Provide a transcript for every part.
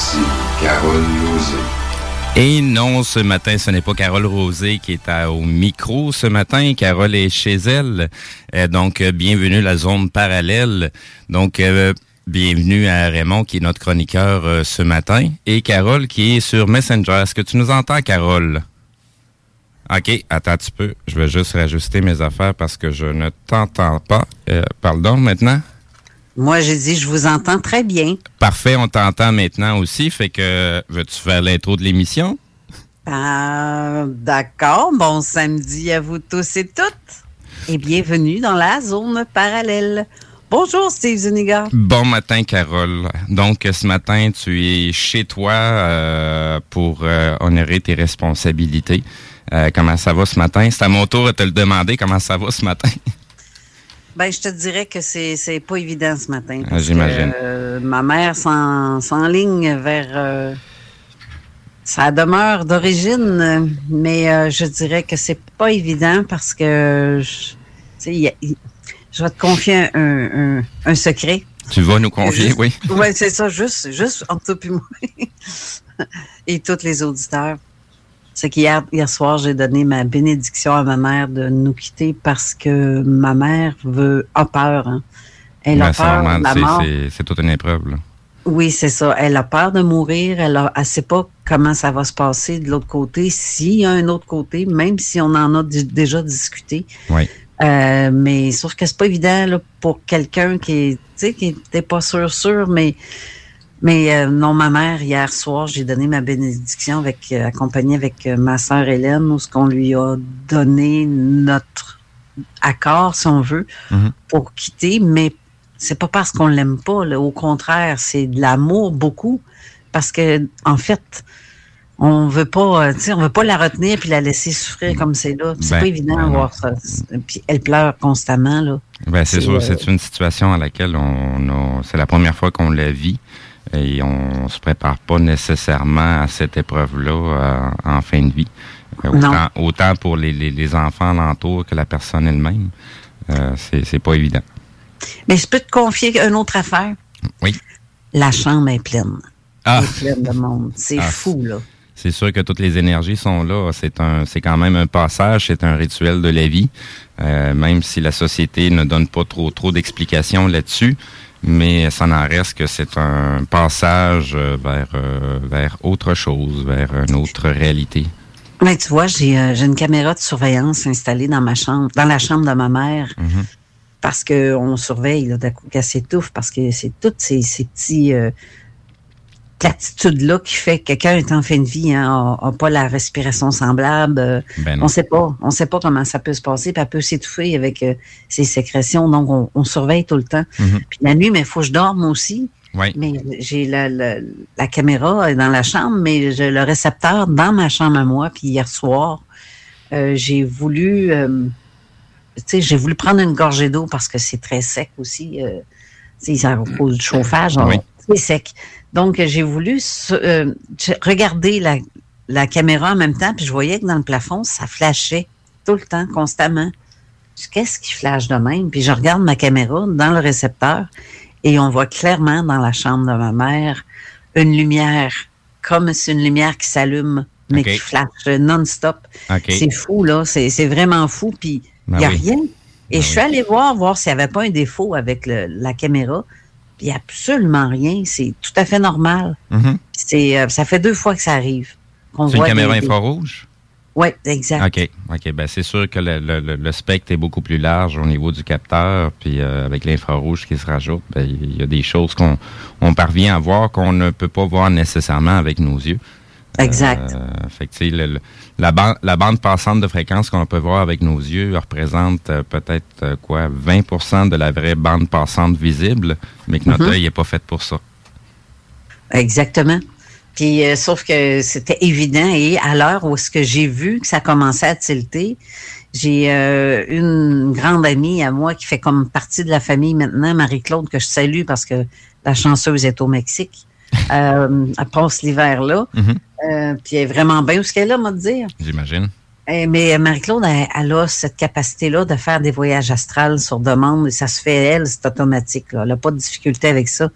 Voici Carole Lozé. Et non, ce matin, ce n'est pas Carole Rosé qui est à- au micro ce matin. Carole est chez elle. Euh, donc, euh, bienvenue à la zone parallèle. Donc, euh, bienvenue à Raymond qui est notre chroniqueur euh, ce matin. Et Carole qui est sur Messenger. Est-ce que tu nous entends, Carole? OK, attends un petit peu. Je vais juste rajuster mes affaires parce que je ne t'entends pas. Pardon, maintenant? Moi, j'ai dit, je vous entends très bien. Parfait, on t'entend maintenant aussi. Fait que, veux-tu faire l'intro de l'émission? Ah, D'accord. Bon samedi à vous tous et toutes. Et bienvenue dans la zone parallèle. Bonjour, Steve Zuniga. Bon matin, Carole. Donc, ce matin, tu es chez toi euh, pour euh, honorer tes responsabilités. Euh, comment ça va ce matin? C'est à mon tour de te le demander. Comment ça va ce matin? Ben, je te dirais que c'est c'est pas évident ce matin. Ah, que, j'imagine. euh, ma mère s'en- s'enligne vers euh, sa demeure d'origine, mais euh, je dirais que c'est pas évident parce que je, y a- je vais te confier un, un- un secret. Tu vas nous confier, Juste- oui. Oui, c'est ça, juste, juste entre toi et moi. et tous les auditeurs. C'est qu'hier hier soir, j'ai donné ma bénédiction à ma mère de nous quitter parce que ma mère veut, a peur. hein. Elle a Ben, peur c'est- toute une épreuve. là. Oui, c'est ça. Elle a peur de mourir. Elle ne sait pas comment ça va se passer de l'autre côté, s'il y a un autre côté, même si on en a déjà discuté. Oui. Euh, mais sauf que c'est pas évident là, pour quelqu'un qui sais, qui n'était pas sûr, sûr, mais mais euh, non, ma mère, hier soir, j'ai donné ma bénédiction avec euh, accompagnée avec euh, ma sœur Hélène, où ce qu'on lui a donné notre accord, si on veut, Mhm. pour quitter, mais c'est pas parce qu'on l'aime pas, là. au contraire, c'est de l'amour beaucoup, parce que en fait, on veut pas, on veut pas la retenir puis la laisser souffrir comme c'est là. C'est Ben, pas évident ben voir ça. Puis elle pleure constamment là. Ben, c'est sûr, c'est une situation à laquelle on a, c'est la première fois qu'on la vit et on se prépare pas nécessairement à cette épreuve-là euh, en fin de vie. Euh. Autant, autant pour les, les, les enfants alentour que la personne elle-même. Euh, c'est, c'est pas évident. Mais je peux te confier une autre affaire. Oui. La chambre est pleine. Ah. Elle est pleine de monde. C'est Ah. fou là. C'est sûr que toutes les énergies sont là. C'est un, c'est quand même un passage, c'est un rituel de la vie. Euh, même si la société ne donne pas trop trop d'explications là-dessus, mais ça n'en reste que c'est un passage euh, vers, euh, vers autre chose, vers une autre réalité. Mais tu vois, j'ai une caméra de surveillance installée dans ma chambre, dans la chambre de ma mère, mm-hmm. parce qu'on surveille d'un coup qu'elle s'étouffe, parce que c'est toutes ces, ces petits platitude-là qui fait que quelqu'un est en fin de vie, hein, a, pas la respiration semblable. Euh, ben on sait pas. On sait pas comment ça peut se passer, puis elle peut s'étouffer avec euh, ses sécrétions. Donc, on, surveille tout le temps. Mm-hmm. Puis la nuit, mais il faut que je dorme aussi. Oui. Mais j'ai la, la, caméra dans la chambre, mais j'ai le récepteur dans ma chambre à moi. Puis hier soir, euh, j'ai voulu, tu sais, j'ai voulu prendre une gorgée d'eau parce que c'est très sec aussi. sais, à cause du chauffage, c'est sec. Donc, j'ai voulu euh, regarder la, la, caméra en même temps, puis je voyais que dans le plafond, ça flashait tout le temps, constamment. Qu'est-ce qui flash de même? Puis je regarde ma caméra dans le récepteur et on voit clairement dans la chambre de ma mère une lumière, comme c'est une lumière qui s'allume, mais qui flash non-stop. C'est fou, là. C'est vraiment fou. Puis il n'y a ben rien. Et ben je suis allée voir, voir s'il n'y avait pas un défaut avec la caméra. Il n'y a absolument rien. C'est tout à fait normal. Mm-hmm. C'est, euh, ça fait deux fois que ça arrive. C'est une caméra infrarouge? Oui, exact. OK. OK. Ben, c'est sûr que le, le, spectre est beaucoup plus large au niveau du capteur. Puis euh, avec l'infrarouge qui se rajoute, ben, il y a des choses qu'on on parvient à voir qu'on ne peut pas voir nécessairement avec nos yeux. Exact. Euh, fait que, la, bande, la bande passante de fréquence qu'on peut voir avec nos yeux représente euh, peut-être euh, quoi 20% de la vraie bande passante visible, mais que notre mhm. œil n'est pas fait pour ça. Exactement. Puis, sauf que c'était évident et à l'heure où ce que j'ai vu que ça commençait à tilter, j'ai une grande amie à moi qui fait comme partie de la famille maintenant, Marie-Claude, que je salue parce que la chanceuse est au Mexique. elle passe l'hiver là. Mhm. Euh, puis elle est vraiment bien où ce qu'elle est là, m'a dire. J'imagine. Eh, mais Marie-Claude, elle, a cette capacité-là de faire des voyages astrales sur demande. Et ça se fait, elle, c'est automatique. Elle n'a pas de difficulté avec ça.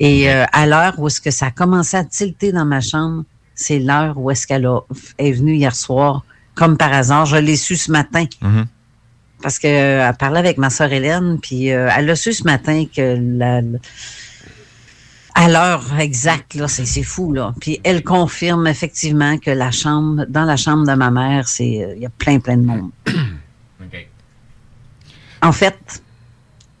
Et euh, à l'heure où est-ce que ça a commencé à tilter dans ma chambre, c'est l'heure où est-ce qu'elle est venue hier soir, comme par hasard. Je l'ai su ce matin. Mm-hmm. Parce qu'elle euh, parlait avec ma soeur Hélène, puis elle a su ce matin que la à l'heure exacte, là, c'est fou, là. Puis elle confirme effectivement que la chambre, dans la chambre de ma mère, c'est euh, il y a plein, plein de monde. En fait,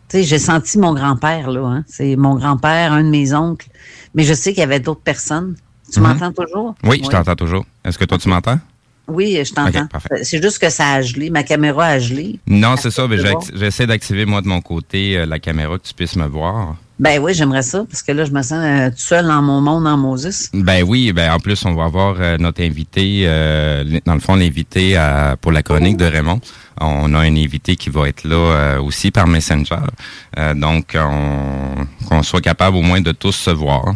tu sais, j'ai senti mon grand-père, là. Hein. C'est mon grand-père, un de mes oncles. Mais je sais qu'il y avait d'autres personnes. Tu mhm. m'entends toujours? Oui, je t'entends toujours. Est-ce que toi, tu m'entends? Oui, je t'entends. c'est juste que ça a gelé. Ma caméra a gelé. Non, c'est ça. J'essaie d'activer, moi, de mon côté, euh, la caméra, que tu puisses me voir. Ben oui, j'aimerais ça, parce que là, je me sens euh, tout seul dans mon monde en Moses. Ben oui, ben en plus, on va avoir euh, notre invité, euh, dans le fond, l'invité pour la chronique de Raymond. On a un invité qui va être là aussi par Messenger. donc, qu'on soit capable au moins de tous se voir.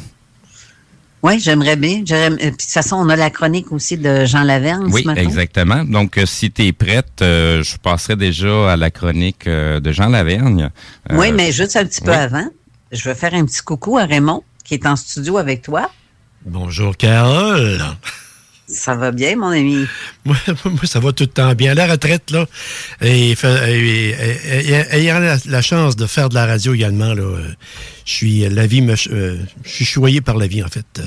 Oui, j'aimerais bien. Puis, de toute façon, on a la chronique aussi de Jean Laverne. Oui, exactement. Donc, si tu es prête, je passerai déjà à la chronique de Jean Lavergne. oui, mais juste un petit peu avant. Je veux faire un petit coucou à Raymond, qui est en studio avec toi. Bonjour, Carole. Ça va bien, mon ami? Moi, ça va tout le temps bien. la retraite, là, et, ayant la, chance de faire de la radio également, là, je suis, la vie me, euh, je suis choyé par la vie, en fait. Euh,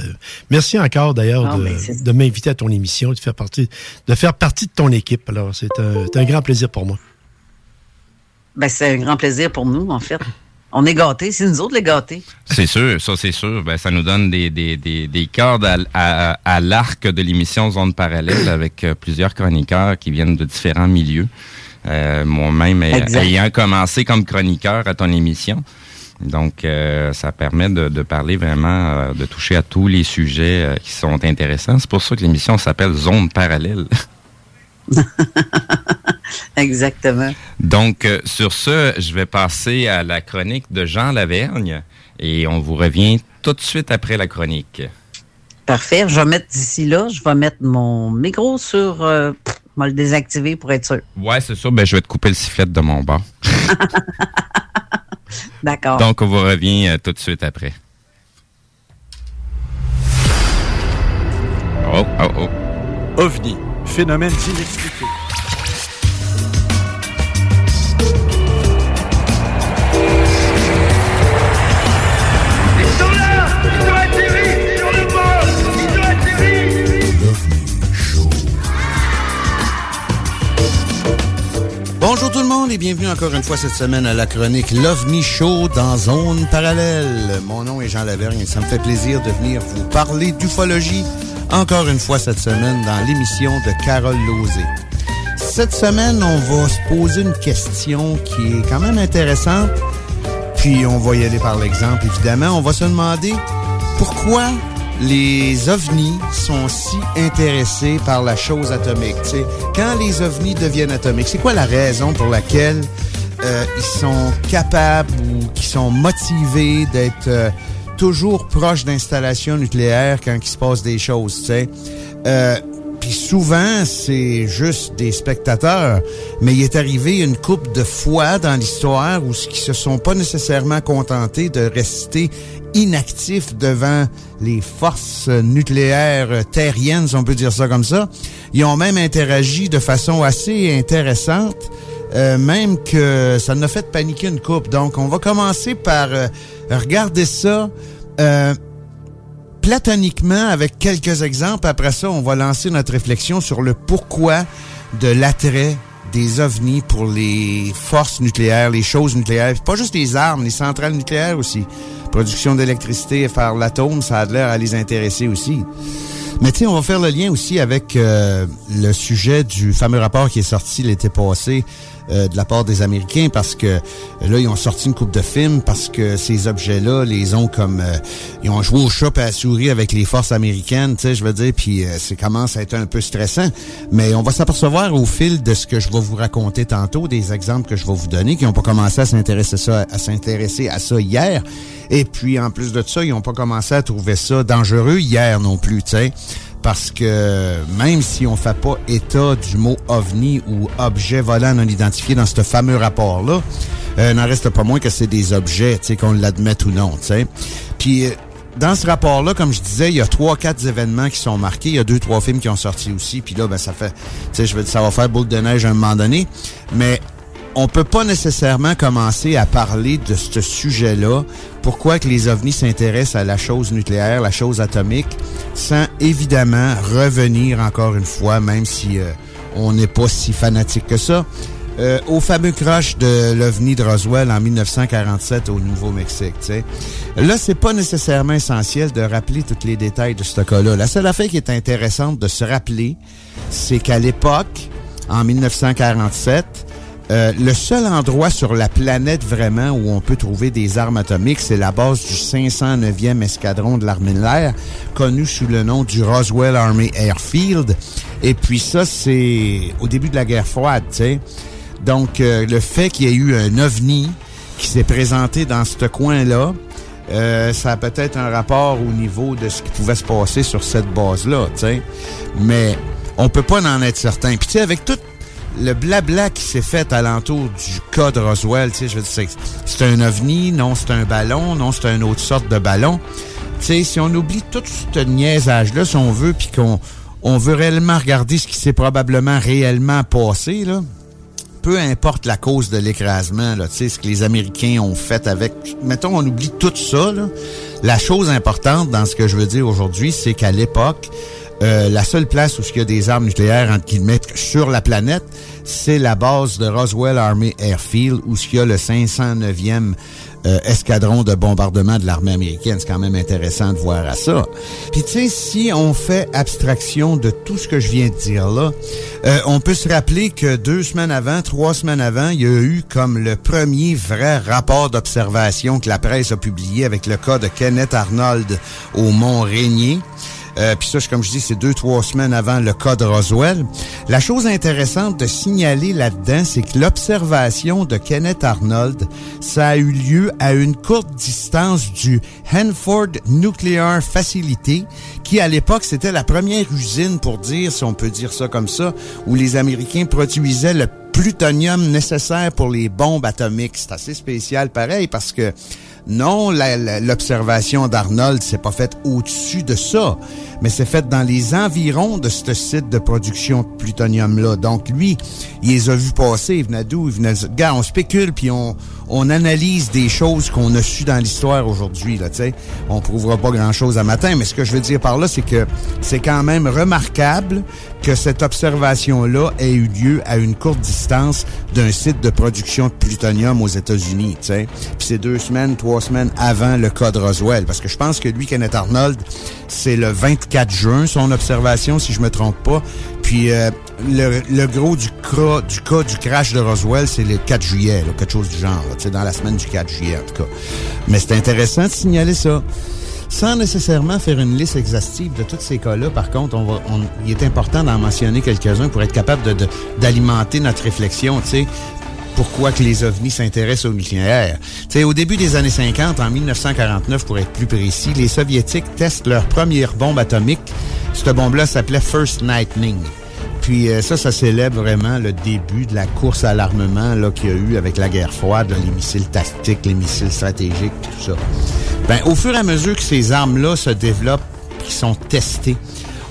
merci encore, d'ailleurs, de, m'inviter à ton émission, de faire partie, de faire partie de ton équipe. Alors, c'est un, un, grand plaisir pour moi. Ben, c'est un grand plaisir pour nous, en fait on est gâtés, c'est nous autres les gâtés. C'est sûr, ça c'est sûr. Ben, ça nous donne des, des, des, des cordes à, à, l'arc de l'émission Zone Parallèle avec euh, plusieurs chroniqueurs qui viennent de différents milieux. Euh, Moi-même ayant commencé comme chroniqueur à ton émission. Donc, euh, ça permet de, de parler vraiment, euh, de toucher à tous les sujets qui sont intéressants. C'est pour ça que l'émission s'appelle Zone Parallèle. Exactement. Donc, euh, sur ce, je vais passer à la chronique de Jean Lavergne et on vous revient tout de suite après la chronique. Parfait. Je vais mettre d'ici là, je vais mettre mon micro sur. Euh, je vais le désactiver pour être sûr. Ouais, c'est sûr. Ben, je vais te couper le sifflet de mon bas. D'accord. Donc, on vous revient euh, tout de suite après. Oh, oh, oh. OVNI, phénomène inexpliqué. Monde et bienvenue encore une fois cette semaine à la chronique l'OVNI Show dans Zone Parallèle. Mon nom est Jean Lavergne et ça me fait plaisir de venir vous parler d'ufologie encore une fois cette semaine dans l'émission de Carole Lozé. Cette semaine, on va se poser une question qui est quand même intéressante, puis on va y aller par l'exemple évidemment. On va se demander pourquoi les ovnis sont si intéressés par la chose atomique. sais, Quand les ovnis deviennent atomiques, c'est quoi la raison pour laquelle euh, ils sont capables ou qui sont motivés d'être euh, toujours proches d'installations nucléaires quand il se passe des choses, tu? Euh, puis souvent, c'est juste des spectateurs, mais il est arrivé une coupe de fois dans l'histoire où ce qui se sont pas nécessairement contentés de rester inactifs devant les forces nucléaires terriennes, si on peut dire ça comme ça. Ils ont même interagi de façon assez intéressante, euh, même que ça nous a fait paniquer une coupe. Donc, on va commencer par euh, regarder ça. Euh, platoniquement avec quelques exemples. Après ça, on va lancer notre réflexion sur le pourquoi de l'attrait des ovnis pour les forces nucléaires, les choses nucléaires, pas juste les armes, les centrales nucléaires aussi. Production d'électricité faire l'atome, ça a l'air à les intéresser aussi. Mais tu sais, on va faire le lien aussi avec euh, le sujet du fameux rapport qui est sorti l'été passé euh, de la part des Américains parce que là, ils ont sorti une coupe de films parce que ces objets-là les ont comme... Euh, ils ont joué au chat et à la souris avec les forces américaines, tu sais, je veux dire, puis euh, c'est commence à être un peu stressant. Mais on va s'apercevoir au fil de ce que je vais vous raconter tantôt, des exemples que je vais vous donner, qui n'ont pas commencé à s'intéresser ça, à s'intéresser à ça hier. Et puis, en plus de ça, ils n'ont pas commencé à trouver ça dangereux hier non plus, tu sais parce que même si on fait pas état du mot ovni ou objet volant non identifié dans ce fameux rapport-là, euh, n'en reste pas moins que c'est des objets, tu sais, qu'on l'admette ou non, tu sais. Puis euh, dans ce rapport-là, comme je disais, il y a trois, quatre événements qui sont marqués. Il y a deux, trois films qui ont sorti aussi. Puis là, ben ça fait, tu sais, je veux dire, ça va faire boule de neige à un moment donné. Mais on peut pas nécessairement commencer à parler de ce sujet-là, pourquoi que les ovnis s'intéressent à la chose nucléaire, la chose atomique, sans évidemment revenir encore une fois, même si euh, on n'est pas si fanatique que ça, euh, au fameux crash de l'OVNI de Roswell en 1947 au Nouveau-Mexique. Là, c'est pas nécessairement essentiel de rappeler tous les détails de ce cas-là. La seule affaire qui est intéressante de se rappeler, c'est qu'à l'époque, en 1947, euh, le seul endroit sur la planète vraiment où on peut trouver des armes atomiques, c'est la base du 509e escadron de l'armée de l'air, connu sous le nom du Roswell Army Airfield. Et puis ça, c'est au début de la guerre froide, tu sais. Donc, euh, le fait qu'il y ait eu un ovni qui s'est présenté dans ce coin-là, euh, ça a peut-être un rapport au niveau de ce qui pouvait se passer sur cette base-là, tu sais. Mais on peut pas en être certain. Puis tu sais, avec tout le blabla qui s'est fait alentour du cas de Roswell, tu sais, je veux dire, c'est un ovni, non, c'est un ballon, non, c'est une autre sorte de ballon. Tu sais, si on oublie tout ce niaisage-là, si on veut, puis qu'on on veut réellement regarder ce qui s'est probablement réellement passé, là, peu importe la cause de l'écrasement, tu sais, ce que les Américains ont fait avec, mettons, on oublie tout ça, là. La chose importante dans ce que je veux dire aujourd'hui, c'est qu'à l'époque, euh, la seule place où il y a des armes nucléaires entre guillemets sur la planète, c'est la base de Roswell Army Airfield où il y a le 509e euh, escadron de bombardement de l'armée américaine. C'est quand même intéressant de voir à ça. Puis tu si on fait abstraction de tout ce que je viens de dire là, euh, on peut se rappeler que deux semaines avant, trois semaines avant, il y a eu comme le premier vrai rapport d'observation que la presse a publié avec le cas de Kenneth Arnold au Mont Rainier. Euh, Puis ça, comme je dis, c'est deux, trois semaines avant le cas de Roswell. La chose intéressante de signaler là-dedans, c'est que l'observation de Kenneth Arnold, ça a eu lieu à une courte distance du Hanford Nuclear Facility, qui à l'époque, c'était la première usine, pour dire, si on peut dire ça comme ça, où les Américains produisaient le plutonium nécessaire pour les bombes atomiques. C'est assez spécial pareil parce que non, l'observation d'Arnold s'est pas faite au-dessus de ça, mais c'est faite dans les environs de ce site de production de plutonium-là. Donc lui, il les a vus passer, il venait d'où? Il venait... Gars, on spécule, puis on, on analyse des choses qu'on a su dans l'histoire aujourd'hui. Là, sais. on prouvera pas grand-chose à matin, mais ce que je veux dire par là, c'est que c'est quand même remarquable que cette observation-là ait eu lieu à une courte distance d'un site de production de plutonium aux États-Unis. Puis c'est deux semaines, trois semaines avant le cas de Roswell. Parce que je pense que lui, Kenneth Arnold, c'est le 24 juin, son observation, si je me trompe pas. Puis euh, le, gros du cas, du cas du crash de Roswell, c'est le 4 juillet, quelque chose du genre, là, dans la semaine du 4 juillet en tout cas. Mais c'est intéressant de signaler ça. Sans nécessairement faire une liste exhaustive de tous ces cas-là, par contre, on va, il est important d'en mentionner quelques-uns pour être capable d'alimenter notre réflexion, sais pourquoi que les ovnis s'intéressent au nucléaire. sais, au début des années 50, en 1949 pour être plus précis, les soviétiques testent leur première bombe atomique. Cette bombe-là s'appelait First Lightning. Puis euh, ça, ça célèbre vraiment le début de la course à l'armement qu'il y a eu avec la guerre froide, les missiles tactiques, les missiles stratégiques, tout ça. Ben, au fur et à mesure que ces armes-là se développent, qui sont testées,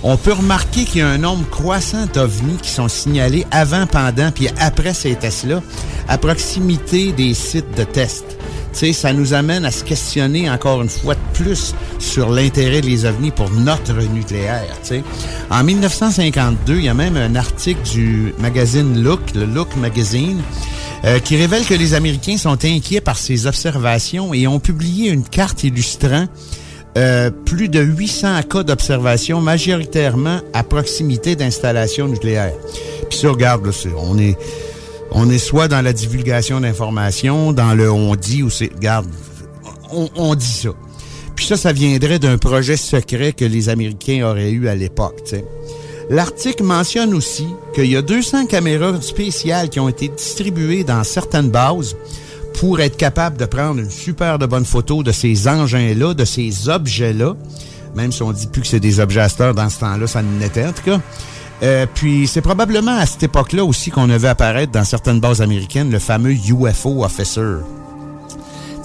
on peut remarquer qu'il y a un nombre croissant d'ovnis qui sont signalés avant, pendant, puis après ces tests-là, à proximité des sites de tests sais, ça nous amène à se questionner encore une fois de plus sur l'intérêt des ovnis pour notre nucléaire. sais. En 1952, il y a même un article du magazine Look, le Look Magazine, euh, qui révèle que les Américains sont inquiets par ces observations et ont publié une carte illustrant euh, plus de 800 cas d'observation, majoritairement à proximité d'installations nucléaires. Puis ça, regarde, là, on est on est soit dans la divulgation d'informations, dans le on dit ou c'est. Regarde, on, dit ça. Puis ça, ça viendrait d'un projet secret que les Américains auraient eu à l'époque. L'article mentionne aussi qu'il y a 200 caméras spéciales qui ont été distribuées dans certaines bases pour être capable de prendre une super de bonne photo de ces engins-là, de ces objets-là. Même si on dit plus que c'est des objets à dans ce temps-là, ça n'était en tout cas. Euh, puis c'est probablement à cette époque-là aussi qu'on avait apparaître dans certaines bases américaines le fameux UFO Officer.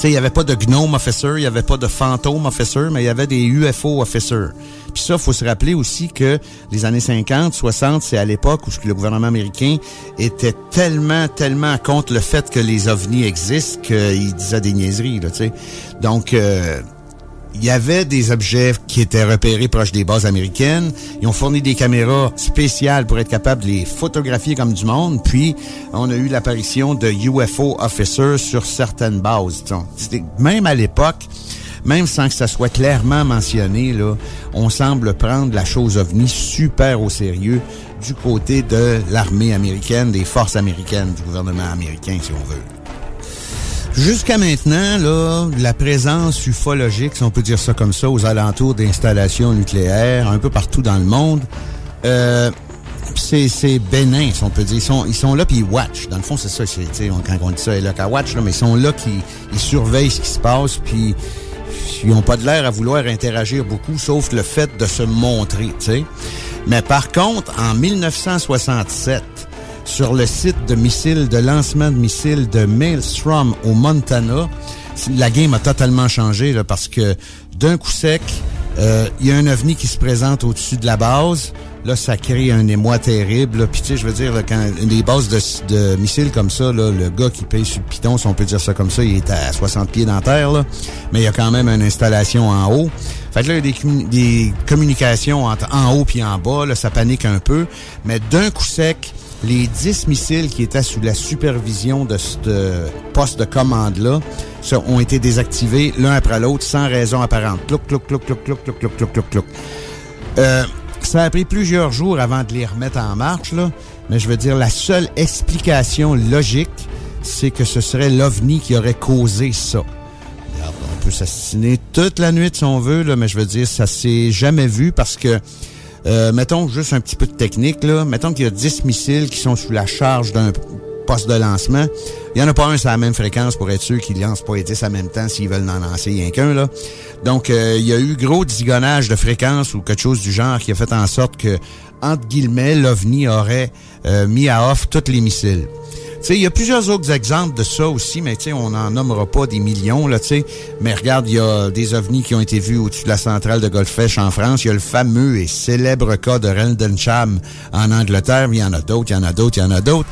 Il n'y avait pas de Gnome Officer, il n'y avait pas de Phantom Officer, mais il y avait des UFO Officer. Puis ça, faut se rappeler aussi que les années 50, 60, c'est à l'époque où le gouvernement américain était tellement, tellement contre le fait que les ovnis existent qu'il disait des niaiseries, là, tu sais. Donc... Euh, il y avait des objets qui étaient repérés proches des bases américaines. Ils ont fourni des caméras spéciales pour être capables de les photographier comme du monde. Puis, on a eu l'apparition de UFO officers sur certaines bases. Même à l'époque, même sans que ça soit clairement mentionné, là, on semble prendre la chose ovni super au sérieux du côté de l'armée américaine, des forces américaines, du gouvernement américain, si on veut. Jusqu'à maintenant, là, la présence ufologique, si on peut dire ça comme ça, aux alentours d'installations nucléaires, un peu partout dans le monde, euh, c'est bénin, si on peut dire. Ils sont, sont là puis ils watch. Dans le fond, c'est ça. quand on dit ça, ils qu'à watch, mais ils sont là qui ils surveillent ce qui se passe, puis ils n'ont pas de l'air à vouloir interagir beaucoup, sauf le fait de se montrer, sais. Mais par contre, en 1967, sur le site de missiles, de lancement de missiles de Maelstrom au Montana. La game a totalement changé là, parce que d'un coup sec, euh, il y a un ovni qui se présente au-dessus de la base. Là, ça crée un émoi terrible. Puis tu sais, je veux dire, quand des bases de, missiles comme ça, là, le gars qui paye sur le piton, si on peut dire ça comme ça, il est à 60 pieds dans terre, là, mais il y a quand même une installation en haut. Fait que là, il y a des, des communications entre en haut puis en bas, là, ça panique un peu. Mais d'un coup sec, les 10 missiles qui étaient sous la supervision de ce poste de commande-là ont été désactivés l'un après l'autre sans raison apparente. Clouc, clouc, clouc, clouc, clouc, clouc, clouc, clouc, clouc, clouc. Euh, ça a pris plusieurs jours avant de les remettre en marche, là. Mais je veux dire, la seule explication logique, c'est que ce serait l'OVNI qui aurait causé ça. on peut s'assassiner toute la nuit si on veut, là, mais je veux dire, ça s'est jamais vu parce que euh, mettons juste un petit peu de technique, là. Mettons qu'il y a 10 missiles qui sont sous la charge d'un poste de lancement. Il n'y en a pas un sur la même fréquence pour être sûr qu'ils lancent pas les 10 en même temps s'ils veulent en lancer rien qu'un, là. Donc, euh, il y a eu gros zigonnage de fréquence ou quelque chose du genre qui a fait en sorte que, entre guillemets, l'OVNI aurait euh, mis à off tous les missiles il y a plusieurs autres exemples de ça aussi, mais on n'en nommera pas des millions, là, tu sais. Mais regarde, il y a des ovnis qui ont été vus au-dessus de la centrale de Golfech en France. Il y a le fameux et célèbre cas de Rendensham en Angleterre. Il y en a d'autres, il y en a d'autres, il y en a d'autres.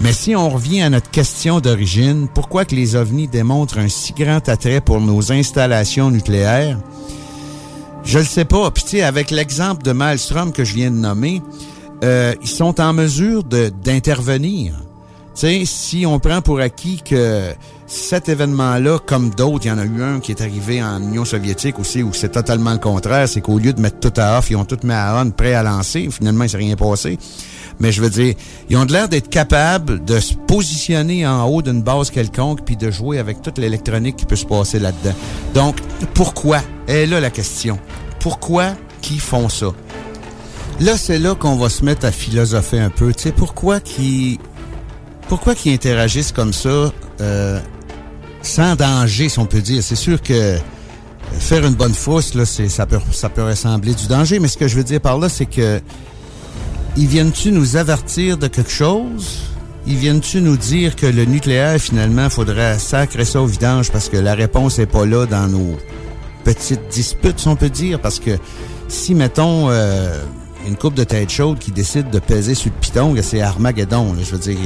Mais si on revient à notre question d'origine, pourquoi que les ovnis démontrent un si grand attrait pour nos installations nucléaires? Je le sais pas. Puis tu sais, avec l'exemple de Maelstrom que je viens de nommer, euh, ils sont en mesure d'intervenir. Sais, si on prend pour acquis que cet événement-là, comme d'autres, il y en a eu un qui est arrivé en Union soviétique aussi, où c'est totalement le contraire, c'est qu'au lieu de mettre tout à off, ils ont tout mis à on, prêt à lancer. Finalement, il s'est rien passé. Mais je veux dire, ils ont l'air d'être capables de se positionner en haut d'une base quelconque puis de jouer avec toute l'électronique qui peut se passer là-dedans. Donc, pourquoi? Et là la question. Pourquoi qu'ils font ça? Là, c'est là qu'on va se mettre à philosopher un peu. Tu sais, pourquoi qu'ils pourquoi qu'ils interagissent comme ça euh, sans danger, si on peut dire? C'est sûr que faire une bonne fausse, là, c'est, ça peut, ça ressembler du danger, mais ce que je veux dire par là, c'est que ils viennent-tu nous avertir de quelque chose? Ils viennent-tu nous dire que le nucléaire, finalement, faudrait sacrer ça au vidange parce que la réponse est pas là dans nos petites disputes, si on peut dire? Parce que si, mettons, euh, une coupe de tête chaude qui décide de peser sur le piton, c'est Armageddon. Je veux dire,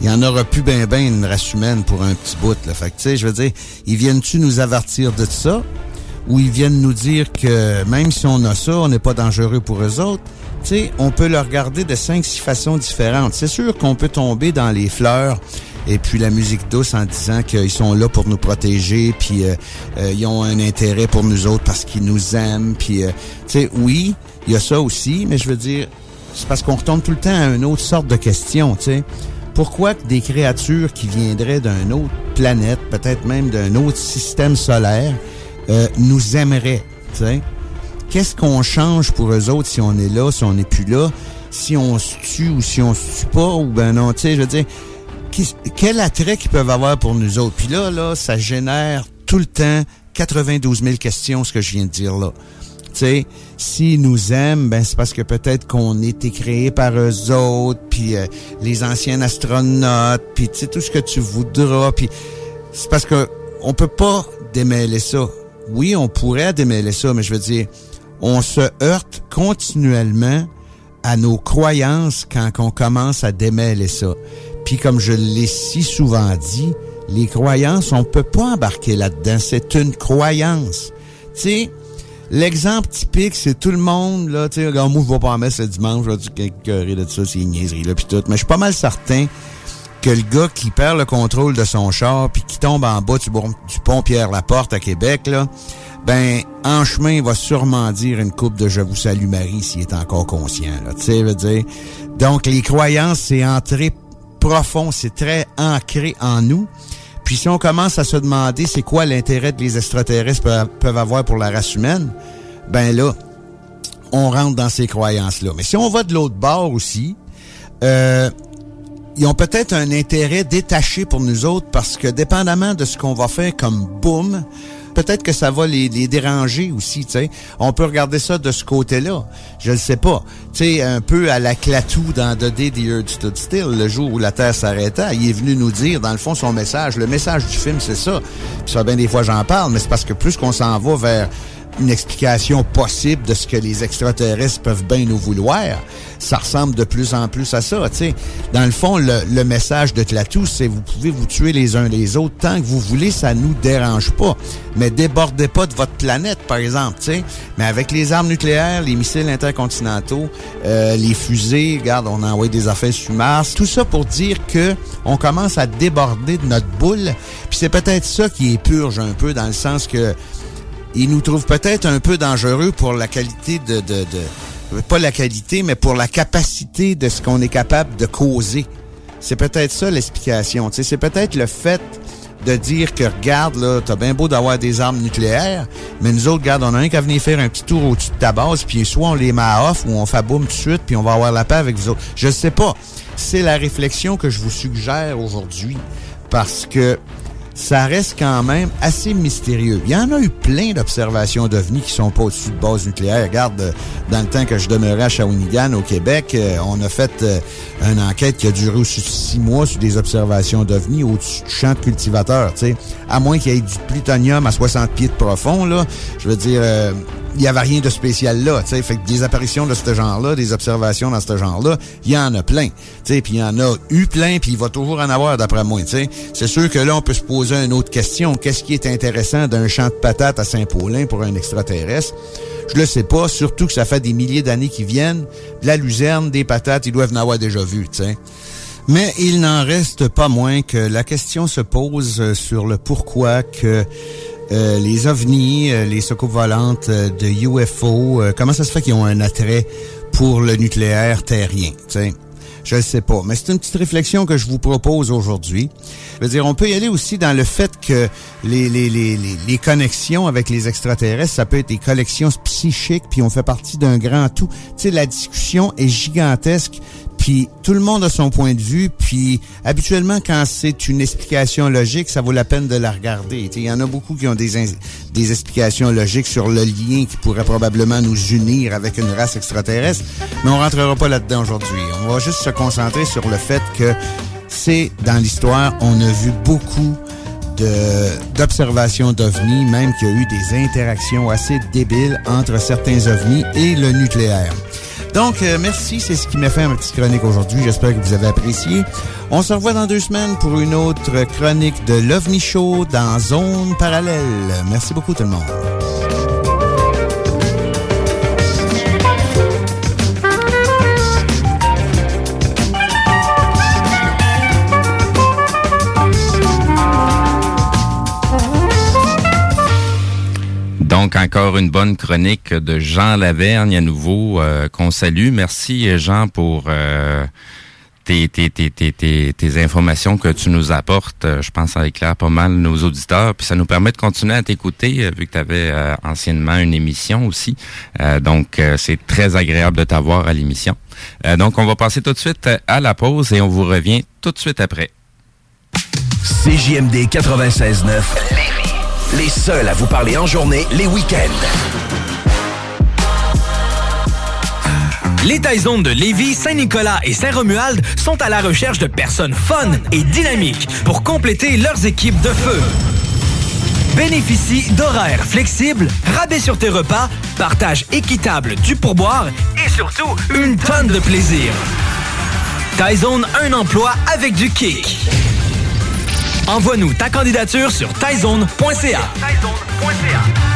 il y en aura plus ben ben une race humaine pour un petit bout. Là. Fait tu sais, je veux dire, ils viennent-tu nous avertir de ça? Ou ils viennent nous dire que même si on a ça, on n'est pas dangereux pour eux autres? Tu sais, on peut le regarder de cinq, six façons différentes. C'est sûr qu'on peut tomber dans les fleurs et puis la musique douce en disant qu'ils sont là pour nous protéger, puis euh, euh, ils ont un intérêt pour nous autres parce qu'ils nous aiment, puis euh, tu sais, oui, il y a ça aussi, mais je veux dire, c'est parce qu'on retombe tout le temps à une autre sorte de question, tu sais pourquoi des créatures qui viendraient d'une autre planète, peut-être même d'un autre système solaire, euh, nous aimeraient? Qu'est-ce qu'on change pour eux autres si on est là, si on n'est plus là, si on se tue ou si on se tue pas, ou ben non, tu sais, je veux dire, quel attrait qu'ils peuvent avoir pour nous autres? Puis là, là, ça génère tout le temps 92 000 questions, ce que je viens de dire là sais, s'ils nous aiment, ben c'est parce que peut-être qu'on a été créé par eux autres, puis euh, les anciens astronautes, puis tu sais tout ce que tu voudras, puis c'est parce que on peut pas démêler ça. Oui, on pourrait démêler ça, mais je veux dire, on se heurte continuellement à nos croyances quand on commence à démêler ça. Puis comme je l'ai si souvent dit, les croyances, on peut pas embarquer là-dedans. C'est une croyance. Tu sais, L'exemple typique, c'est tout le monde, là, tu sais, moi, je vais pas en mettre ce dimanche, je vais dire de ça, c'est une niaiserie, là, puis tout. Mais je suis pas mal certain que le gars qui perd le contrôle de son char puis qui tombe en bas du, pont Pierre-Laporte à Québec, là, ben, en chemin, il va sûrement dire une coupe de « Je vous salue Marie » s'il est encore conscient, là, tu sais, veux dire. Donc, les croyances, c'est entré profond, c'est très ancré en nous. Puis si on commence à se demander c'est quoi l'intérêt que les extraterrestres peuvent avoir pour la race humaine, ben là, on rentre dans ces croyances-là. Mais si on va de l'autre bord aussi, euh, ils ont peut-être un intérêt détaché pour nous autres parce que dépendamment de ce qu'on va faire comme boom, peut-être que ça va les, déranger aussi, tu sais. On peut regarder ça de ce côté-là. Je ne sais pas. Tu sais, un peu à la clatou dans The Day the Earth Stood Still, le jour où la Terre s'arrêta, il est venu nous dire, dans le fond, son message. Le message du film, c'est ça. Puis ça, bien des fois, j'en parle, mais c'est parce que plus qu'on s'en va vers une explication possible de ce que les extraterrestres peuvent bien nous vouloir, ça ressemble de plus en plus à ça. sais. Dans le fond, le, message de Tlatou, c'est vous pouvez vous tuer les uns les autres tant que vous voulez, ça nous dérange pas. Mais débordez pas de votre planète, par exemple. sais. Mais avec les armes nucléaires, les missiles intercontinentaux, euh, les fusées, regarde, on a envoyé des affaires sur Mars, tout ça pour dire que on commence à déborder de notre boule. Puis c'est peut-être ça qui est purge un peu dans le sens que il nous trouve peut-être un peu dangereux pour la qualité de, pas la qualité, mais pour la capacité de ce qu'on est capable de causer. C'est peut-être ça l'explication. C'est peut-être le fait de dire que regarde, là, t'as bien beau d'avoir des armes nucléaires, mais nous autres, regarde, on a un qu'à venir faire un petit tour au-dessus de ta base, puis soit on les met off ou on fait boum tout de suite, puis on va avoir la paix avec vous autres. Je sais pas. C'est la réflexion que je vous suggère aujourd'hui. Parce que ça reste quand même assez mystérieux. Il y en a eu plein d'observations d'OVNI qui sont pas au-dessus de base nucléaire. Regarde, euh, dans le temps que je demeurais à Shawinigan, au Québec, euh, on a fait euh, une enquête qui a duré aussi six mois sur des observations d'OVNI au-dessus du champ de cultivateurs, tu sais. À moins qu'il y ait du plutonium à 60 pieds de profond, là. Je veux dire, il n'y avait rien de spécial là. sais Fait que des apparitions de ce genre-là, des observations dans ce genre-là, il y en a plein. Puis il y en a eu plein, puis il va toujours en avoir d'après moi. C'est sûr que là, on peut se poser une autre question. Qu'est-ce qui est intéressant d'un champ de patates à Saint-Paulin pour un extraterrestre? Je le sais pas, surtout que ça fait des milliers d'années qu'ils viennent. La luzerne, des patates, ils doivent en avoir déjà vu, sais. Mais il n'en reste pas moins que la question se pose euh, sur le pourquoi que euh, les ovnis, euh, les soucoupes volantes de UFO, comment ça se fait qu'ils ont un attrait pour le nucléaire terrien, sais? Je ne sais pas. Mais c'est une petite réflexion que je vous propose aujourd'hui. Je veux dire, on peut y aller aussi dans le fait que les, les, les, les, connexions avec les extraterrestres, ça peut être des collections psychiques, puis on fait partie d'un grand tout. Tu sais, la discussion est gigantesque, puis tout le monde a son point de vue, puis habituellement, quand c'est une explication logique, ça vaut la peine de la regarder. Il y en a beaucoup qui ont des, des explications logiques sur le lien qui pourrait probablement nous unir avec une race extraterrestre, mais on rentrera pas là-dedans aujourd'hui. On va juste se concentrer sur le fait que c'est dans l'histoire, on a vu beaucoup d'observations d'ovnis, même qu'il y a eu des interactions assez débiles entre certains ovnis et le nucléaire. Donc, euh, merci, c'est ce qui m'a fait ma petite chronique aujourd'hui. J'espère que vous avez apprécié. On se revoit dans deux semaines pour une autre chronique de l'OVNI Show dans Zone Parallèle. Merci beaucoup tout le monde. Donc, encore une bonne chronique de Jean Lavergne à nouveau, euh, qu'on salue. Merci, Jean, pour euh, tes, tes, tes, tes, informations que tu nous apportes. Euh, je pense que ça éclaire pas mal nos auditeurs. Puis ça nous permet de continuer à t'écouter, vu que tu avais anciennement une émission aussi. donc, c'est très agréable de t'avoir à l'émission. donc, on va passer tout de suite à la pause et on vous revient tout de suite après. CJMD 96.9 les seuls à vous parler en journée, les week-ends. Les Taizones de Lévis, Saint-Nicolas et Saint-Romuald sont à la recherche de personnes fun et dynamiques pour compléter leurs équipes de feu. Bénéficie d'horaires flexibles, rabais sur tes repas, partage équitable du pourboire et surtout une tonne de plaisir. Taizone, un emploi avec du kick. Envoie-nous ta candidature sur taizone.ca.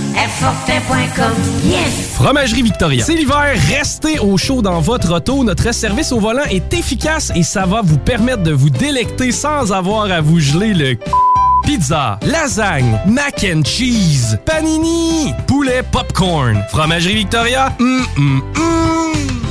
Fortin.com. Yes! Fromagerie Victoria. C'est l'hiver, restez au chaud dans votre auto. Notre service au volant est efficace et ça va vous permettre de vous délecter sans avoir à vous geler le Pizza, lasagne, mac and cheese, panini, poulet popcorn. Fromagerie Victoria, hum, hum, hum.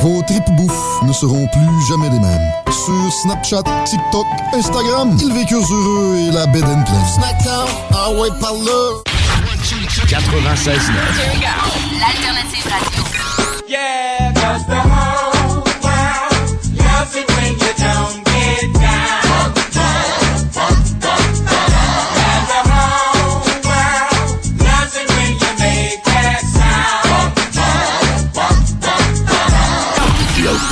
Vos tripes bouffes ne seront plus jamais les mêmes. Sur Snapchat, TikTok, Instagram, ils vécurent heureux et la bed and pleine. Snackdown, ah ouais, par là. 96.9. L'alternative radio. Yeah,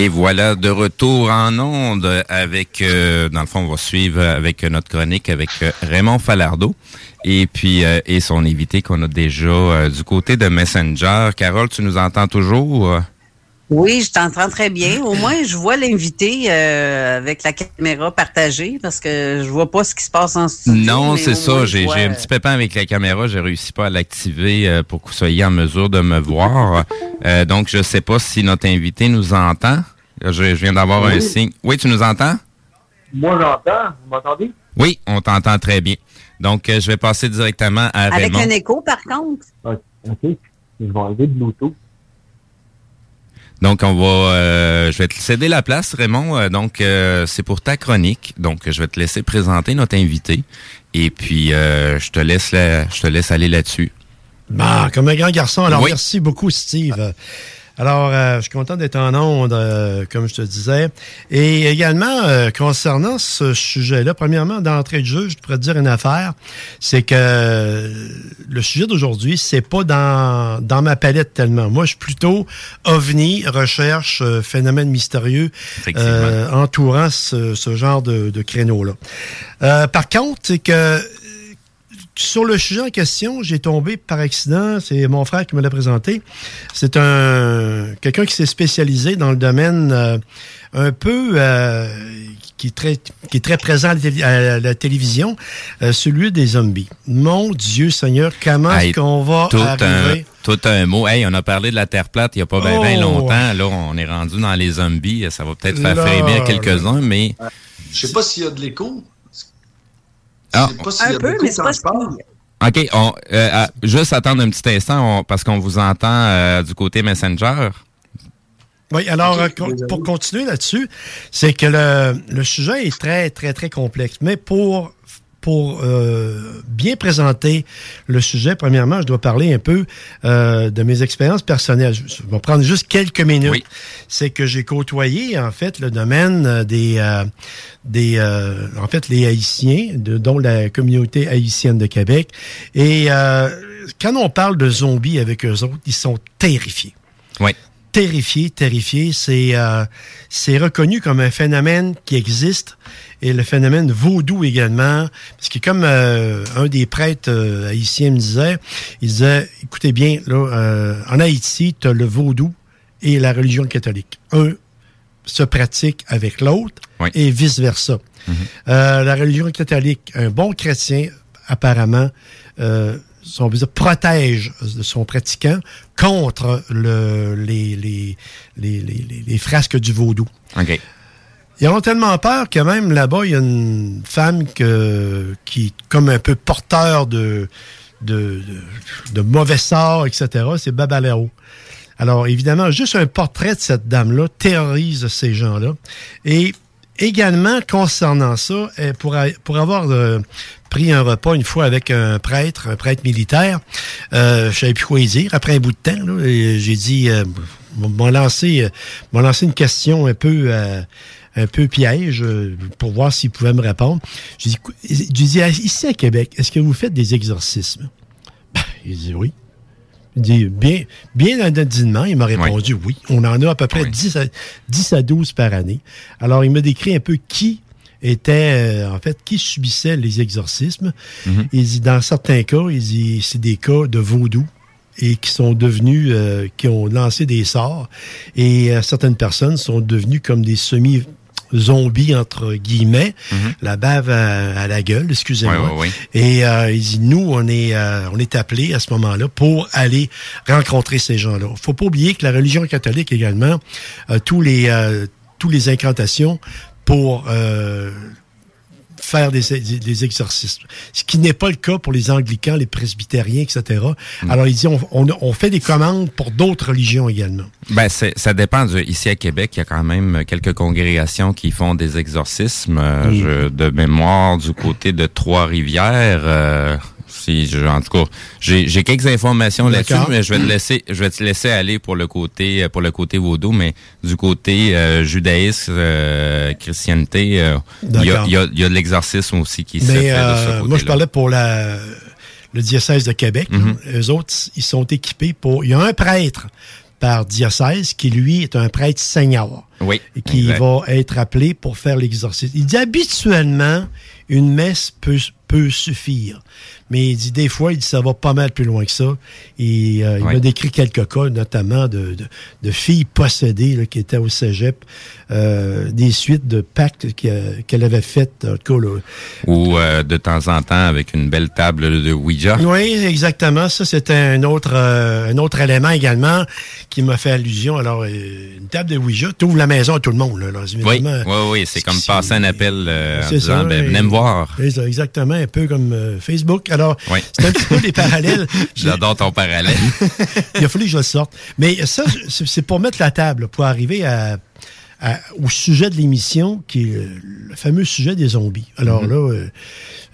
Et voilà, de retour en onde avec, euh, dans le fond, on va suivre avec notre chronique avec euh, Raymond Falardeau et puis euh, et son invité qu'on a déjà du côté de Messenger. Carole, tu nous entends toujours? Oui, je t'entends très bien. Au moins, je vois l'invité euh, avec la caméra partagée parce que je vois pas ce qui se passe en studio. Non, c'est ça. J'ai vois, un petit pépin avec la caméra. J'ai réussi pas à l'activer euh, pour que vous soyez en mesure de me voir. Euh, donc, je sais pas si notre invité nous entend. Je, je viens d'avoir un signe. Oui, tu nous entends? Moi, j'entends. Vous m'entendez? Oui, on t'entend très bien. Donc, euh, je vais passer directement à Avec Raymond. un écho, par contre. OK. Je vais enlever de l'auto. Donc, on va, euh, je vais te céder la place, Raymond. Euh, donc, euh, c'est pour ta chronique. Donc, je vais te laisser présenter notre invité. Et puis, euh, je te laisse, la- je te laisse aller là-dessus. Bah, comme un grand garçon. Alors, Oui. merci beaucoup, Steve. Alors, euh, je suis content d'être en onde, euh, comme je te disais. Et également, euh, concernant ce sujet-là, premièrement, d'entrée de jeu, je pourrais te dire une affaire, c'est que le sujet d'aujourd'hui, c'est pas dans, dans ma palette tellement. Moi, je suis plutôt ovni, recherche, phénomène mystérieux, euh, entourant ce, ce genre de, de créneau-là. Euh, par contre, c'est que sur le sujet en question, j'ai tombé par accident, c'est mon frère qui me l'a présenté. C'est un quelqu'un qui s'est spécialisé dans le domaine euh, un peu euh, qui est très qui est très présent à la, télé- à la télévision, euh, celui des zombies. Mon Dieu Seigneur, comment Hey, est-ce qu'on va tout un, tout un mot. Hey, on a parlé de la Terre plate il n'y a pas bien Oh. longtemps. Là, on est rendu dans les zombies. Ça va peut-être faire frémir quelques-uns, mais... Je sais pas s'il y a de l'écho. Ah, pas de l'écho quand je parle. OK, on, euh, juste attendre un petit instant on- parce qu'on vous entend euh, du côté Messenger. Oui, alors, euh, pour continuer là-dessus, c'est que le, le sujet est très, très, très complexe. Mais pour, pour euh, bien présenter le sujet, premièrement, je dois parler un peu euh, de mes expériences personnelles. Je, je vais prendre juste quelques minutes. C'est que j'ai côtoyé, en fait, le domaine euh, des, euh, des euh, en fait, les Haïtiens, de- dont la communauté haïtienne de Québec. Et euh, quand on parle de zombies avec eux autres, ils sont terrifiés Oui. terrifié, terrifié. C'est euh, c'est reconnu comme un phénomène qui existe et le phénomène vaudou également. Parce que comme euh, un des prêtres euh, haïtiens me disait, il disait, écoutez bien, là, euh, en Haïti, tu as le vaudou et la religion catholique. Un se pratique avec l'autre et vice-versa. Euh, la religion catholique, un bon chrétien, apparemment, euh, si on veut dire, protège son pratiquant contre le, les, les, les, les, frasques du vaudou. OK. Ils ont tellement peur que même là-bas, il y a une femme que, qui est comme un peu porteur de, de, de, mauvais sorts, etc. C'est Babalao. Alors, évidemment, juste un portrait de cette dame-là terrorise ces gens-là. Et également, concernant ça, euh, pour, pour avoir euh, pris un repas une fois avec un prêtre, un prêtre militaire, euh, je savais plus quoi dire. Après un bout de temps, j'ai dit, euh, m'a lancé, euh, lancé une question un peu, euh, un peu piège euh, pour voir s'il pouvait me répondre. J'ai dit, dit, ici à Québec, est-ce que vous faites des exorcismes? Ben, il dit oui. Il dit, bien, bien il m'a répondu oui. On en a à peu près 10, à, 10 à 12 par année. Alors, il m'a décrit un peu qui était, euh, en fait, qui subissait les exorcismes. Il dit, dans certains cas, il dit, c'est des cas de vaudou et qui sont devenus, euh, qui ont lancé des sorts. Et euh, certaines personnes sont devenues comme des semi zombie entre guillemets, la bave à, à la gueule, excusez-moi. Mhm. Ouais, ouais, ouais. Et euh, il dit nous on est euh, on est appelés à ce moment-là pour aller rencontrer ces gens-là. Faut pas oublier que la religion catholique également a tous les euh, tous les incantations pour euh, faire des, des, des exorcismes. Ce qui n'est pas le cas pour les anglicans, les presbytériens, etc. Mm. Alors, il dit, on, on, on fait des commandes pour d'autres religions également. Ben, ça dépend. du- ici à Québec, il y a quand même quelques congrégations qui font des exorcismes. euh, Mm. je- de mémoire, du côté de Trois-Rivières. euh, si je, en tout cas, j'ai quelques informations là-dessus, mais je vais te laisser, je vais te laisser aller pour le côté, pour le côté vaudou, mais du côté euh, judaïsme, euh, chrétienté, euh, il y, a, D'accord. il y, a, il y a de l'exorcisme aussi qui se fait de ce moi, je parlais pour la, le diocèse de Québec. Mhm. Eux autres, ils sont équipés pour... Il y a un prêtre par diocèse qui, lui, est un prêtre senior. Oui. Et qui exact. va être appelé pour faire l'exorcisme. Il dit habituellement, une messe peut, peut suffire. Mais il dit des fois, il dit ça va pas mal plus loin que ça. Et euh, il Ouais. m'a décrit quelques cas, notamment de, de, de filles possédées là, qui étaient au cégep, euh, des suites de pactes que- qu'elle avait faites. En tout cas, là, Ou euh, de temps en temps avec une belle table de Ouija. oui, exactement. Ça, c'était un autre, euh, un autre élément également qui m'a fait allusion. Alors, euh, une table de Ouija, tu ouvres la maison à tout le monde. Là, là, Oui, oui, oui, c'est comme passer un appel euh, en disant, ça, ben, et- venez me voir. Exactement, un peu comme euh, Facebook. Alors, Oui. c'est un petit peu des parallèles. J'adore ton parallèle. Il a fallu que je le sorte. Mais ça, c'est pour mettre la table, pour arriver à, à- au sujet de l'émission, qui est le, fameux sujet des zombies. Alors Mhm. là, euh,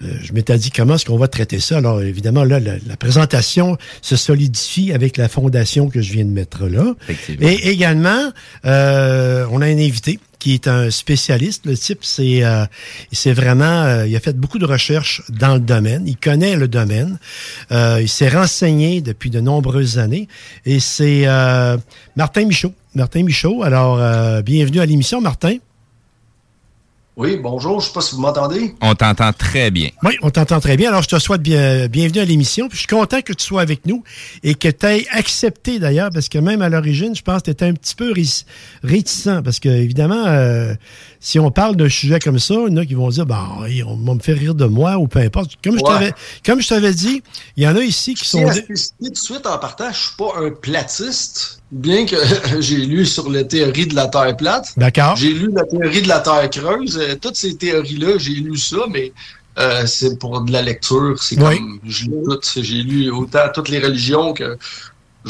euh, je m'étais dit comment est-ce qu'on va traiter ça. Alors évidemment, là, la, la présentation se solidifie avec la fondation que je viens de mettre là. Effectivement. Et également, on a un invité qui est un spécialiste. Le type, c'est euh, c'est vraiment, euh, il a fait beaucoup de recherches dans le domaine. Il connaît le domaine. Euh, il s'est renseigné depuis de nombreuses années. Et c'est euh, Martin Michaud. Martin Michaud. Alors, bienvenue à l'émission, Martin. Oui, bonjour, je sais pas si vous m'entendez. On t'entend très bien. Oui, on t'entend très bien. Alors, je te souhaite bien, bienvenue à l'émission. Puis, je suis content que tu sois avec nous et que tu aies accepté d'ailleurs, parce que même à l'origine, je pense que tu étais un petit peu ré- réticent. Parce que, évidemment, euh, si on parle d'un sujet comme ça, il y en a qui vont dire, bah, on va me faire rire de moi ou peu importe. Comme je Ouais. t'avais, comme je t'avais dit, il y en a ici qui Je sont. tout de suite en partant, je suis pas un platiste, bien que j'ai lu sur la théorie de la Terre plate. D'accord. J'ai lu la théorie de la Terre creuse. Euh, Toutes ces théories-là, j'ai lu ça, mais euh, c'est pour de la lecture. C'est Oui. comme je tout. J'ai lu autant toutes les religions que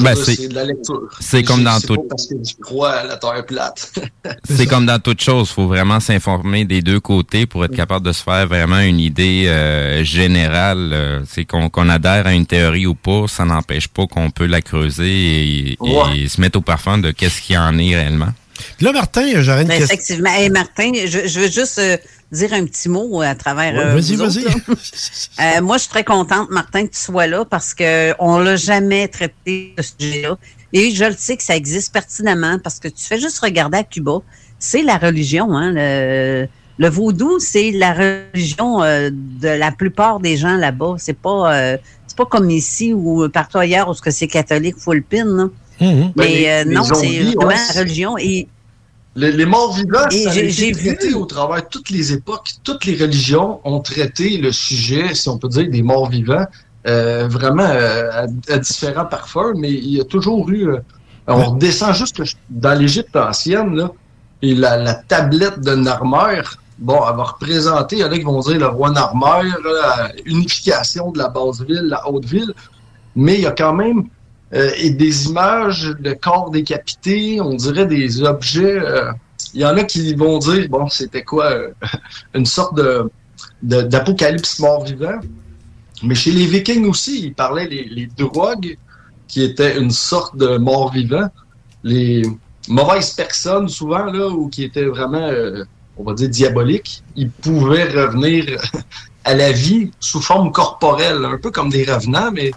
Ben, c'est- c'est de la lecture. c'est comme dans tout. pas parce que je crois à la Terre plate. C'est comme dans toute chose, faut vraiment s'informer des deux côtés pour être capable de se faire vraiment une idée euh, générale. euh, c'est qu'on adhère à une théorie ou pas, ça n'empêche pas qu'on peut la creuser et, se mettre au parfum de qu'est-ce qu'il y en est réellement. Là, Martin, j'aurais une Ben, question. effectivement. Hey, Martin, je, je veux juste euh, dire un petit mot à travers. Ouais, euh, vas-y, vas-y. Euh, moi, je suis très contente, Martin, que tu sois là parce que on l'a jamais traité ce sujet-là. Et je le sais que ça existe pertinemment parce que tu fais juste regarder à Cuba. C'est la religion, hein. Le, le vaudou, c'est la religion euh, de la plupart des gens là-bas. C'est pas, euh, c'est pas comme ici ou partout ailleurs où c'est catholique full pin. là. Mhm. Ben, Mais les- euh, non, c'est vraiment ouais, la c'est- religion. Et Les, les morts vivants, Et ça a j'ai- été j'ai traité vu- au travers de toutes les époques. Toutes les religions ont traité le sujet, si on peut dire, des morts vivants, euh, vraiment euh, à, à différents parfums, mais il y a toujours eu... euh, on redescend juste dans l'Égypte ancienne, là, et la, la tablette de Narmer, bon, elle va représenter, il y en a qui vont dire le roi Narmer, unification de la basse ville, la haute ville, mais il y a quand même euh, et des images de corps décapités, on dirait des objets. euh, Il y en a qui vont dire, bon, c'était quoi, euh, une sorte de d'apocalypse mort-vivant. Mais chez les Vikings aussi, ils parlaient les, drogues, qui étaient une sorte de mort-vivant. Les mauvaises personnes, souvent, là, ou qui étaient vraiment, on va dire, diaboliques, ils pouvaient revenir à la vie sous forme corporelle, un peu comme des revenants, mais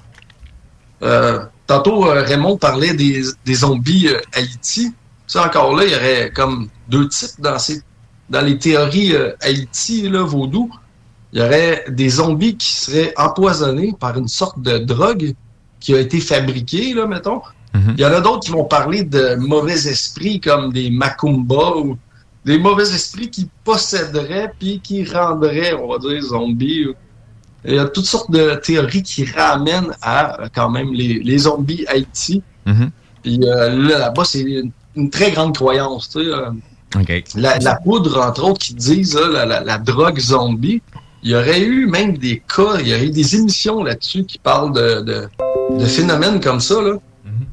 euh, tantôt, euh, Raymond parlait des, des zombies euh, Haïti. Ça, encore là, il y aurait comme deux types dans, ces, dans les théories euh, Haïti, là, vaudou. Il y aurait des zombies qui seraient empoisonnés par une sorte de drogue qui a été fabriquée, là, mettons. Il y en a d'autres qui vont parler de mauvais esprits comme des Macumba ou des mauvais esprits qui posséderaient puis qui rendraient, on va dire, zombies. Il y a toutes sortes de théories qui ramènent à euh, quand même les, les zombies Haïti. Mhm. Puis euh, là, là-bas, c'est une, une très grande croyance. tu sais, euh, la, la poudre, entre autres, qui disent la, la- la drogue zombie. Il y aurait eu même des cas, il y a eu des émissions là-dessus qui parlent de, de, de phénomènes comme ça. Là.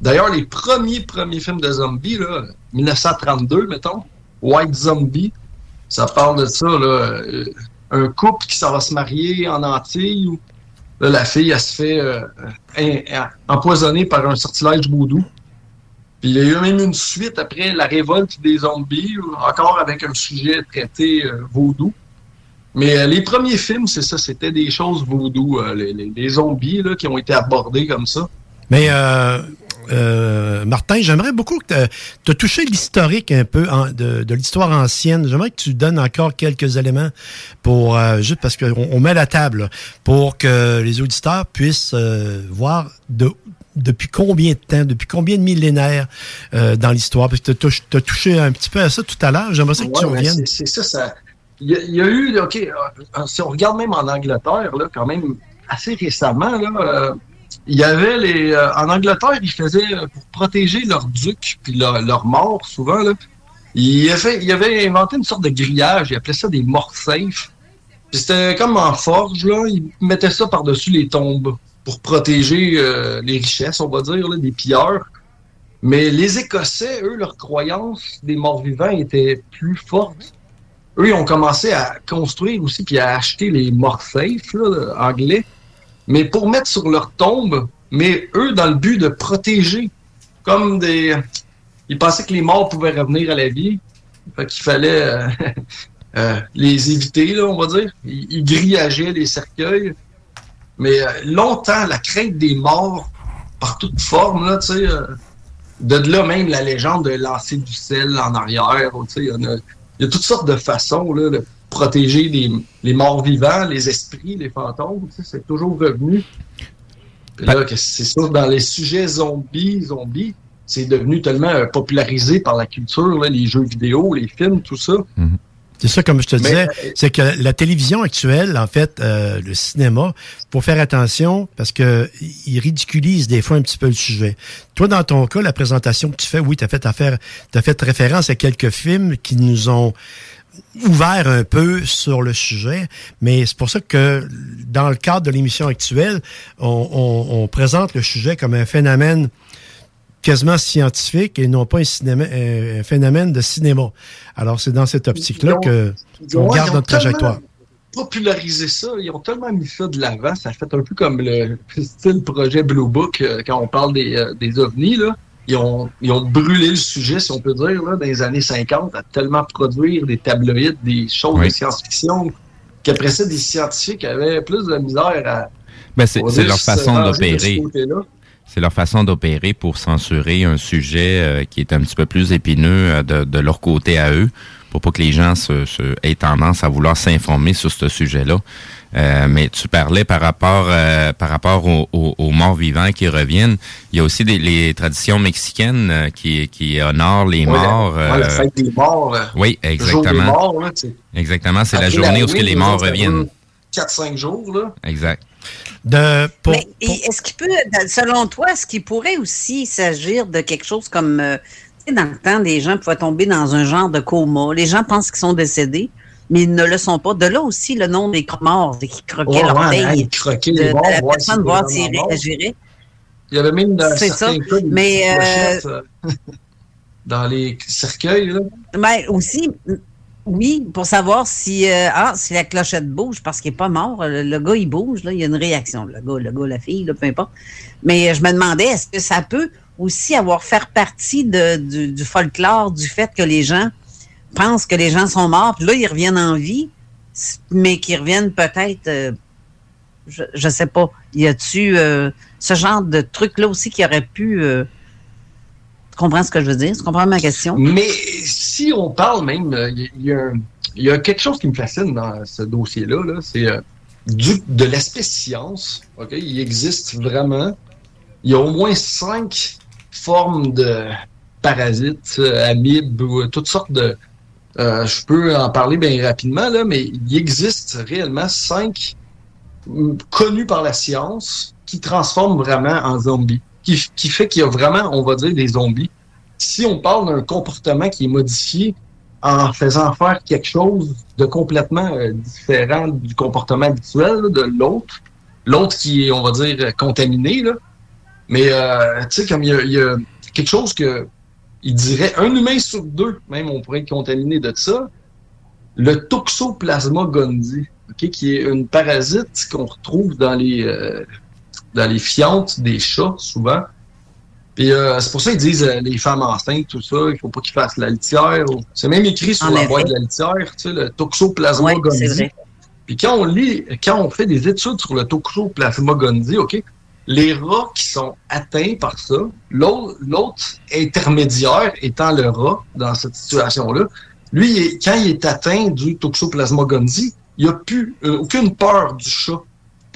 D'ailleurs, les premiers premiers films de zombies, là, 1932, mettons, White Zombie, ça parle de ça, là, un couple qui s'en va se marier en Antilles, où la fille, elle se fait euh, in- empoisonner par un sortilège vaudou. Puis il y a eu même une suite après la révolte des zombies, encore avec un sujet traité euh, vaudou. Mais euh, les premiers films, c'est ça, c'était des choses vaudou, euh, les- les zombies là, qui ont été abordés comme ça. Mais euh, Martin, j'aimerais beaucoup que tu as touché l'historique un peu en- de, de l'histoire ancienne. J'aimerais que tu donnes encore quelques éléments pour euh, juste parce qu'on on met la table là, pour que les auditeurs puissent euh, voir de depuis combien de temps, depuis combien de millénaires dans l'histoire. Parce que tu as, touché un petit peu à ça tout à l'heure. J'aimerais que tu reviennes. c'est- ça, ça. Il y, a- il y a eu, OK, si on regarde même en Angleterre, là, quand même assez récemment, là, il y avait les. euh, en Angleterre, ils faisaient, euh, pour protéger leurs ducs puis leurs leurs morts, souvent, là, ils avaient, ils avaient inventé une sorte de grillage, ils appelaient ça des morts safe. Puis c'était comme en forge, là, ils mettaient ça par-dessus les tombes pour protéger euh, les richesses, on va dire, là, des pilleurs. Mais les Écossais, eux, leur croyance des morts vivants était plus forte. Eux, ils ont commencé à construire aussi puis à acheter les morts safe, là, anglais, mais pour mettre sur leur tombe, mais eux, dans le but de protéger, comme des... Ils pensaient que les morts pouvaient revenir à la vie, fait qu'il fallait euh, euh, les éviter, là, on va dire. Ils, ils grillageaient les cercueils. Mais euh, longtemps, la crainte des morts, par toute forme, là, tu sais, de là même la légende de lancer du sel en arrière, il y, en a- il y a toutes sortes de façons là, de protéger les, les morts vivants, les esprits, les fantômes, c'est toujours revenu. Puis là, c'est sûr, dans les sujets zombies, zombies, c'est devenu tellement euh, popularisé par la culture, là, les jeux vidéo, les films, tout ça. C'est ça, comme je te disais, euh, c'est que la télévision actuelle, en fait, euh, le cinéma, faut faire attention parce que il ridiculise des fois un petit peu le sujet. Toi, dans ton cas, la présentation que tu fais, oui, tu as fait affaire, as fait référence à quelques films qui nous ont ouvert un peu sur le sujet, mais c'est pour ça que dans le cadre de l'émission actuelle, on, on- on présente le sujet comme un phénomène quasiment scientifique et non pas un, cinéma, un phénomène de cinéma. Alors, c'est dans cette optique-là Ils ont- que ils ont- on garde ils ont notre trajectoire. popularisé ça, ils ont tellement mis ça de l'avant, ça fait un peu comme le style projet Blue Book euh, quand on parle des, euh, des ovnis. Là. Ils, ont, ils ont brûlé le sujet, si on peut dire, là, dans les années 50, à tellement produire des tabloïds, des choses de science-fiction, qu'après ça, des scientifiques avaient plus de misère à. Ben, c'est leur façon d'opérer. C'est leur façon d'opérer pour censurer un sujet euh, qui est un petit peu plus épineux euh, de, de leur côté à eux, pour pas que les gens se, se- aient tendance à vouloir s'informer sur ce sujet-là. Euh, mais tu parlais par rapport euh, par rapport aux, aux- aux morts vivants qui reviennent. Il y a aussi des, les traditions mexicaines euh, qui, qui honorent les la- morts. ouais, la euh, fête des morts. oui, le jour des exactement. morts, là. Exactement, c'est la journée où les morts reviennent. dure 4-5 jours, là. Exact. De, pour, Mais et est-ce qu'il peut, selon toi, est-ce qu'il pourrait aussi s'agir de quelque chose comme, euh, tu sais, dans le temps, les gens pouvaient tomber dans un genre de coma. Les gens pensent qu'ils sont décédés, mais ils ne le sont pas. De là aussi le nom des morts, qui croquaient Ouais, ouais, l'orteil hein, ils croquaient de, les de morts, la voir personne, voir s'il réagirait. Il y avait même dans C'est certains ça. cas des Mais, euh, euh, dans les cercueils. Là. Mais aussi, oui, pour savoir si, euh, ah, si la clochette bouge parce qu'il n'est pas mort, le, gars, il bouge, là, il y a une réaction. Le gars, le gars, la fille, là, peu importe. Mais euh, je me demandais, est-ce que ça peut aussi avoir faire partie du, folklore, du fait que les gens pensent que les gens sont morts, puis là, ils reviennent en vie, mais qu'ils reviennent peut-être, euh, je, je sais pas, y a-tu euh, ce genre de truc-là aussi qui aurait pu... tu comprends ce que je veux dire? Tu comprends ma question? Mais si on parle même, euh, il y, a quelque chose qui me fascine dans ce dossier-là, là, c'est euh, de l'aspect science. ok? Il existe vraiment. Il y a au moins cinq formes de parasites, euh, amibes ou toutes sortes de, je peux en parler bien rapidement, là, mais il existe réellement cinq mm, connus par la science qui transforment vraiment en zombies, qui, fait qu'il y a vraiment, on va dire, des zombies. Si on parle d'un comportement qui est modifié en faisant faire quelque chose de complètement euh, différent du comportement habituel de l'autre, l'autre qui est, on va dire, contaminé, là. mais euh, tu sais, comme il y a, quelque chose que il dirait un humain sur deux, même on pourrait être contaminé de ça, le Toxoplasma gondii, ok, qui est une parasite qu'on retrouve dans les euh, dans les fientes des chats souvent. Puis euh, c'est pour ça qu'ils disent euh, les femmes enceintes, tout ça, il faut pas qu'ils fassent la litière. ou- C'est même écrit sur En la boîte de la litière, tu sais, le Toxoplasma gondii. Puis quand on lit, quand on fait des études sur le Toxoplasma gondii, OK, les rats qui sont atteints par ça, l'autre intermédiaire étant le rat dans cette situation-là, lui, il est- quand il est atteint du Toxoplasma gondii, il n'a plus euh, aucune peur du chat.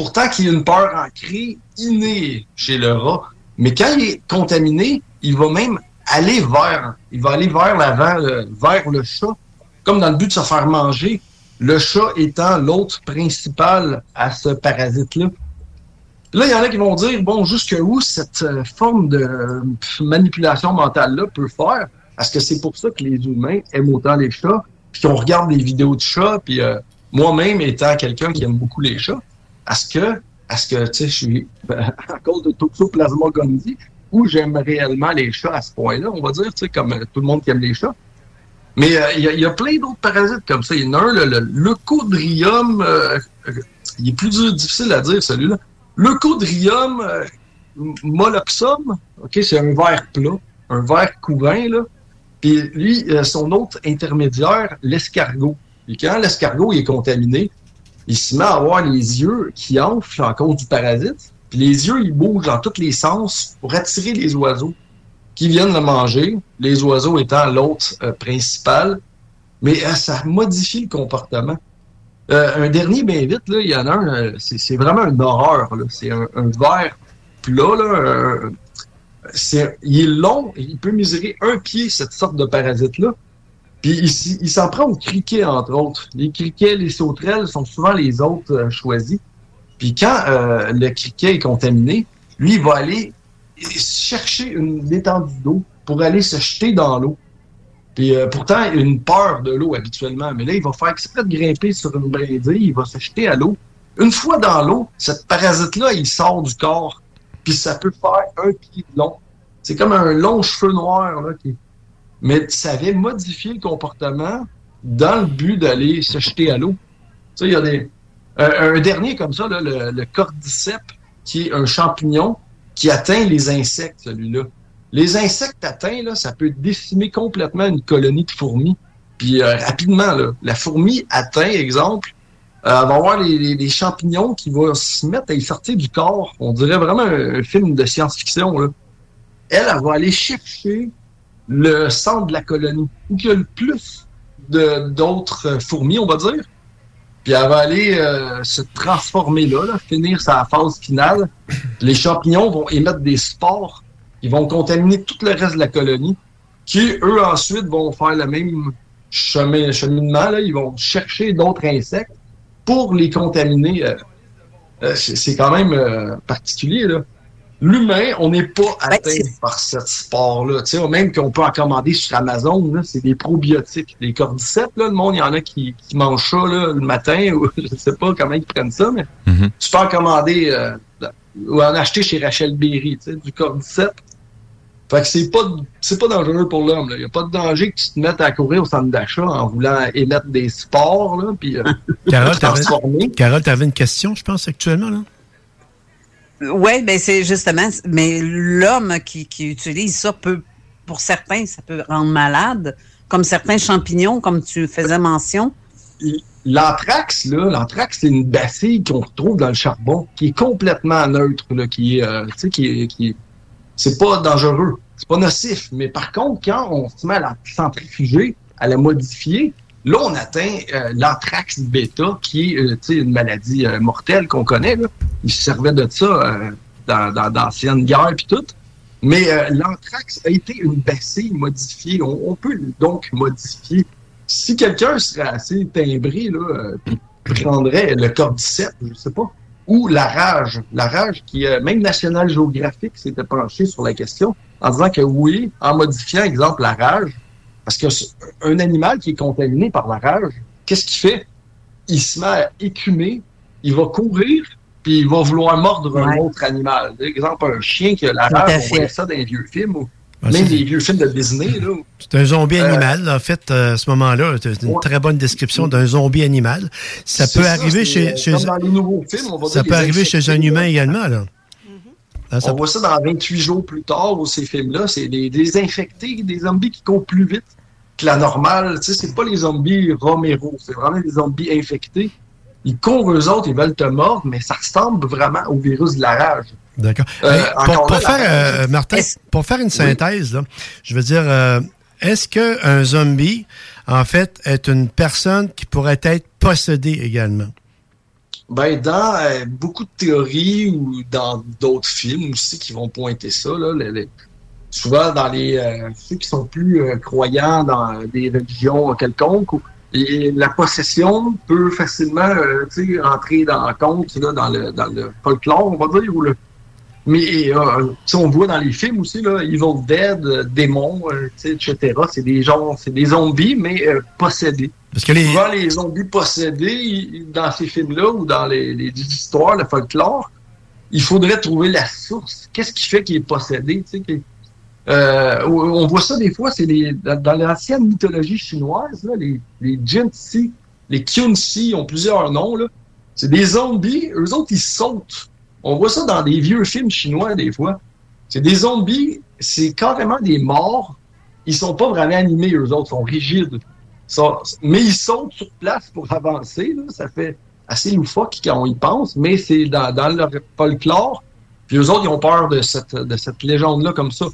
Pourtant qu'il y a une peur ancrée, innée chez le rat. Mais quand il est contaminé, il va même aller vers, il va aller vers l'avant, euh, vers le chat, comme dans le but de se faire manger. Le chat étant l'hôte principal à ce parasite-là. Là, il y en a qui vont dire, bon, jusqu'où cette euh, forme de euh, manipulation mentale-là peut faire? Est-ce que c'est pour ça que les humains aiment autant les chats? Puis qu'on regarde des vidéos de chats, puis moi-même étant quelqu'un qui aime beaucoup les chats, est-ce que, est-ce que, tu sais, je suis, à cause de Toxoplasma ou j'aime réellement les chats à ce point-là, on va dire, tu sais, comme euh, tout le monde qui aime les chats. Mais euh, il y, a- plein d'autres parasites comme ça. Il y en a un, le, le leucodrium, euh, il est plus difficile à dire celui-là. Leucodrium euh, molloxum, ok, c'est un verre plat, un verre couvain, là. Puis lui, son autre intermédiaire, l'escargot. Puis quand l'escargot est contaminé, il se met à avoir les yeux qui enflent en cause du parasite. Puis les yeux, ils bougent dans tous les sens pour attirer les oiseaux qui viennent le manger, les oiseaux étant l'hôte euh, principal. Mais euh, ça modifie le comportement. Euh, un dernier, bien vite, il y en a un, c'est vraiment une horreur. C'est un, verre plat, là, il est long, il peut mesurer un pied, cette sorte de parasite-là. Puis il, s'en prend aux criquets, entre autres. Les criquets, les sauterelles sont souvent les autres euh, choisis. Puis quand euh, le criquet est contaminé, lui, il va aller chercher une étendue d'eau pour aller se jeter dans l'eau. Puis euh, pourtant, il a une peur de l'eau habituellement. Mais là, il va faire exprès de grimper sur une brindille, il va se jeter à l'eau. Une fois dans l'eau, cette parasite-là, il sort du corps. Puis ça peut faire un pied de long. C'est comme un long cheveu noir. Là, qui... Mais ça avait modifié le comportement dans le but d'aller se jeter à l'eau. Il y a des... Un, dernier comme ça, là, le, le cordyceps, qui est un champignon qui atteint les insectes, celui-là. Les insectes atteints, là, ça peut décimer complètement une colonie de fourmis. Puis euh, rapidement, là, la fourmi atteint, exemple, euh, va avoir les, champignons qui vont se mettre à y sortir du corps. On dirait vraiment un, film de science-fiction. Elle, elle va aller chercher le centre de la colonie, où il y a le plus d'autres fourmis, on va dire. Puis elle va aller euh, se transformer là, finir sa phase finale. Les champignons vont émettre des spores ils vont contaminer tout le reste de la colonie, qui, eux, ensuite, vont faire le même chemin, cheminement. Là. Ils vont chercher d'autres insectes pour les contaminer. euh, euh, c'est quand même particulier. là. L'humain, on n'est pas atteint par cette sport-là. Tu sais, Même qu'on peut en commander sur Amazon, c'est des probiotiques. Les cordyceps, là, le monde, il y en a qui, qui mangent ça là, le matin, ou je sais pas comment ils prennent ça, mais tu peux en commander euh, ou en acheter chez Rachel Berry, tu sais, du cordyceps. Fait que c'est pas c'est pas dangereux pour l'homme. Il n'y a pas de danger que tu te mettes à courir au centre d'achat en voulant émettre des sports, là, puis euh, Carole, transformer. t'avais, Carole, t'avais une question, je pense, actuellement, là? Oui, ben c'est justement, mais l'homme qui, utilise ça peut, pour certains, ça peut rendre malade, comme certains champignons, comme tu faisais mention. L'anthrax, là, l'anthrax, c'est une bacille qu'on retrouve dans le charbon, qui est complètement neutre, là, qui est, euh, qui est, qui est- c'est pas dangereux, c'est pas nocif. Mais par contre, quand on se met à la centrifuger, à la modifier, là, on atteint euh, l'anthrax bêta, qui est, euh, une maladie euh, mortelle qu'on connaît, là. Ils se servaient de ça euh, dans, d'anciennes guerres puis tout. Mais euh, l'anthrax a été une bacille modifiée. On, peut donc modifier si quelqu'un serait assez timbré, là, prendrait le cordyceps, je sais pas, ou la rage, la rage qui, même National Geographic s'était penché sur la question en disant que oui, en modifiant, exemple, la rage, parce que c- un animal qui est contaminé par la rage, qu'est-ce qu'il fait? Il se met à écumer, il va courir, puis il va vouloir mordre un autre animal. Par exemple, un chien qui a la rage, on voyait ça dans les vieux films, ou Ah, même les vieux films de Disney. Là, C'est un zombie Euh, animal, là, en fait, euh, à ce moment-là. C'est une très bonne description d'un zombie animal. Ça peut ça, arriver chez, euh, chez- comme dans les nouveaux films, on va ça dire peut arriver chez un humain là. également, là. Ça On voit ça dans 28 jours plus tard, où ces films-là, c'est des, des infectés, des zombies qui courent plus vite que la normale. Tu sais, c'est pas les zombies Romero, c'est vraiment des zombies infectés. Ils courent, eux autres, ils veulent te mordre, mais ça ressemble vraiment au virus de la rage. D'accord. Euh, Hey, pour, là, faire, euh, Martin, pour faire une synthèse, là, je veux dire, euh, est-ce qu'un zombie, en fait, est une personne qui pourrait être possédée également? Ben, dans euh, beaucoup de théories ou dans d'autres films aussi qui vont pointer ça, là, les- les- souvent dans les euh, ceux qui sont plus euh, croyants dans des religions quelconques, et la possession peut facilement euh, entrer dans le compte là, dans le dans le folklore, on va dire, ou le mais euh, sais, on voit dans les films aussi là, Evil Dead, euh, démons, euh, etc. C'est des gens, c'est des zombies mais euh, possédés. Parce que les... Souvent, les zombies possédés, ils- dans ces films-là ou dans les, les histoires, le folklore, il faudrait trouver la source. Qu'est-ce qui fait qu'il est possédé? Euh, on voit ça des fois, c'est dans, l'ancienne mythologie chinoise, là, les, les Jinsi, les Kyunsi ont plusieurs noms. C'est des zombies, eux autres, ils sautent. On voit ça dans des vieux films chinois des fois. C'est des zombies, c'est carrément des morts. Ils sont pas vraiment animés, eux autres, sont rigides. Mais ils sautent sur place pour avancer. Ça fait assez loufoque quand on y pense, mais c'est dans, dans leur folklore. Puis eux autres, ils ont peur de cette, de cette légende-là comme ça.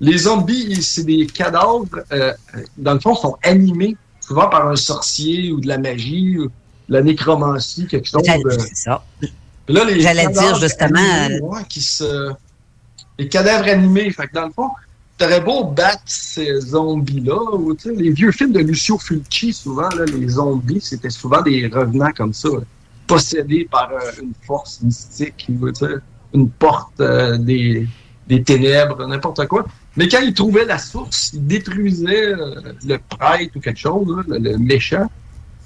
Les zombies, c'est des cadavres, euh, dans le fond, sont animés souvent par un sorcier ou de la magie, ou de la nécromancie, quelque chose. De- c'est ça. Là, les J'allais dire, cadavres justement, animés, euh, ouais, qui se... Les cadavres animés. Fait que dans le fond, t'aurais beau battre ces zombies-là, les vieux films de Lucio Fulci, souvent, là, les zombies, c'était souvent des revenants comme ça, là, possédés par euh, une force mystique, une porte euh, des, des ténèbres, n'importe quoi. Mais quand ils trouvaient la source, ils détruisaient euh, le prêtre ou quelque chose, là, le, méchant.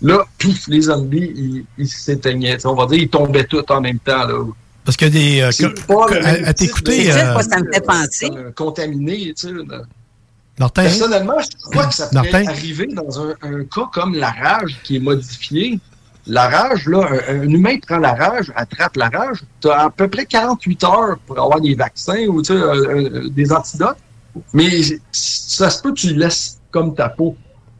Là, pouf, les zombies, ils ils s'éteignaient. On va dire, ils tombaient tous en même temps. Là. Parce que des. euh, C'est que- pas que- le à, à t'écouter, euh, ça me fait penser. euh, contaminé, tu sais. là. Personnellement, je crois que ça Martin? arriver dans un, un cas comme la rage qui est modifiée. La rage, là, un, un humain prend la rage, attrape la rage, tu as à peu près 48 heures pour avoir des vaccins ou tu sais, euh, euh, des antidotes. Mais ça se peut tu laisses comme ta peau.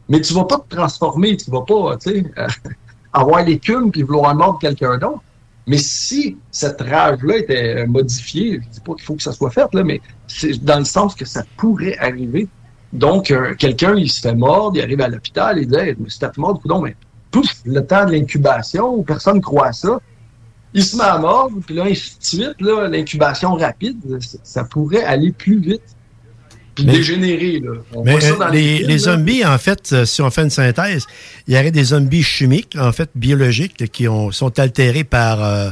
Mais tu vas pas te transformer, tu vas pas, euh, avoir l'écume puis vouloir mordre quelqu'un d'autre. Mais si cette rage-là était euh, modifiée, je dis pas qu'il faut que ça soit fait, là, mais c'est dans le sens que ça pourrait arriver. Donc, euh, quelqu'un, il se fait mordre, il arrive à l'hôpital, il dit hey, je me suis mordre, coudonc, mais pouf, le temps de l'incubation, personne croit à ça. Il se met à mordre, puis là, ainsi de suite, l'incubation rapide, ça pourrait aller plus vite. Mais- dégénérer, là. On Mais voit ça euh, dans les, les là. zombies, en fait, euh, si on fait une synthèse, il y aurait des zombies chimiques, en fait, biologiques, qui ont, sont altérés par, euh,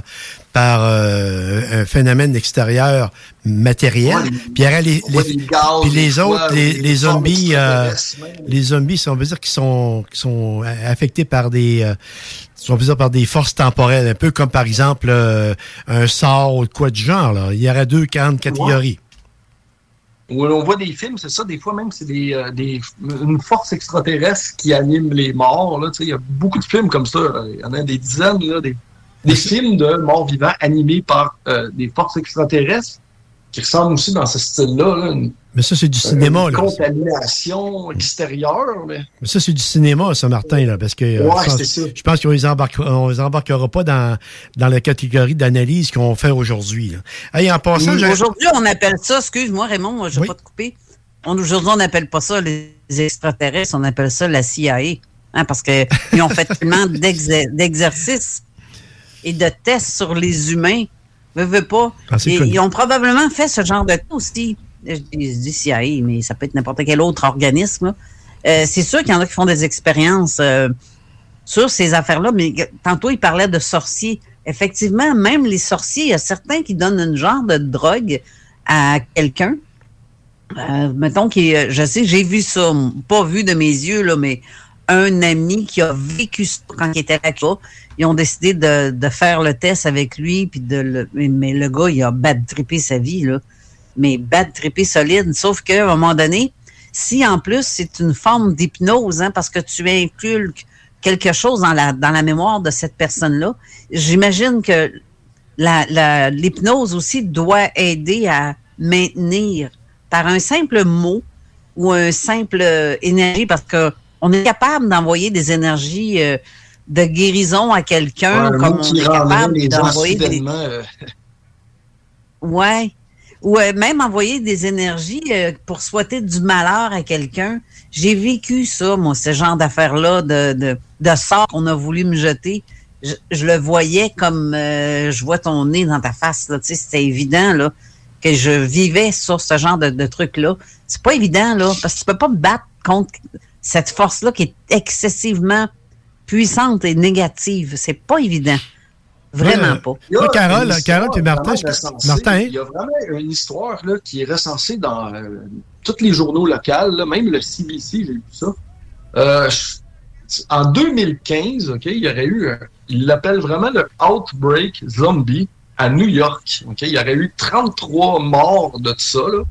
par euh, un phénomène extérieur matériel. Ouais, les- puis il y aurait les, les- gaz, les autres, les, les zombies, euh, les zombies, on veut dire, qui sont, qui sont affectés par des, euh, on veut dire, par des forces temporelles, un peu comme par exemple un sort ou de quoi du genre. Là. Il y aurait deux grandes catégories. On voit des films, c'est ça, des fois même, c'est des, euh, des, une force extraterrestre qui anime les morts. Il y a beaucoup de films comme ça. Il y en a des dizaines, là, des, des films de morts vivants animés par euh, des forces extraterrestres qui ressemblent aussi dans ce style-là. là, une, Mais ça, c'est du cinéma. une Là. contamination extérieure. Mais... Mais ça, c'est du cinéma, ça, Martin, là, parce que euh, Ouais, je pense- c'est ça. je pense qu'on les embarquera, on les embarquera pas dans, dans la catégorie d'analyse qu'on fait aujourd'hui. Hey, en passant, Aujourd'hui, on appelle ça, excuse-moi Raymond, moi, je ne vais pas te couper. On- Aujourd'hui, on n'appelle pas ça les extraterrestres, on appelle ça la CIA. Hein, parce qu'ils ont fait tellement d'exer- d'exercices et de tests sur les humains. Veux, veux pas. Ah, ils ont probablement fait ce genre de cas aussi. Je dis, CIA, mais ça peut être n'importe quel autre organisme. là. Euh, c'est sûr qu'il y en a qui font des expériences euh, sur ces affaires-là, mais tantôt, il parlait de sorciers. Effectivement, même les sorciers, il y a certains qui donnent une genre de drogue à quelqu'un. Euh, mettons que je sais, j'ai vu ça, pas vu de mes yeux, là, mais un ami qui a vécu ça quand il était là-bas. Ils ont décidé de, de faire le test avec lui, puis de le, mais le gars, il a bad trippé sa vie, là. Mais bad trippé solide. Sauf qu'à un moment donné, si en plus c'est une forme d'hypnose, hein, parce que tu inculques quelque chose dans la, dans la mémoire de cette personne-là, j'imagine que l'hypnose aussi doit aider à maintenir par un simple mot ou un simple euh, énergie, parce que on est capable d'envoyer des énergies euh, de guérison à quelqu'un, Ouais, comme on est capable d'envoyer des, euh, Ouais. Ou même envoyer des énergies euh, pour souhaiter du malheur à quelqu'un. J'ai vécu ça, moi, ce genre d'affaires-là, de, de, de sort qu'on a voulu me jeter. Je, je le voyais comme euh, je vois ton nez dans ta face. Là, tu sais, C'était évident là, que je vivais sur ce genre de, de truc-là. C'est pas évident, là, parce que tu peux pas me battre contre cette force-là qui est excessivement puissante et négative. C'est pas évident. Vraiment Ouais, pas. Il y a Toi, Carole, Carole puis Martin, recensée. Martin? Il y a vraiment une histoire là, qui est recensée dans euh, tous les journaux locaux, là, même le CBC, j'ai vu ça. Euh, en 2015, ok, il y aurait eu, euh, il l'appelle vraiment le Outbreak Zombie à New York. ok? Il y aurait eu 33 morts de ça. Là.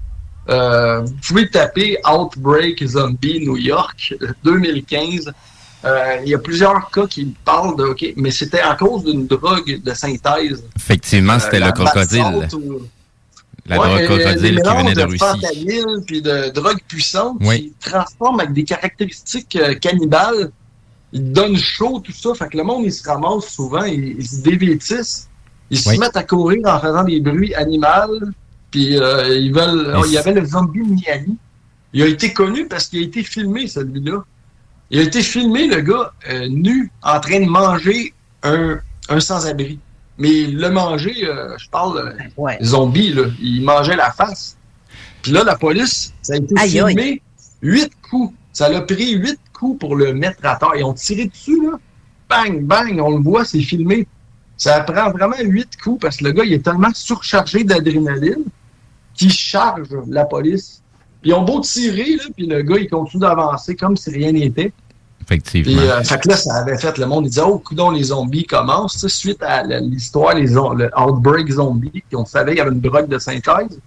Euh, vous pouvez taper Outbreak Zombie New York euh, 2015. Euh, il y a plusieurs cas qui parlent de, ok, mais c'était à cause d'une drogue de synthèse. Effectivement, c'était Euh, le la crocodile. ou- La Ouais, drogue crocodile qui venait de de Russie. fentanyl puis de drogues puissantes Oui. qui transforment avec des caractéristiques euh, cannibales. Ils donnent chaud, tout ça. Fait que le monde, il se ramasse souvent, ils, ils se dévêtissent. Ils se mettent à courir en faisant des bruits animaux. Puis euh, ils veulent. Mais il y avait le zombie Miami. Il a été connu parce qu'il a été filmé, celui-là. Il a été filmé, le gars, euh, nu, en train de manger un, un sans-abri. Mais le manger, euh, je parle euh, Ouais. zombie, là. Il mangeait la face. Puis là, la police, ça a été Aïe, aïe. filmé huit coups. Ça l'a pris huit coups pour le mettre à terre. Ils ont tiré dessus, là. Bang, bang, on le voit, c'est filmé. Ça prend vraiment huit coups parce que le gars, il est tellement surchargé d'adrénaline qu'il charge la police. Puis ils ont beau tirer, là, puis le gars, il continue d'avancer comme si rien n'était. Effectivement. Puis, euh, fait que là, ça avait fait le monde. Il disait, oh, coudon, les zombies commencent. Suite à l'histoire, les le Outbreak Zombie, puis on savait qu'il y avait une drogue de synthèse.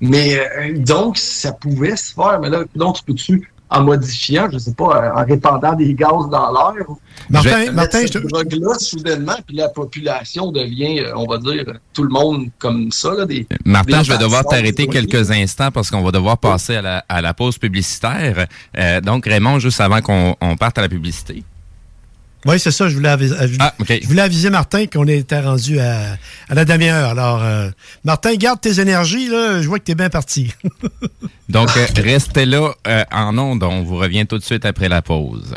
Mais euh, donc, ça pouvait se faire. Mais là, donc, tu peux-tu, en modifiant, je sais pas, euh, en répandant des gaz dans l'air, Martin, mettre Martin, cette je te- drogue-là soudainement, puis la population devient, euh, on va dire, tout le monde comme ça. Là, des, Martin, des je vais devoir t'arrêter quelques instants parce qu'on va devoir passer à la, à la pause publicitaire. Euh, donc, Raymond, juste avant qu'on on parte à la publicité. Oui, c'est ça. Je voulais, aviser, je, Ah, je voulais aviser Martin qu'on était rendu à, à la demi-heure. Alors, euh, Martin, garde tes énergies. Là. Je vois que tu es bien parti. Donc, euh, restez là euh, en ondes. On vous revient tout de suite après la pause.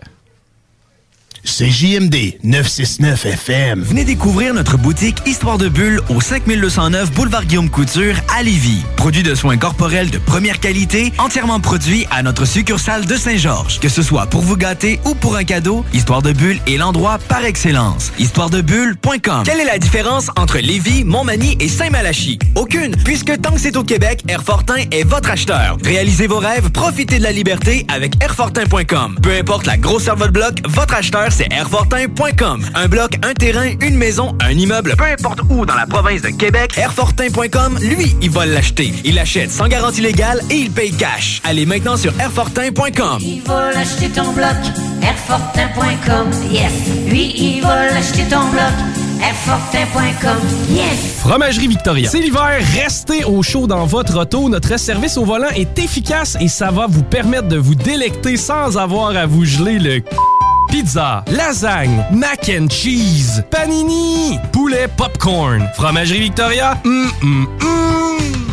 C'est JMD 969 FM. Venez découvrir notre boutique Histoire de Bulle au 5209 Boulevard Guillaume Couture à Lévis. Produit de soins corporels de première qualité, entièrement produit à notre succursale de Saint-Georges. Que ce soit pour vous gâter ou pour un cadeau, Histoire de Bulle est l'endroit par excellence. Histoiredebulle.com. Quelle est la différence entre Lévis, Montmagny et Saint-Malachie? Aucune, puisque tant que c'est au Québec, Airfortin est votre acheteur. Réalisez vos rêves, profitez de la liberté avec Airfortin.com. Peu importe la grosseur de votre bloc, votre acheteur, c'est Airfortin.com. Un bloc, un terrain, une maison, un immeuble, peu importe où dans la province de Québec, Airfortin.com, lui, il va l'acheter. Il l'achète sans garantie légale et il paye cash. Allez maintenant sur Airfortin.com. Il va l'acheter ton bloc, Airfortin.com, yes. Lui, il va l'acheter ton bloc, Airfortin.com, yes. Fromagerie Victoria. C'est l'hiver, restez au chaud dans votre auto. Notre service au volant est efficace et ça va vous permettre de vous délecter sans avoir à vous geler le c- Pizza, lasagne, mac and cheese, panini, poulet popcorn. Fromagerie Victoria, hum, hum, hum.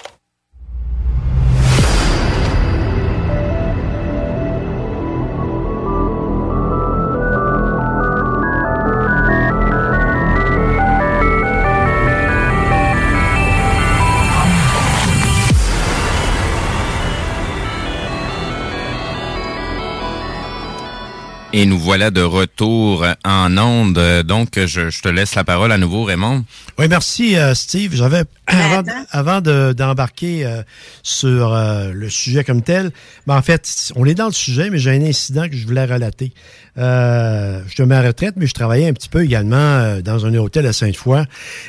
Et nous voilà de retour en onde. Donc, je, je te laisse la parole à nouveau, Raymond. Oui, merci, euh, Steve. J'avais, avant, avant de- d'embarquer euh, sur euh, le sujet comme tel, ben, en fait, on est dans le sujet, mais j'ai un incident que je voulais relater. Euh, je suis à ma retraite, mais je travaillais un petit peu également euh, dans un hôtel à Sainte-Foy.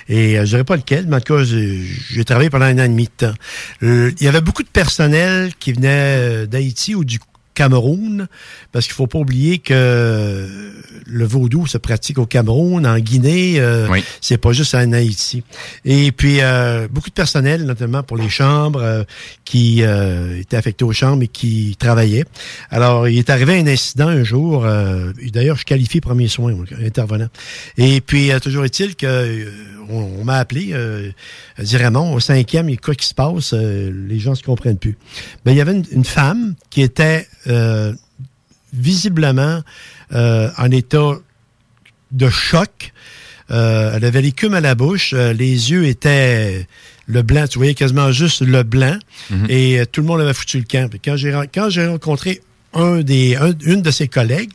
Et euh, je dirais pas lequel, mais en tout cas, j'ai j'ai travaillé pendant un an et demi de temps. Euh, il y avait beaucoup de personnel qui venait d'Haïti ou du Cameroun, parce qu'il faut pas oublier que le vaudou se pratique au Cameroun, en Guinée, euh, c'est pas juste en Haïti. Et puis euh, beaucoup de personnel, notamment pour les chambres, euh, qui euh, étaient affectés aux chambres et qui travaillaient. Alors, il est arrivé un incident un jour. euh, D'ailleurs, je qualifie premier soin, intervenant. Et puis, toujours est-il que euh, on, on m'a appelé, euh, elle dit Raymond, au cinquième, il y a quoi qui se passe? Euh, les gens se comprennent plus. Ben, il y avait une, une femme qui était euh, visiblement euh, en état de choc. Elle avait l'écume à la bouche, les yeux étaient le blanc, tu voyais quasiment juste le blanc, et euh, tout le monde avait foutu le camp. Quand j'ai rencontré un des un- une de ses collègues,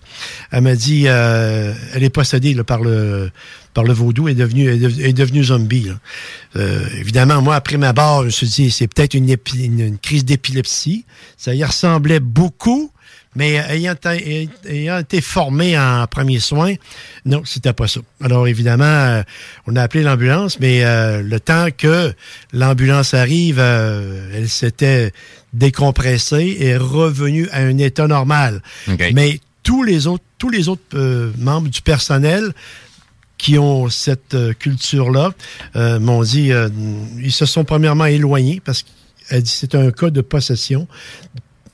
elle m'a dit euh, elle est possédée par le par le vaudou, est devenue est devenue zombie. Euh, évidemment, moi après ma barre, je me suis dit c'est peut-être une, crise d'épilepsie. Ça y ressemblait beaucoup. Mais ayant, ayant été formé en premier soin, non, c'était pas ça. Alors évidemment, euh, on a appelé l'ambulance, mais le temps que l'ambulance arrive, elle s'était décompressée et est revenue à un état normal. OK. Mais tous les autres, tous les autres euh, membres du personnel qui ont cette euh, culture-là euh, m'ont dit, euh, ils se sont premièrement éloignés parce qu'elle dit c'est un cas de possession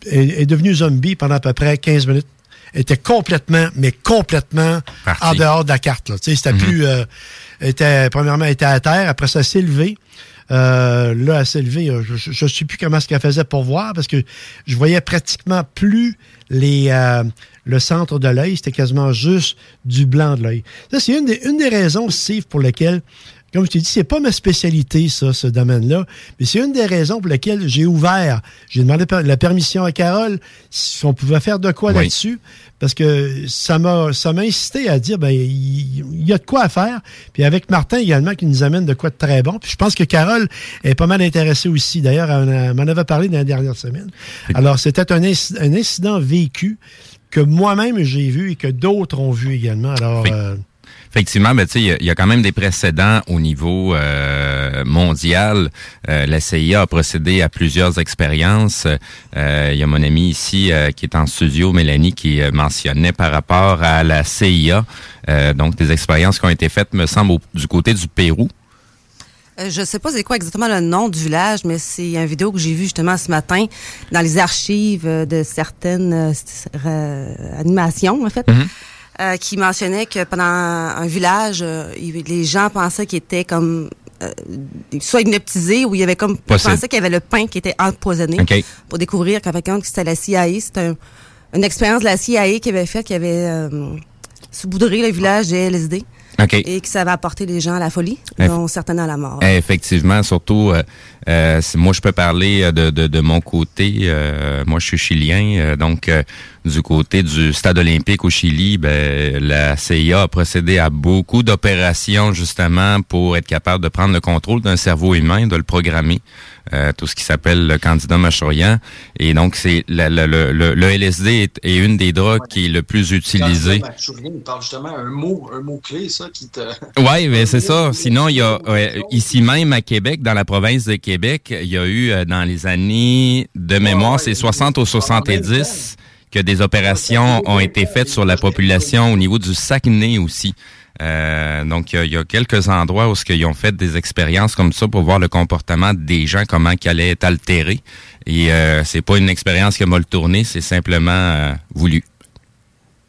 est, est devenu zombie pendant à peu près 15 minutes. Elle était complètement, mais complètement Parti. en dehors de la carte. Là. Tu sais, C'était plus... euh, elle était, premièrement, elle était à terre. Après ça, elle s'est levée. Euh, là, elle s'est levée. euh, Je ne sais plus comment ce qu'elle faisait pour voir parce que je voyais pratiquement plus les, euh, le centre de l'œil. C'était quasiment juste du blanc de l'œil. Ça, c'est une des, une des raisons, Steve, pour lesquelles comme je t'ai dit, c'est pas ma spécialité, ça, ce domaine-là. Mais c'est une des raisons pour lesquelles j'ai ouvert. J'ai demandé la permission à Carole si on pouvait faire de quoi Oui. là-dessus. Parce que ça m'a ça m'a incité à dire ben il y, a de quoi à faire. Puis avec Martin également qui nous amène de quoi de très bon. Puis je pense que Carole est pas mal intéressée aussi. D'ailleurs, elle, m'en avait parlé dans la dernière semaine. Alors, c'était un, inci- un incident vécu que moi-même j'ai vu et que d'autres ont vu également. Alors, Oui. euh, Effectivement, ben, tu sais, il y a- il y, a quand même des précédents au niveau euh, mondial. Euh, la CIA a procédé à plusieurs expériences. Euh, Il y a mon amie ici euh, qui est en studio, Mélanie, qui mentionnait par rapport à la CIA, euh, donc des expériences qui ont été faites, me semble, au- du côté du Pérou. Je sais pas c'est quoi exactement le nom du village, mais c'est une vidéo que j'ai vue justement ce matin dans les archives de certaines animations, en fait, euh, qui mentionnait que pendant un village, euh, les gens pensaient qu'ils étaient comme euh, soit hypnotisés ou il y avait comme Possible. pensaient qu'il y avait le pain qui était empoisonné OK. pour découvrir qu'en fait c'était la CIA. C'était un- une expérience de la CIA qui avait fait, qui avait euh, saupoudré le village de LSD. Et que ça va apporter les gens à la folie, Eff- dont certains à la mort. Eh, Effectivement, surtout, euh, euh, moi je peux parler euh, de, de, de mon côté. euh, moi, je suis chilien, euh, donc euh, du côté du stade olympique au Chili, ben, la CIA a procédé à beaucoup d'opérations justement pour être capable de prendre le contrôle d'un cerveau humain, de le programmer. Euh, tout ce qui s'appelle le candidat machourian. Et donc, c'est la- la- le, le, le LSD est, est une des drogues qui est le plus utilisée. Quand Machurien, il parle justement un mot, un mot clé, ça, qui te. Oui, mais c'est ça. Sinon, il y a ici même à Québec, dans la province de Québec, il y a eu euh, dans les années de mémoire, c'est 60 ou 70 que des opérations ont été faites sur la population au niveau du Saguenay aussi. Euh, donc, il y, a, il y a quelques endroits où ce qu'ils ont fait des expériences comme ça pour voir le comportement des gens, comment qu'ils allaient être altérés. Et euh, c'est pas une expérience qui a mal tourné, c'est simplement euh, voulu.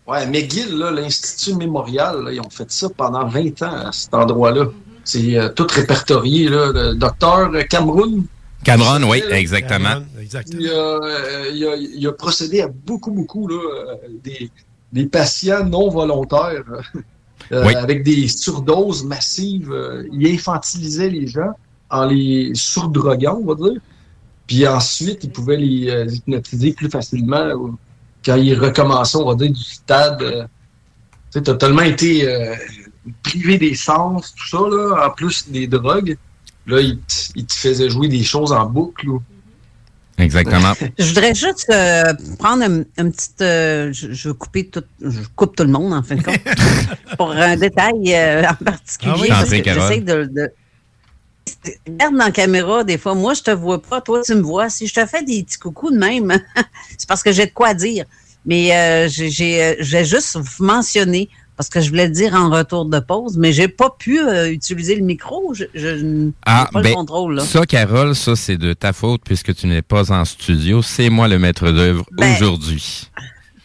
Ouais, McGill, l'Institut mémorial, là, ils ont fait ça pendant 20 ans à cet endroit-là. C'est euh, tout répertorié, là. Le docteur Cameroun, Cameron, oui, exactement. il a, euh, il a- il a procédé à beaucoup, beaucoup, là, des, des patients non volontaires. Euh, Oui. Avec des surdoses massives. euh, il infantilisait les gens en les surdroguant, on va dire. Puis ensuite, il pouvait les euh, hypnotiser plus facilement quand il recommençait, on va dire, du stade. euh, tu sais, t'as tellement été privé des sens, tout ça, là, en plus des drogues. Là, il, te- il te faisait jouer des choses en boucle. là. Exactement. Je voudrais juste euh, prendre un, un petit. euh, je, je veux couper tout. Je coupe tout le monde, en fin de compte. pour un détail euh, en particulier. Ah oui, parce Entrez, que Carole. j'essaie de, de- Regarde dans la caméra, des fois, moi, je te vois pas, toi, tu me vois. Si je te fais des petits coucous de même, c'est parce que j'ai de quoi dire. Mais euh, j'ai- j'ai je vais juste vous mentionner, parce que je voulais le dire en retour de pause, mais j'ai pas pu euh, utiliser le micro. Je, je n'ai Ah, pas ben, le contrôle. Là. ça, Carole, ça, c'est de ta faute puisque tu n'es pas en studio. C'est moi le maître d'œuvre Ben, aujourd'hui.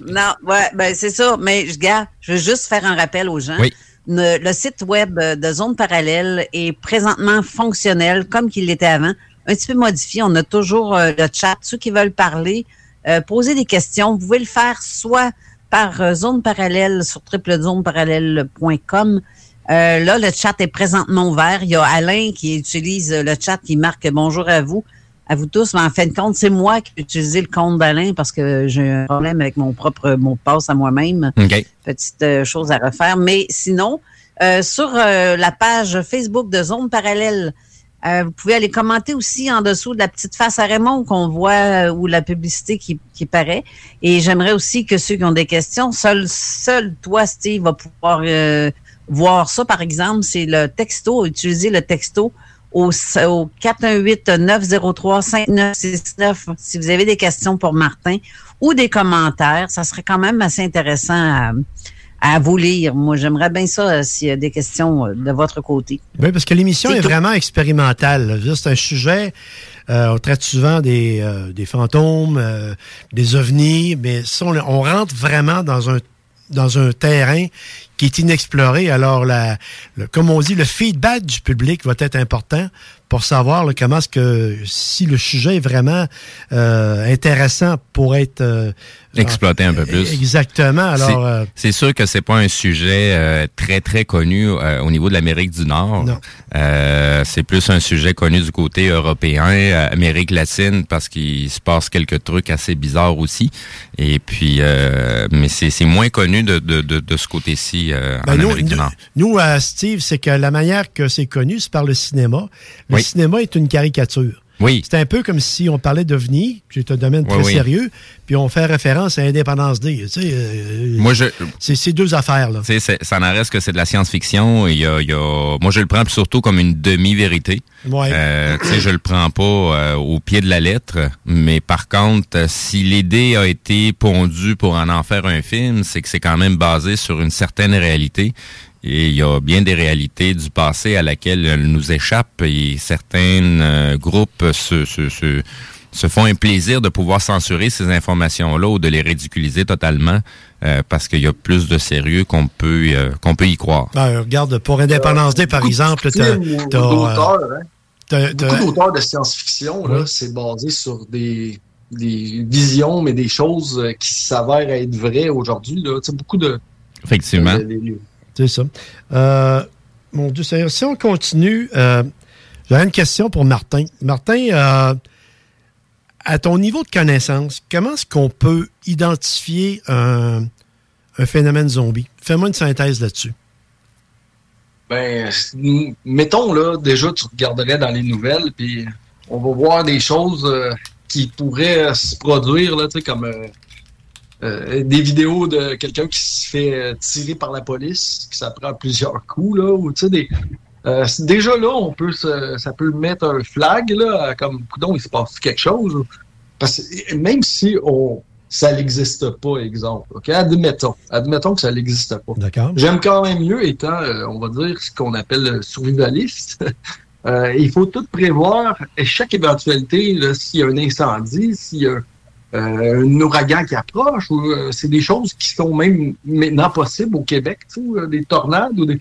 Non, ouais, ben c'est ça. Mais je gars, je veux juste faire un rappel aux gens. Oui. Le site web euh, de Zone Parallèle est présentement fonctionnel comme qu'il l'était avant. Un petit peu modifié. On a toujours euh, le chat. Ceux qui veulent parler, euh, poser des questions, vous pouvez le faire soit par euh, Zone Parallèle sur www.zoneparallèle.com. Euh, là, le chat est présentement ouvert. Il y a Alain qui utilise euh, le chat, qui marque bonjour à vous, à vous tous. Mais en fin de compte, c'est moi qui ai utilisé le compte d'Alain parce que j'ai un problème avec mon propre mot de passe à moi-même. Petite euh, chose à refaire. Mais sinon, euh, sur la page Facebook de Zone Parallèle, euh, vous pouvez aller commenter aussi en dessous de la petite face à Raymond qu'on voit euh, ou la publicité qui, qui paraît. Et j'aimerais aussi que ceux qui ont des questions, seul, seul toi, Steve, va pouvoir euh, voir ça. Par exemple, c'est le texto, utiliser le texto au, au 418-903-5969 si vous avez des questions pour Martin ou des commentaires. Ça serait quand même assez intéressant à, à vous lire. Moi, j'aimerais bien ça euh, s'il y a des questions euh, de votre côté. Oui, parce que l'émission est vraiment expérimentale. C'est un sujet, euh, on traite souvent des, des fantômes, des ovnis, mais ça, on, on rentre vraiment dans un dans un terrain qui est inexploré. Alors, la, le- comme on dit, le feedback du public va être important pour savoir là, comment est-ce que si le sujet est vraiment euh, intéressant pour être euh, Exploiter un peu plus. Exactement. Alors, C'est- euh, c'est sûr que c'est pas un sujet euh, très très connu euh, au niveau de l'Amérique du Nord. Non. Euh, c'est plus un sujet connu du côté européen, Amérique latine, parce qu'il se passe quelques trucs assez bizarres aussi. Et puis, euh, mais c'est c'est moins connu de de, de, de ce côté-ci euh, Ben, en nous, Amérique du nous- Nord. nous, euh, Steve, c'est que la manière que c'est connu, c'est par le cinéma. Le Oui. cinéma est une caricature. Oui. C'est un peu comme si on parlait d'OVNI, qui est un domaine Oui, très oui. sérieux, puis on fait référence à Indépendance Day. Tu sais, euh, Moi, je, c'est ces deux affaires là. Tu sais, c'est- ça n'en reste que c'est de la science-fiction. Il y a, il y a- moi, je le prends surtout comme une demi-vérité. Ouais. Euh, tu sais, je le prends pas euh, au pied de la lettre, mais par contre, euh, si l'idée a été pondue pour en en faire un film, c'est que c'est quand même basé sur une certaine réalité. Et il y a bien des réalités du passé à laquelle elle nous échappe et certains euh, groupes se, se, se, se font un plaisir de pouvoir censurer ces informations-là ou de les ridiculiser totalement euh, parce qu'il y a plus de sérieux qu'on peut euh, qu'on peut y croire. Ben, regarde, pour Indépendance Day, par exemple, euh, d'auteurs, hein. Beaucoup d'auteurs de science-fiction, c'est basé sur des, des visions, mais des choses qui s'avèrent être vraies aujourd'hui. Tu beaucoup de. Effectivement. de- de- C'est ça. Euh, mon Dieu, si on continue, euh, j'aurais une question pour Martin. Martin, euh, à ton niveau de connaissance, comment est-ce qu'on peut identifier un, phénomène zombie? Fais-moi une synthèse là-dessus. Ben, mettons, là, déjà, tu regarderais dans les nouvelles, puis on va voir des choses euh, qui pourraient se produire, là, tu sais, comme euh, des vidéos de quelqu'un qui se fait euh, tirer par la police, qui ça prend plusieurs coups, là, ou tu sais, des... euh, déjà là, on peut se- ça peut mettre un flag, là, comme, coudon, il se passe quelque chose. Parce que même si on, ça n'existe pas, exemple, ok, admettons, admettons que ça n'existe pas. D'accord. J'aime quand même mieux étant, euh, on va dire, ce qu'on appelle le survivaliste. Euh, il faut tout prévoir, et chaque éventualité, s'il y a un incendie, s'il y a euh, un ouragan qui approche, euh, c'est des choses qui sont même maintenant possibles au Québec, euh, des tornades ou des.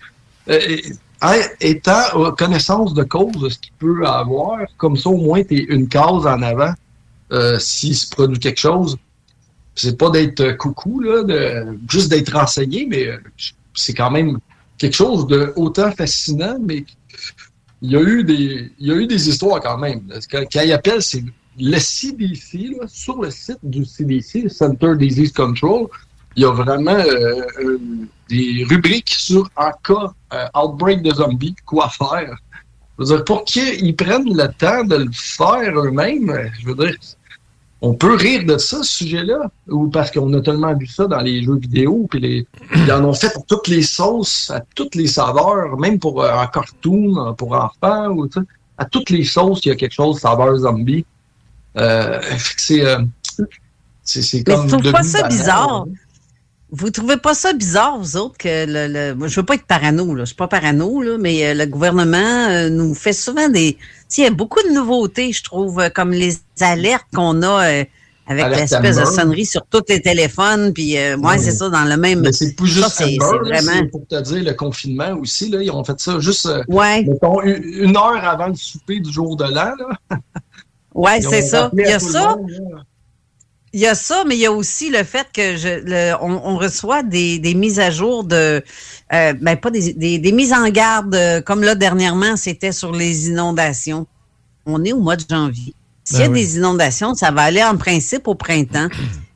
en étant connaissance de cause de ce qu'il peut avoir, comme ça au moins tu es une case en avant s'il se produit quelque chose. C'est pas d'être coucou, là, juste d'être renseigné, mais c'est quand même quelque chose de autant fascinant, mais il y a eu des, il y a eu des histoires quand même. Que Quand il appelle, c'est le CDC, sur le site du CDC, le Center Disease Control, il y a vraiment euh, euh, des rubriques sur en cas euh, outbreak de zombies, quoi faire. Pour qu'ils prennent le temps de le faire eux-mêmes, je veux dire, on peut rire de ça, ce sujet-là, ou parce qu'on a tellement vu ça dans les jeux vidéo, puis les, ils en ont fait pour toutes les sauces, à toutes les saveurs, même pour un cartoon, pour enfants, ou à toutes les sauces, il y a quelque chose saveur zombie. Euh, c'est, euh, c'est, c'est Mais comme. trouves pas ça banal. bizarre? Vous trouvez pas ça bizarre, vous autres, que le, le moi, je veux pas être parano, là. Je suis pas parano, là, mais euh, le gouvernement euh, nous fait souvent des. Il y a beaucoup de nouveautés, je trouve, comme les alertes qu'on a euh, avec l'espèce de sonnerie sur tous les téléphones, puis euh, ouais, c'est ça, dans le même. Mais c'est plus ça, juste Amber, là, vraiment. pour te dire le confinement aussi. Là, ils ont fait ça juste Ouais. mettons, une, une heure avant le souper du jour de l'an. Là. Ouais, c'est ça. Il y a ça. monde. Il y a ça, mais il y a aussi le fait que je, le- on, on reçoit des, des mises à jour de, euh, ben pas des, des, des mises en garde, euh, comme là dernièrement, c'était sur les inondations. On est au mois de janvier. S'il y a Ben oui. des inondations, ça va aller en principe au printemps,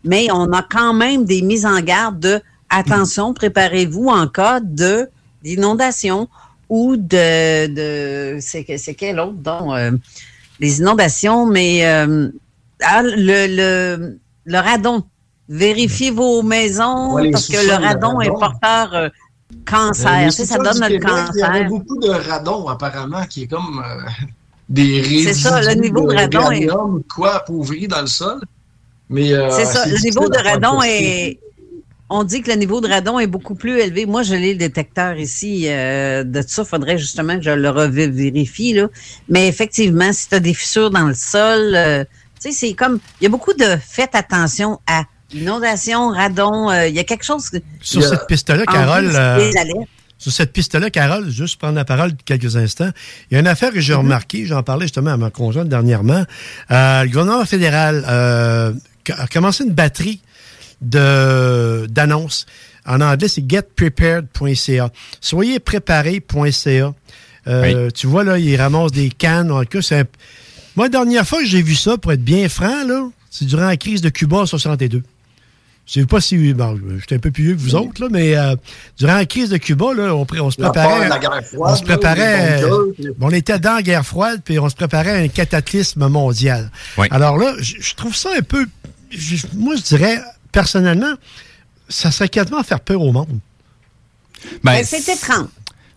mais on a quand même des mises en garde de attention, préparez-vous en cas de d'inondation ou de, de c'est que- c'est quel autre donc euh, les inondations, mais euh, ah, le, le, le radon. Vérifiez vos maisons Ouais, parce que le radon est porteur euh, cancer. Euh, ça donne notre Québec, Il y avait cancer. beaucoup de radon, apparemment, qui est comme euh, des résidus C'est ça, le niveau de radon est- quoi, appauvri dans le sol. Mais, C'est ça. Le niveau de radon est. On dit que le niveau de radon est beaucoup plus élevé. Moi, je l'ai le détecteur ici. euh, de ça, il faudrait justement que je le revérifie. Là. Mais effectivement, si tu as des fissures dans le sol, euh, tu sais, c'est comme. Il y a beaucoup de faites attention à inondation, radon. euh, Il y a quelque chose. que- Sur cette piste-là, Carole, euh. Sur cette piste-là, Carole, juste prendre la parole quelques instants. Il y a une affaire que j'ai remarquée, j'en parlais justement à ma conjointe dernièrement. Euh, le gouvernement fédéral euh, a commencé une batterie d'annonces. En anglais, c'est getprepared.ca. Soyez préparés.ca. Euh, Tu vois, là, ils ramassent des cannes. En cas, un- Moi, la dernière fois que j'ai vu ça, pour être bien franc, là, c'est durant la crise de Cuba en 62. Je sais pas si. Bon, j'étais un peu plus vieux que vous autres, là, mais euh, durant la crise de Cuba, là, on, on se La préparait. la guerre froide, on se préparait. on était dans la guerre froide, puis on se préparait à un cataclysme mondial. Alors là, je trouve ça un peu. moi, je dirais, personnellement, ça serait quasiment faire peur au monde. Ben, Ben, c'est étrange.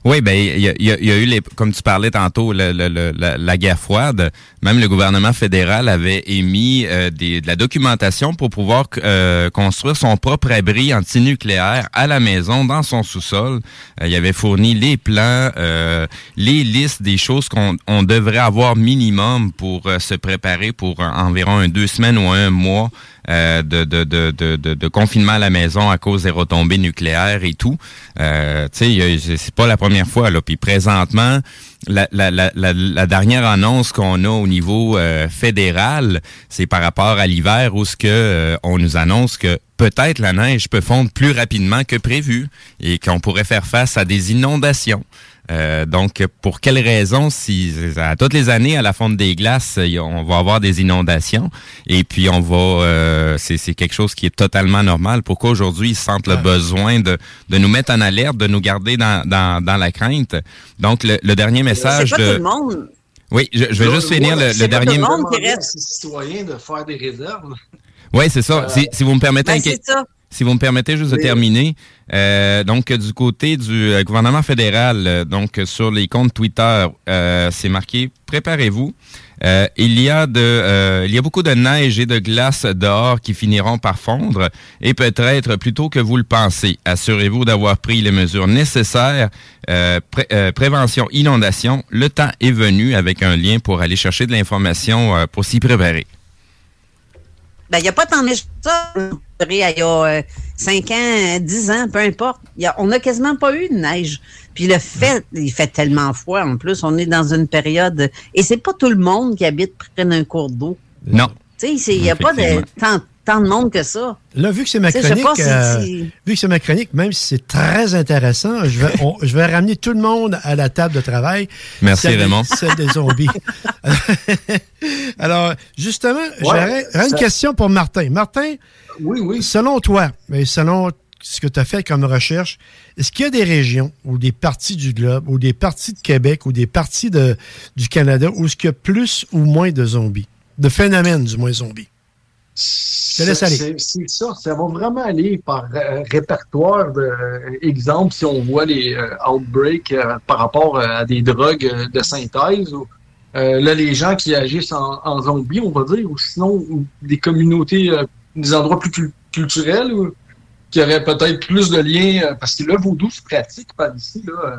Oui, ben il y a, il y a- il y a eu les, comme tu parlais tantôt, le- le- le- la, la guerre froide. Même le gouvernement fédéral avait émis euh, des, de la documentation pour pouvoir euh, construire son propre abri antinucléaire à la maison, dans son sous-sol. Euh, il avait fourni les plans, euh, les listes des choses qu'on on devrait avoir minimum pour euh, se préparer pour euh, environ un deux semaines ou un mois euh, de, de, de, de, de, confinement à la maison à cause des retombées nucléaires et tout. Euh, tu sais, c'est pas la première fois. Là. Puis présentement, la, la, la, la, la dernière annonce qu'on a au niveau euh, fédéral, c'est par rapport à l'hiver où ce que euh, on nous annonce que peut-être la neige peut fondre plus rapidement que prévu et qu'on pourrait faire face à des inondations. Euh, donc, pour quelles raisons, si à toutes les années, à la fonte des glaces, on va avoir des inondations, et puis on va, euh, c'est c'est quelque chose qui est totalement normal. Pourquoi aujourd'hui ils sentent le besoin de, de nous mettre en alerte, de nous garder dans, dans, dans la crainte? Donc, le, le dernier message C'est pas de, tout le monde. oui, je, je vais juste finir le, le dernier. monde qui reste. C'est citoyen de faire des réserves. Oui, c'est ça. si, si vous me permettez, Ben, un que- c'est ça. Si vous me permettez juste de terminer, euh, donc du côté du euh, gouvernement fédéral, euh, donc sur les comptes Twitter, euh, c'est marqué préparez-vous. Euh, il y a de, euh, il y a beaucoup de neige et de glace dehors qui finiront par fondre et peut-être plus tôt que vous le pensez. Assurez-vous d'avoir pris les mesures nécessaires. Euh, pré- euh, prévention inondation. Le temps est venu avec un lien pour aller chercher de l'information euh, pour s'y préparer. Ben, il n'y a pas tant de neige Il y a 5 ans, 10 ans, peu importe. Il y a- on n'a quasiment pas eu de neige. Puis le fait, il fait tellement froid. En plus, on est dans une période. Et c'est pas tout le monde qui habite près d'un cours d'eau. Non. Tu sais, c'est- il n'y a pas de, tant, tant de monde que ça. Là, vu que c'est ma chronique, pas euh, vu que c'est ma chronique, même si c'est très intéressant, je vais, on- je vais ramener tout le monde à la table de travail. Merci, Celle des- Raymond. Celle des zombies. Alors, justement, Ouais, j'aurais une question pour Martin. Martin, oui, oui. selon toi, mais selon ce que tu as fait comme recherche, est-ce qu'il y a des régions ou des parties du globe ou des parties de Québec ou des parties de, du Canada où est-ce qu'il y a plus ou moins de zombies? De phénomènes, du moins zombies? Je te laisse C'est- aller. C'est ça, ça va vraiment aller par euh, répertoire d'exemples si on voit les euh, outbreaks euh, par rapport euh, à des drogues euh, de synthèse. Ou, euh, là, les gens qui agissent en, en zombies, on va dire, ou sinon ou des communautés, euh, des endroits plus cul- culturels, qui auraient peut-être plus de liens, euh, parce que le vaudou se pratique par ici. Là, euh,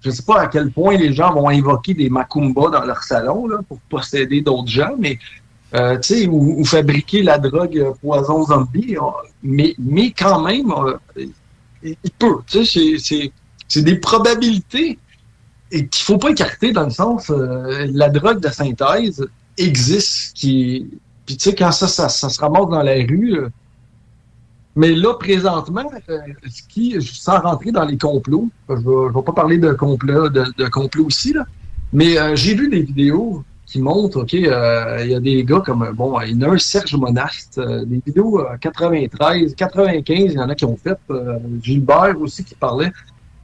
je ne sais pas à quel point les gens vont invoquer des macumbas dans leur salon là, pour posséder d'autres gens, mais euh, ou, ou fabriquer la drogue euh, poison zombie, mais, mais quand même, euh, il, il peut. C'est- des probabilités qu'il faut pas écarter dans le sens, la drogue de synthèse existe, qui, puis tu sais, quand ça, ça, ça se ramasse dans la rue, euh, mais là, présentement, euh, ce qui, sans rentrer dans les complots, je je vais pas parler de complot, de, là, mais euh, j'ai vu des vidéos qui montrent, OK, il y a des gars comme, bon, il y en a un Serge Monast, euh, des vidéos euh, 93, 95, il y en a qui ont fait, Gilbert aussi qui parlait,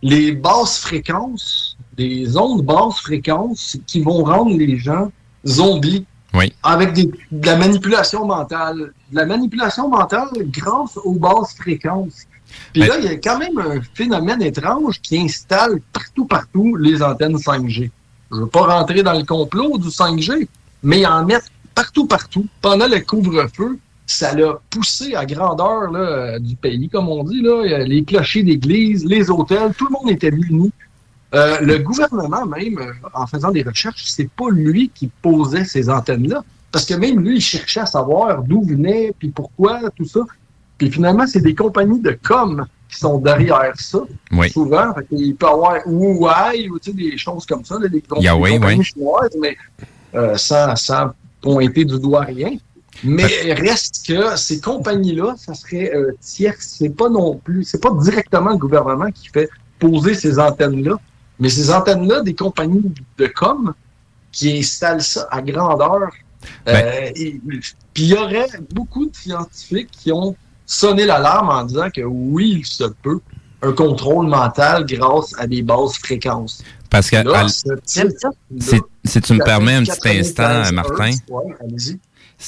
les basses fréquences, des ondes basses fréquences qui vont rendre les gens zombies Oui. avec des, de la manipulation mentale. De la manipulation mentale grâce aux basses fréquences. Puis Ben- là, il y a quand même un phénomène étrange qui installe partout, partout les antennes 5G. Je veux pas rentrer dans le complot du 5G, mais en mettre partout, partout. Pendant le couvre-feu, ça l'a poussé à grandeur là, du pays, comme on dit. Là. Les clochers d'église, les hôtels, tout le monde était muni. Euh, le gouvernement même, euh, en faisant des recherches, c'est pas lui qui posait ces antennes-là. Parce que même lui, il cherchait à savoir d'où venait, puis pourquoi, tout ça. Puis finalement, c'est des compagnies de com qui sont derrière ça. Oui. Souvent, fait il peut y avoir Huawei ou des choses comme ça, là, des, compagnies oui. chinoises, mais euh, sans, sans pointer du doigt rien. Mais reste que ces compagnies-là, ça serait euh, tierce. C'est pas non plus, c'est pas directement le gouvernement qui fait poser ces antennes-là, mais ces antennes-là, des compagnies de com qui installent ça à grandeur. Euh, et- Puis il y aurait beaucoup de scientifiques qui ont sonné l'alarme en disant que oui, il se peut un contrôle mental grâce à des basses fréquences. Parce que Là, à- ce J'aime type- ça. si, si tu me permets un petit 93 instant, Martin, Hertz. Ouais, allez-y.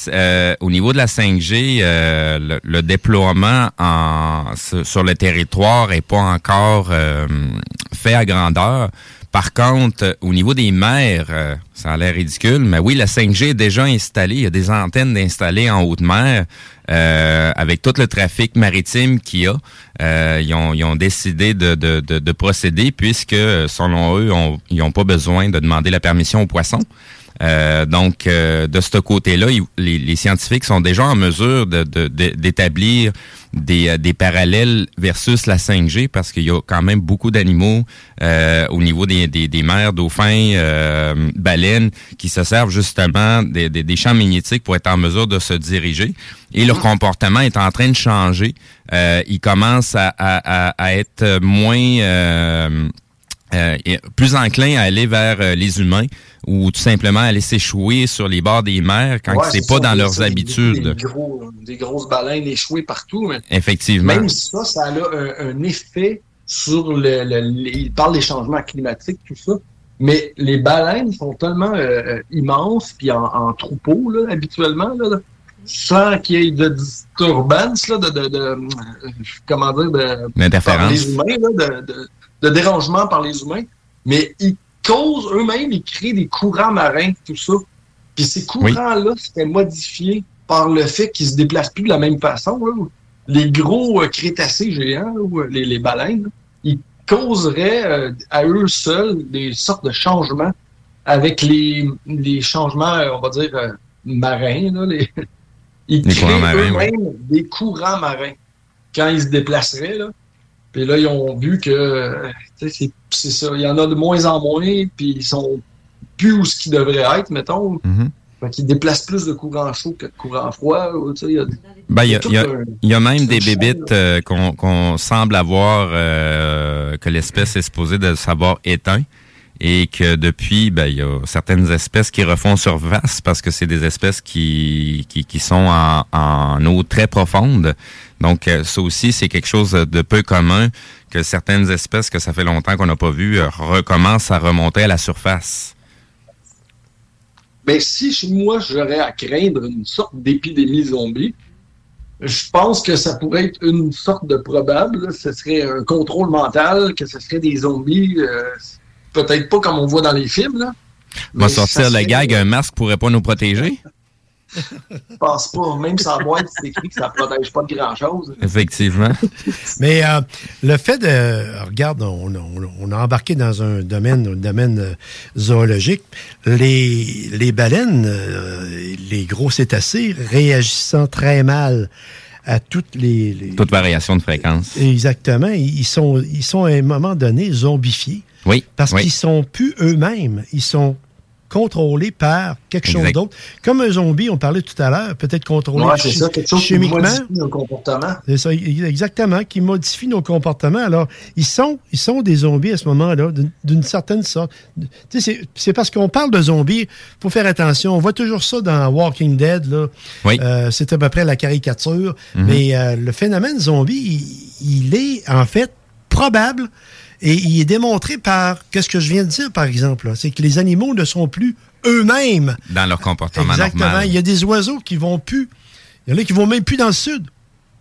Euh, au niveau de la 5G, euh, le, le déploiement en, sur le territoire est pas encore euh, fait à grandeur. Par contre, euh, au niveau des mers, euh, ça a l'air ridicule, mais oui, la 5G est déjà installée. Il y a des antennes installées en haute mer euh, avec tout le trafic maritime qu'il y a. Euh, ils, ont, ils ont décidé de, de, de, de procéder puisque, selon eux, ils n'ont pas besoin de demander la permission aux poissons. Euh, donc, euh, de ce côté-là, les, les scientifiques sont déjà en mesure de- de- de- d'établir des, euh, des parallèles versus la 5G parce qu'il y a quand même beaucoup d'animaux euh, au niveau des, des, des mers, dauphins, euh, baleines qui se servent justement des, des, des champs magnétiques pour être en mesure de se diriger. Et leur comportement est en train de changer. Euh, ils commencent à, à, à, à être moins... euh, plus enclin à aller vers euh, les humains ou tout simplement aller s'échouer sur les bords des mers quand Ouais, c'est pas dans leurs habitudes. Des, gros- des grosses baleines échouées partout. Mais Effectivement. Même ça, ça a un, un effet sur le, Il parle des changements climatiques, tout ça. Mais les baleines sont tellement euh, immenses, puis en, en troupeau, là, habituellement, là, sans qu'il y ait de disturbance, là, de, de, de, comment dire, de, D'interférence. les humains, là, de, de, de dérangement par les humains. Mais ils causent eux-mêmes, ils créent des courants marins, tout ça. Puis ces courants-là seraient modifiés par le fait qu'ils se déplacent plus de la même façon. là. Les gros euh, crétacés géants, là, ou, euh, les, les baleines, là, ils causeraient euh, à eux seuls des sortes de changements avec les, les changements, euh, on va dire, marins. Là, les, ils Les créent eux-mêmes des courants marins quand ils se déplaceraient. Là. Puis là, ils ont vu que c'est c'est ça. Il y en a de moins en moins, puis ils sont plus où ce qu'ils devraient être, mettons. Mhm. Fait qu'ils déplacent plus de courant chaud que de courant froid. il y a- Ben, y a, y y même des bébites euh, qu'on qu'on semble avoir, euh, que l'espèce est supposée de savoir éteint. Et que depuis, ben, il y a certaines espèces qui refont surface parce que c'est des espèces qui, qui, sont en, eau très profonde. Donc, euh, ça aussi, c'est quelque chose de peu commun que certaines espèces que ça fait longtemps qu'on n'a pas vu euh, recommencent à remonter à la surface. Ben, si moi, j'aurais à craindre une sorte d'épidémie zombie, je pense que ça pourrait être une sorte de probable. Ce serait un contrôle mental, que ce serait des zombies, euh, peut-être pas comme on voit dans les films, là. On va Mais sortir le gag, un masque pourrait pas nous protéger? Je pense pas. Même sans boîte, c'est écrit que ça protège pas de grand-chose. Effectivement. Mais euh, le fait de. Regarde, on, on- on a embarqué dans un domaine, un domaine euh, zoologique. Les, les baleines, euh, les gros cétacés, réagissant très mal à toutes les. les- Toute variation de fréquence. Exactement. Ils ils sont, ils sont à un moment donné zombifiés. Oui. Parce oui. qu'ils sont plus eux-mêmes. Ils sont contrôlés par quelque chose d'autre. Comme un zombie, on parlait tout à l'heure, peut-être contrôlé Ouais, c'est chi- ça, quelque chose qui chimiquement. modifie nos comportements. C'est ça, exactement, qui modifie nos comportements. Alors, ils sont, ils sont des zombies à ce moment-là, d'une- certaine sorte. Tu sais, c'est- parce qu'on parle de zombies, faut faire attention. On voit toujours ça dans Walking Dead, là. Oui. Euh, c'est à peu près la caricature. Mhm. Mais euh, le phénomène zombie, il, il est en fait probable et il est démontré par, qu'est-ce que je viens de dire, par exemple, là? c'est que les animaux ne sont plus eux-mêmes. Dans leur comportement Exactement. normal. Il y a des oiseaux qui vont plus. Il y en a qui vont même plus dans le sud.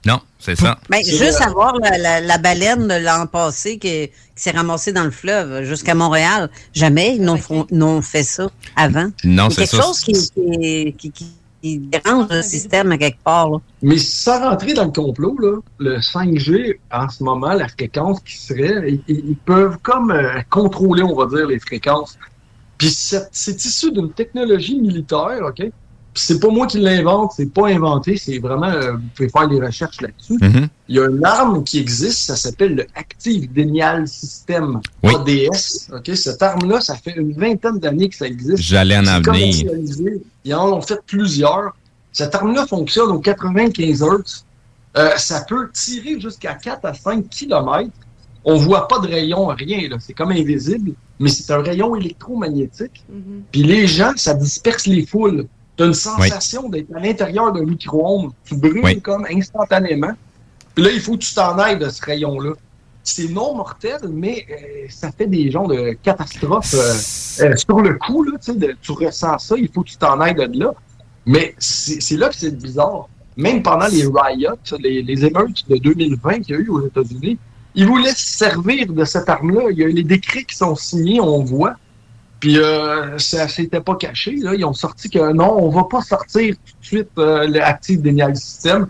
Non, c'est ça. Ben, juste avoir la, la- la baleine de l'an passé qui, qui s'est ramassée dans le fleuve jusqu'à Montréal. Jamais ils n'ont fait ça avant. Non, c'est quelque ça. chose qui, qui, qui- qui dérange le système à quelque part. Là. Mais sans rentrer dans le complot, le 5G, en ce moment, la fréquence qui serait, ils, peuvent comme euh, contrôler, on va dire, les fréquences. Puis c'est issu d'une technologie militaire, OK? Puis c'est pas moi qui l'invente, c'est pas inventé, c'est vraiment, euh, vous pouvez faire des recherches là-dessus. Mhm. Il y a une arme qui existe, ça s'appelle le Active Denial System, Oui. ADS. OK? Cette arme-là, ça fait une vingtaine d'années que ça existe. J'allais en C'est en venir. commercialisé. Ils en ont fait plusieurs. Cette arme-là fonctionne aux 95 Hz. Euh, ça peut tirer jusqu'à 4 à 5 km. On voit pas de rayon, rien. C'est comme invisible, mais c'est un rayon électromagnétique. Puis les gens, ça disperse les foules. Tu as une sensation d'être à l'intérieur d'un micro-ondes. Tu brûles Oui. comme instantanément. Puis là, il faut que tu t'en ailles de ce rayon-là. C'est non mortel, mais euh, ça fait des genres de catastrophes euh, euh, sur le coup. Là, tu sais, de- tu ressens ça, il faut que tu t'en ailles de là. Mais c'est là que c'est bizarre. Même pendant les riots, les, les émeutes de 2020 qu'il y a eu aux États-Unis, ils voulaient se servir de cette arme-là. Il y a les décrets qui sont signés, on voit. Puis euh, ça s'était pas caché. Là. Ils ont sorti que non, on va pas sortir tout de suite euh, le Active Denial System.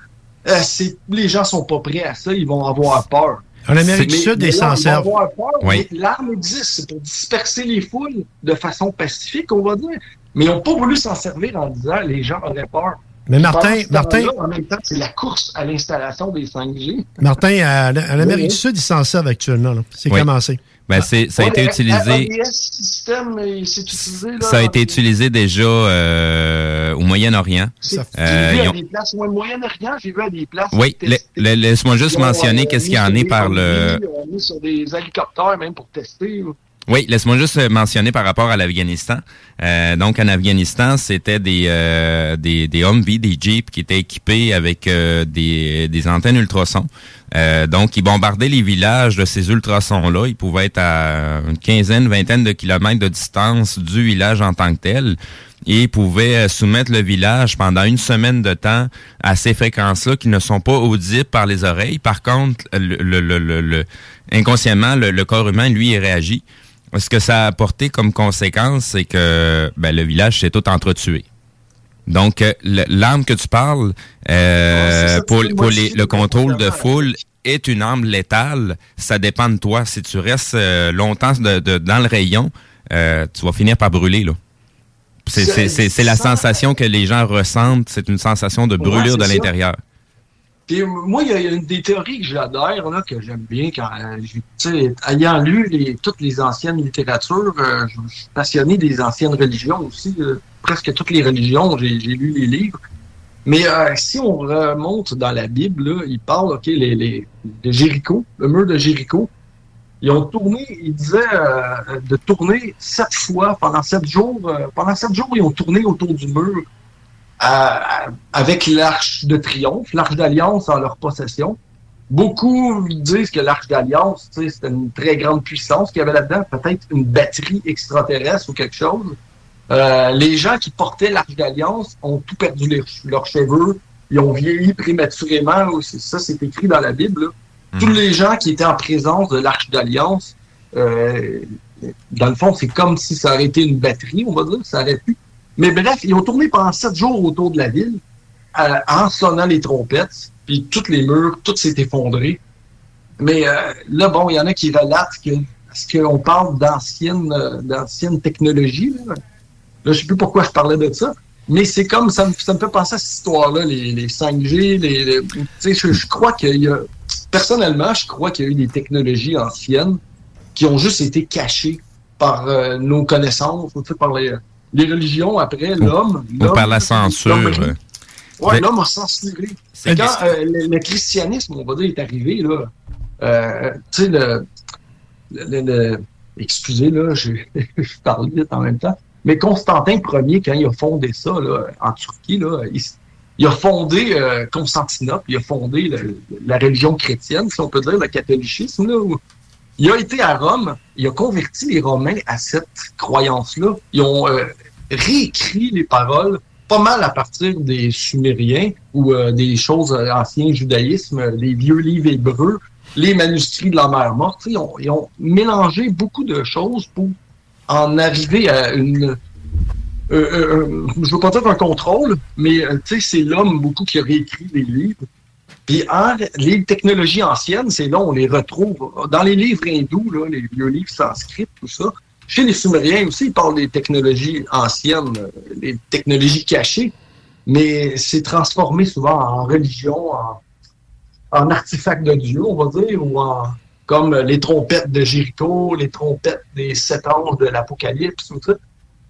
Euh, c'est- les gens sont pas prêts à ça, ils vont avoir peur. En Amérique du Mais- Sud, mais ils s'en servent. vont avoir peur, Oui. mais L'arme existe, c'est pour disperser les foules de façon pacifique, on va dire. mais ils n'ont pas voulu s'en servir en disant les gens auraient peur. Mais Martin- Martin- En même temps, c'est la course à l'installation des 5G. Martin, à, à l'Amérique Oui. du Sud, ils s'en servent actuellement. là. C'est Oui. commencé. Ben, c'est, ça a Ouais, été utilisé. ABS système, il s'est utilisé. Là, Ça a été utilisé déjà euh, au Moyen-Orient. C'est Euh, j'ai vu ils à ont- des places, moi, Moyen-Orient, j'ai vu à des places. Oui, laisse-moi juste mentionner qu'est-ce qu'il y en est par le... zombies, euh, mis sur des hélicoptères, même pour tester. là. Oui, laisse-moi juste euh, mentionner par rapport à l'Afghanistan. Euh, donc, en Afghanistan, c'était des, euh, des, des Humvee, des Jeeps qui étaient équipés avec euh, des, des antennes ultrasons. Euh, donc, ils bombardaient les villages de ces ultrasons-là. Ils pouvaient être à une quinzaine, vingtaine de kilomètres de distance du village en tant que tel. Et ils pouvaient euh, soumettre le village pendant une semaine de temps à ces fréquences-là qui ne sont pas audibles par les oreilles. Par contre, le, inconsciemment, le, corps humain, lui, réagit. Ce que ça a apporté comme conséquence, c'est que ben, le village s'est tout entretué. Donc, euh, l'arme que tu parles, euh, pour, pour les- le contrôle de foule, est une arme létale. Ça dépend de toi. Si tu restes euh, longtemps de- de- dans le rayon, euh, tu vas finir par brûler. là. C'est- la sensation que les gens ressentent. C'est une sensation de brûlure de l'intérieur. Puis, moi, il y a une des théories que j'adhère, là, que j'aime bien, quand sais, ayant lu les, toutes les anciennes littératures, euh, je je suis passionné des anciennes religions aussi, euh, presque toutes les religions, j'ai lu les livres. Mais euh, si on remonte dans la Bible, il parle, OK, les, de Jéricho, le mur de Jéricho, ils ont tourné, ils disaient euh, de tourner sept fois pendant sept jours. euh, pendant sept jours, ils ont tourné autour du mur à- avec l'arche de triomphe, l'arche d'alliance en leur possession. Beaucoup disent que l'arche d'alliance, c'était une très grande puissance qu'il y avait là-dedans, peut-être une batterie extraterrestre ou quelque chose. Euh, les gens qui portaient l'arche d'alliance ont tout perdu les- leurs cheveux, ils ont vieilli prématurément. aussi. Ça, c'est écrit dans la Bible. là. Tous les gens qui étaient en présence de l'arche d'alliance, euh, dans le fond, c'est comme si ça aurait été une batterie, on va dire, ça aurait pu. Mais bref, ils ont tourné pendant sept jours autour de la ville euh, en sonnant les trompettes, puis tous les murs, tout s'est effondré. Mais euh, là, bon, il y en a qui relatent que est-ce qu'on parle d'anciennes d'anciennes technologies. Là? Là, je sais plus pourquoi je parlais de ça. Mais c'est comme ça me, ça me fait penser à cette histoire-là, les, les 5G, les, je, je crois qu'il y a personnellement, je crois qu'il y a eu des technologies anciennes qui ont juste été cachées par euh, nos connaissances, par les, les religions. Après, l'homme, Ou par la censure. Mais- l'homme a censuré. C'est Quand euh, le, le christianisme, on va dire, est arrivé, là, euh, tu sais, le, le, le- excusez, là, je, je parle vite en même temps, mais Constantin Ier, quand il a fondé ça, là, en Turquie, là, il, a fondé euh, Constantinople, il a fondé la religion chrétienne, si on peut dire, le catholicisme, là, il a été à Rome, il a converti les Romains à cette croyance-là. Ils ont euh, réécrit les paroles pas mal à partir des Sumériens ou euh, des choses euh, anciens judaïsmes, euh, les vieux livres hébreux, les manuscrits de la mer morte. Ils ont mélangé beaucoup de choses pour en arriver à une... euh, euh, je veux pas dire un contrôle, mais euh, c'est l'homme beaucoup qui a réécrit les livres. Puis en- les technologies anciennes, c'est là on les retrouve. Dans les livres hindous, là, les vieux livres sanscrits, tout ça, chez les Sumériens aussi, ils parlent des technologies anciennes, euh, les technologies cachées, mais c'est transformé souvent en religion, en, en artefact de Dieu, on va dire, ou en comme les trompettes de Jéricho, les trompettes des sept anges de l'Apocalypse, tout ça.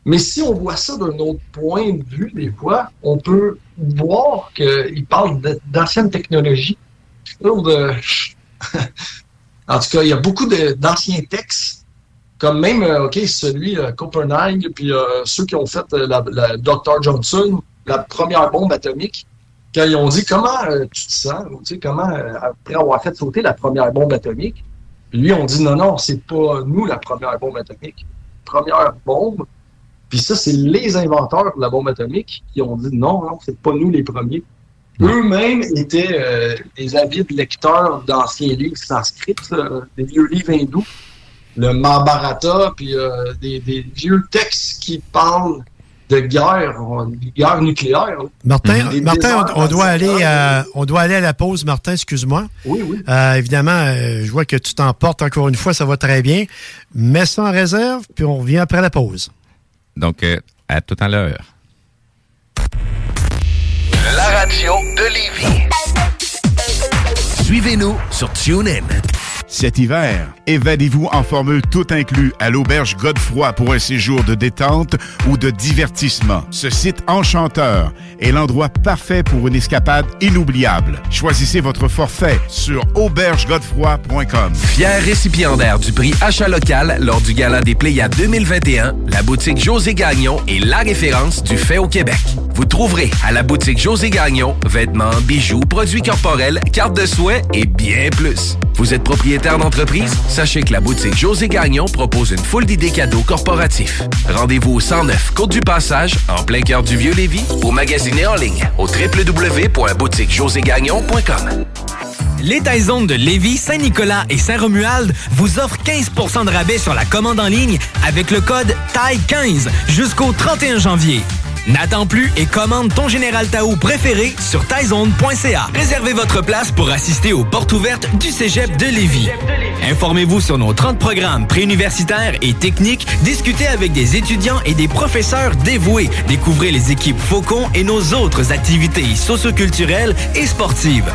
Mais si on voit ça d'un autre point de vue, des fois, on peut voir qu'il parle d'anciennes technologies. En tout cas, il y a beaucoup d'anciens textes, comme même, euh, OK, celui euh, Copernic, puis euh, ceux qui ont fait euh, la Dr. Johnson, la première bombe atomique, quand ils ont dit comment tu te sens, tu sais, comment, après avoir fait sauter la première bombe atomique, lui, on dit non, non, c'est pas nous la première bombe atomique. Première bombe, puis ça, c'est les inventeurs de la bombe atomique qui ont dit non, non, c'est pas nous les premiers. Eux-mêmes étaient euh, des avides lecteurs d'anciens livres sanscrits, euh, des vieux livres hindous, le Mahabharata, puis euh, des, des vieux textes qui parlent de guerre, euh, de guerre nucléaire. là. Martin, Martin on, on doit aller à, on doit aller à la pause, Martin, excuse-moi. Oui, oui. Euh, évidemment, euh, je vois que tu t'emportes encore une fois, ça va très bien. Mets ça en réserve, puis on revient après la pause. Donc, euh, À tout à l'heure. La radio de Lévis. Suivez-nous sur TuneIn. Cet hiver, évadez-vous en formule tout inclus à l'auberge Godefroy pour un séjour de détente ou de divertissement. Ce site enchanteur est l'endroit parfait pour une escapade inoubliable. Choisissez votre forfait sur aubergegodefroy.com. Fier récipiendaire du prix Achat local lors du Gala des Pléiades 2021, la boutique José Gagnon est la référence du fait au Québec. Vous trouverez à la boutique José Gagnon vêtements, bijoux, produits corporels, cartes de soins et bien plus. Vous êtes propriétaire d'entreprise? Sachez que la boutique José Gagnon propose une foule d'idées cadeaux corporatifs. Rendez-vous au 109 Côte du Passage, en plein cœur du Vieux-Lévis, ou magasiner en ligne au www.boutiquejoségagnon.com. Les Taizones de Lévis, Saint-Nicolas et Saint-Romuald vous offrent 15% de rabais sur la commande en ligne avec le code TAI15 jusqu'au 31 janvier. N'attends plus et commande ton Général Tao préféré sur taizone.ca. Réservez votre place pour assister aux portes ouvertes du Cégep de Lévis. Informez-vous sur nos 30 programmes préuniversitaires et techniques, discutez avec des étudiants et des professeurs dévoués, découvrez les équipes Faucon et nos autres activités socioculturelles et sportives.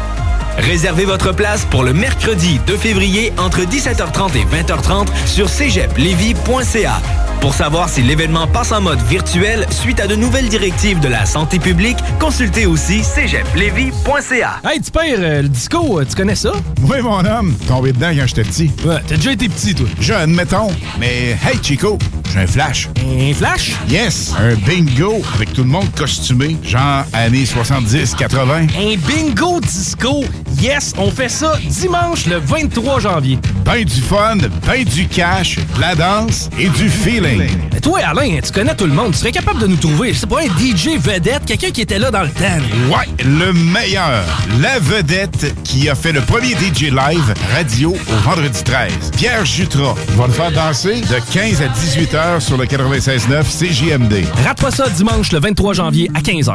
Réservez votre place pour le mercredi 2 février entre 17h30 et 20h30 sur cégeplevy.ca. Pour savoir si l'événement passe en mode virtuel suite à de nouvelles directives de la santé publique, consultez aussi cégeplevy.ca. Hey, tu pères, euh, le disco, euh, tu connais ça? Oui, mon homme, tombé dedans quand j'étais petit. Ouais, t'as déjà été petit, toi. Jeune, mettons. Mais hey, Chico, j'ai un flash. Un flash? Yes, un bingo avec tout le monde costumé, genre années 70-80. Un bingo disco? Yes, on fait ça dimanche le 23 janvier. Ben du fun, ben du cash, de la danse et du feeling. Mais toi, Alain, tu connais tout le monde. Tu serais capable de nous trouver, je sais pas, un DJ vedette, quelqu'un qui était là dans le temps. Ouais, le meilleur. La vedette qui a fait le premier DJ live radio au vendredi 13. Pierre Jutras va le faire danser de 15 à 18 heures sur le 96.9 CJMD. Rate pas ça dimanche le 23 janvier à 15h.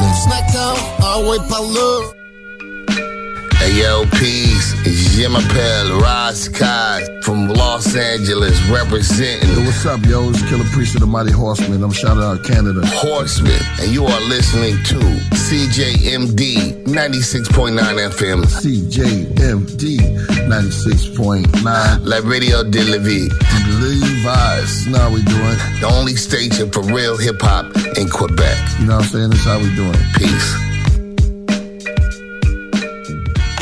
pleine. Snackdown, ah ouais, par là. Hey yo, peace. It's Jim Appel, Ross Kai from Los Angeles representing. Yo, what's up, yo? It's Killer Priest of the Mighty Horseman. I'm shouting out Canada. Horseman, and you are listening to CJMD 96.9 FM. CJMD 96.9. La Radio de la Vie. Levi's. Now we doing. The only station for real hip hop in Quebec. You know what I'm saying? That's how we doing. Peace.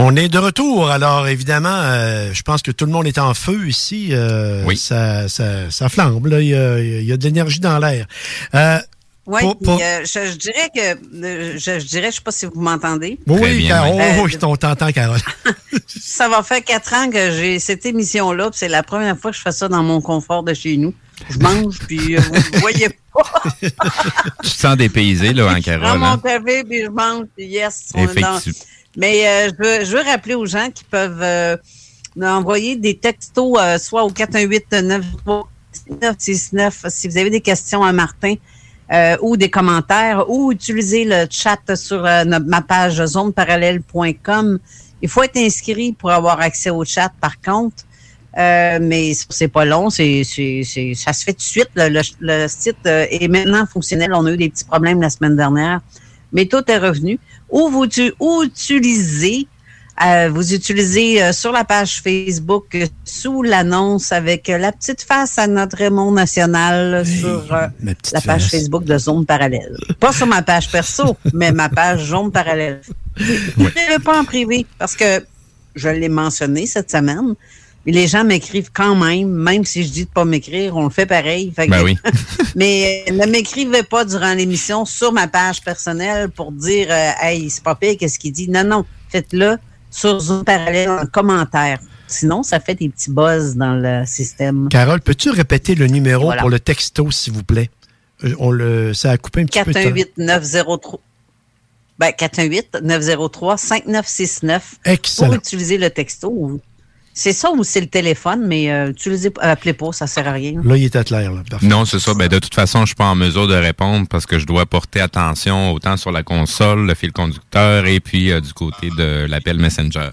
On est de retour. Alors, évidemment, euh, je pense que tout le monde est en feu ici. Euh, Oui. Ça, ça, ça flambe. Là. Il, y a, il y a de l'énergie dans l'air. Euh, Oui, Pour- puis, pour- euh, je, je dirais que je, je dirais, je sais pas si vous m'entendez. Oui, Carole, oui. oh, oui, on t'entend, Carole. Ça va faire quatre ans que j'ai cette émission-là, c'est la première fois que je fais ça dans mon confort de chez nous. Je mange, puis euh, vous ne voyez pas. Tu te sens dépaysé, là, en Je prends Carole. mon hein? café, puis je mange, puis yes. on est dans- Effectivement. Mais euh, je, veux, je veux rappeler aux gens qui peuvent euh, envoyer des textos, euh, soit au 418-969 si vous avez des questions à Martin euh, ou des commentaires, ou utiliser le chat sur euh, ma page zoneparallèle.com. Il faut être inscrit pour avoir accès au chat, par contre. Euh, mais c'est pas long, c'est, c'est, c'est- ça se fait tout de suite. Le, le- le site euh, est maintenant fonctionnel. On a eu des petits problèmes la semaine dernière, mais tout est revenu. Ou vous ou utilisez, euh, vous utilisez euh, sur la page Facebook euh, sous l'annonce avec euh, la petite face à notre Raymond National sur euh, la page face. Facebook de Zone Parallèle. Pas sur ma page perso, mais ma page Zone Parallèle. Écrivez pas en privé parce que je l'ai mentionné cette semaine. Mais les gens m'écrivent quand même, même si je dis de pas m'écrire, on le fait pareil. Fait que- Ben oui. mais euh, ne m'écrivez pas durant l'émission sur ma page personnelle pour dire euh, Hey, c'est pas pire, qu'est-ce qu'il dit? Non, non, faites-le sur Zoom parallèle en commentaire. Sinon, ça fait des petits buzz dans le système. Carole, peux-tu répéter le numéro Voilà. pour le texto, s'il vous plaît? Euh, On le, ça a coupé un petit peu. de temps. 418 903 ben, 418 903 5969 Excellent. pour utiliser le texto. C'est ça ou c'est le téléphone, mais euh, utilisez, euh, appelez pas, ça sert à rien. Là, il était clair. Là. Parfait. Non, c'est ça. Ben, de toute façon, je suis pas en mesure de répondre parce que je dois porter attention autant sur la console, le fil conducteur et puis euh, du côté de l'appel Messenger.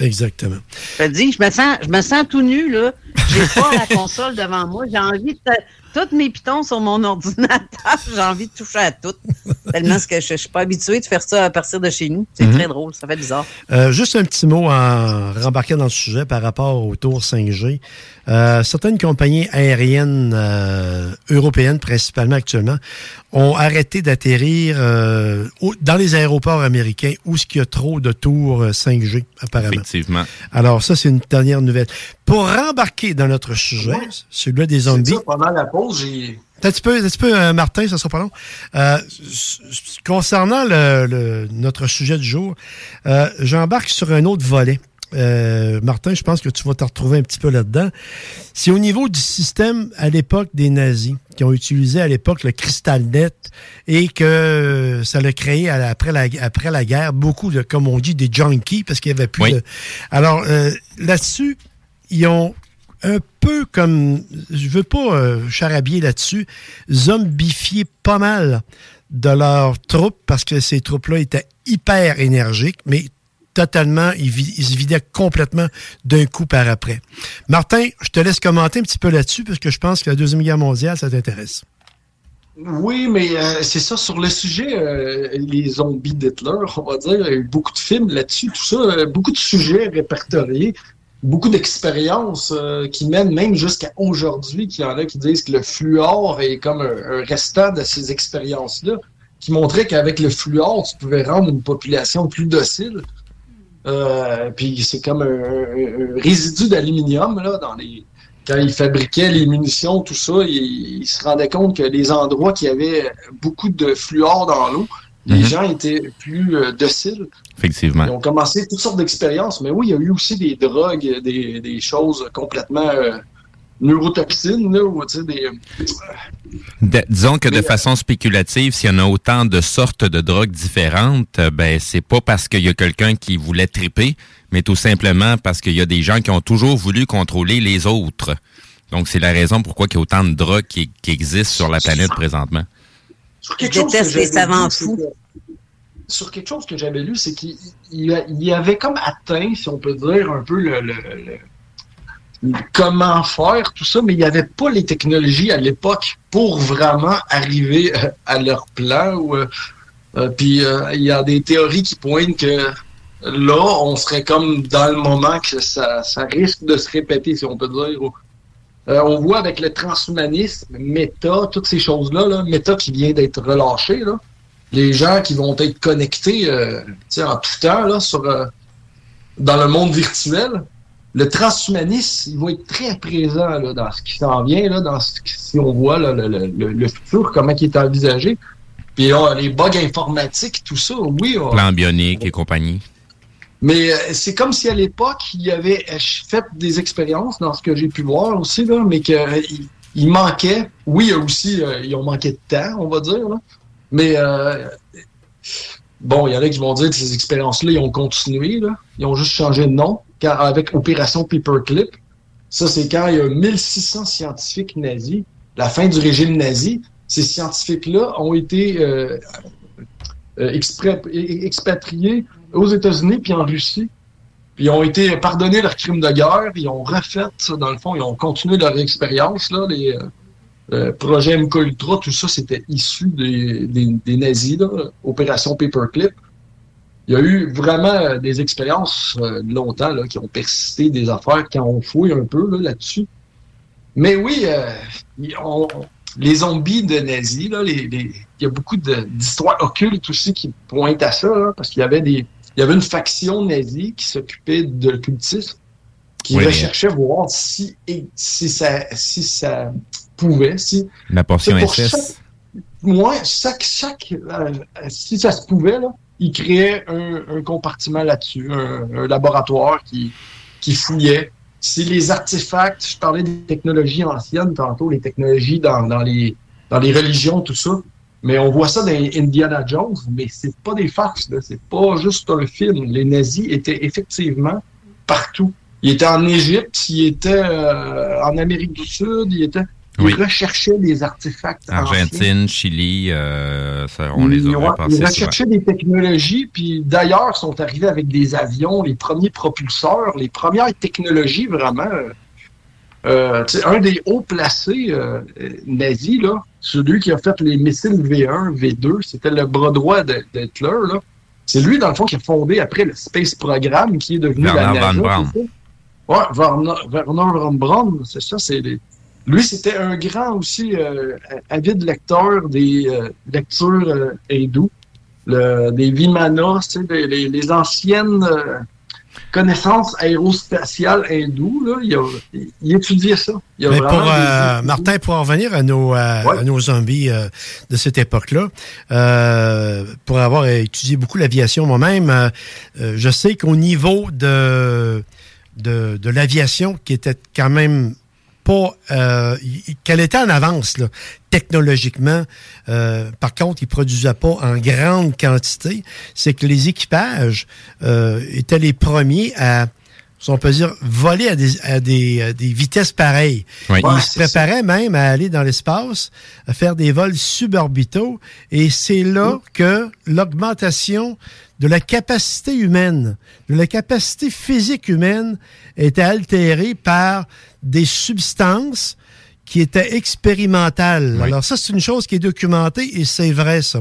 Exactement. Je te dis, je me sens, je me sens tout nu, là. J'ai pas la console devant moi. J'ai envie de. Tous mes pitons sur mon ordinateur. J'ai envie de toucher à tout. Tellement que je, je suis pas habitué de faire ça à partir de chez nous. C'est Mhm. très drôle. Ça fait bizarre. Euh, juste un petit mot en rembarquant dans le sujet par rapport au tour 5G. Euh, certaines compagnies aériennes euh, européennes, principalement actuellement, ont arrêté d'atterrir euh, dans les aéroports américains où il y a trop de tours euh, 5G, apparemment. Effectivement. Alors, ça, c'est une dernière nouvelle. Pour rembarquer dans notre sujet, celui-là des zombies. Ça, pendant la pause, j'ai. Un petit peu, un petit peu euh, Martin, ça sera pas long. Euh, concernant le, le- notre sujet du jour, euh, j'embarque sur un autre volet. Euh, Martin, je pense que tu vas te retrouver un petit peu là-dedans. C'est au niveau du système à l'époque des nazis, qui ont utilisé à l'époque le CrystalNet et que ça l'a créé la- après, la, après la guerre beaucoup de, comme on dit, des junkies parce qu'il y avait plus Oui. de... Alors, euh, là-dessus, ils ont un peu comme, je veux pas euh, charabiller là-dessus, zombifié pas mal de leurs troupes parce que ces troupes-là étaient hyper énergiques, mais totalement, ils se vidaient complètement d'un coup par après. Martin, je te laisse commenter un petit peu là-dessus parce que je pense que la Deuxième Guerre mondiale, ça t'intéresse. Oui, mais euh, c'est ça, sur le sujet, euh, les zombies d'Hitler, on va dire, il y a eu beaucoup de films là-dessus, tout ça, euh, beaucoup de sujets répertoriés, beaucoup d'expériences euh, qui mènent même jusqu'à aujourd'hui, qu'il y en a qui disent que le fluor est comme un, restant de ces expériences-là, qui montraient qu'avec le fluor, tu pouvais rendre une population plus docile. Euh, puis c'est comme un, résidu d'aluminium là dans les quand ils fabriquaient les munitions, tout ça, ils se rendaient compte que les endroits qui avaient beaucoup de fluor dans l'eau, les Mhm. gens étaient plus euh, dociles. Effectivement. Ils ont commencé toutes sortes d'expériences, mais oui, il y a eu aussi des drogues, des, des choses complètement euh, neurotoxines, là, sais, des, De- disons que de Mais, euh, façon spéculative, s'il y en a autant de sortes de drogues différentes, ben c'est pas parce qu'il y a quelqu'un qui voulait triper, mais tout simplement parce qu'il y a des gens qui ont toujours voulu contrôler les autres. Donc c'est la raison pourquoi il y a autant de drogues qui, qui existent sur la planète présentement. Sur Je quelque chose déteste que les j'avais savants fous. Sur quelque chose que j'avais lu, c'est qu'il il il avait comme atteint, si on peut dire, un peu le, le- le- le comment faire tout ça, mais il n'y avait pas les technologies à l'époque pour vraiment arriver euh, à leur plan. Euh, euh, puis euh, il y a des théories qui pointent que là, on serait comme dans le moment que ça, ça risque de se répéter, si on peut dire. ou- euh, on voit avec le transhumanisme, méta, toutes ces choses-là, là, méta qui vient d'être relâché, les gens qui vont être connectés euh, en tout temps là, euh, dans le monde virtuel, le transhumanisme, il va être très présent là, dans ce qui s'en vient, là, dans ce qui- si on voit le, le- le- futur, comment il est envisagé. Puis les bugs informatiques, tout ça, oui. Plan bionique et compagnie. Mais euh, c'est comme si à l'époque, il y avait euh, fait des expériences dans ce que j'ai pu voir aussi, là, mais qu'il il manquait. Oui, aussi, euh, ils ont manqué de temps, on va dire. là. Mais euh, bon, il y en a qui vont dire que ces expériences-là, ils ont continué. Là. Ils ont juste changé de nom avec Opération Paperclip. Ça, c'est quand il y a 1600 scientifiques nazis, la fin du régime nazi. Ces scientifiques-là ont été euh, euh, expré- e- expatriés aux États-Unis puis en Russie. Puis ils ont été pardonnés leurs crimes de guerre, ils ont refait dans le fond, ils ont continué leur expérience, là, les euh, euh, projets MK tout ça, c'était issu des, des, nazis, là, Opération Paperclip. Il y a eu vraiment euh, des expériences euh, longtemps là, qui ont persisté, des affaires qui ont fouillé un peu là, là-dessus. Mais oui, euh, les zombies de nazis, là, il y a beaucoup d'histoires occultes aussi qui pointent à ça, parce qu'il y avait des, il y avait une faction nazie qui s'occupait de l'occultisme, qui Oui. recherchait voir si, et- si ça, si ça pouvait, si La portion pour SS. chaque- moi, chaque, chaque, euh, si ça se pouvait, là, il créait un, un compartiment là-dessus, un, un laboratoire qui, qui fouillait. Si les artefacts, je parlais des technologies anciennes tantôt, les technologies dans, dans les, dans les religions, tout ça, mais on voit ça dans Indiana Jones, mais c'est pas des farces, c'est pas juste un film. Les nazis étaient effectivement partout. Ils étaient en Égypte, ils étaient euh, en Amérique du Sud, ils étaient, ils Oui. recherchaient des artefacts anciens. Argentine, Chili, euh, ça, on les aurait passés ils souvent. recherchaient des technologies, puis d'ailleurs, sont arrivés avec des avions, les premiers propulseurs, les premières technologies vraiment. Euh, un des hauts placés euh, nazis, là, celui qui a fait les missiles V1, V2, c'était le bras droit d'Hitler. là. C'est lui, dans le fond, qui a fondé après le Space Programme, qui est devenu la Werner NASA. von Braun. Ouais, Werner, Werner von Braun, c'est ça. C'est les- Lui, c'était un grand aussi euh, avide lecteur des euh, lectures hindoues, le- des Vimanas, les, les anciennes connaissances aérospatiales hindoues. Là, il, a, il, étudiait ça. Il a Mais pour des- euh, Martin, pour en revenir à nos, euh, à nos zombies euh, de cette époque-là, euh, pour avoir étudié beaucoup l'aviation moi-même, euh, euh, je sais qu'au niveau de, de, de l'aviation, qui était quand même pas euh, qu'elle était en avance là, technologiquement. Euh, par contre, ils produisaient pas en grande quantité. C'est que les équipages euh, étaient les premiers à si on peut dire, voler à des, à des, à des vitesses pareilles. Oui. Ils Ouais, se ça. préparaient même à aller dans l'espace, à faire des vols suborbitaux, et c'est là que l'augmentation de la capacité humaine, de la capacité physique humaine, était altérée par des substances qui étaient expérimentales. Alors ça, c'est une chose qui est documentée et c'est vrai, ça.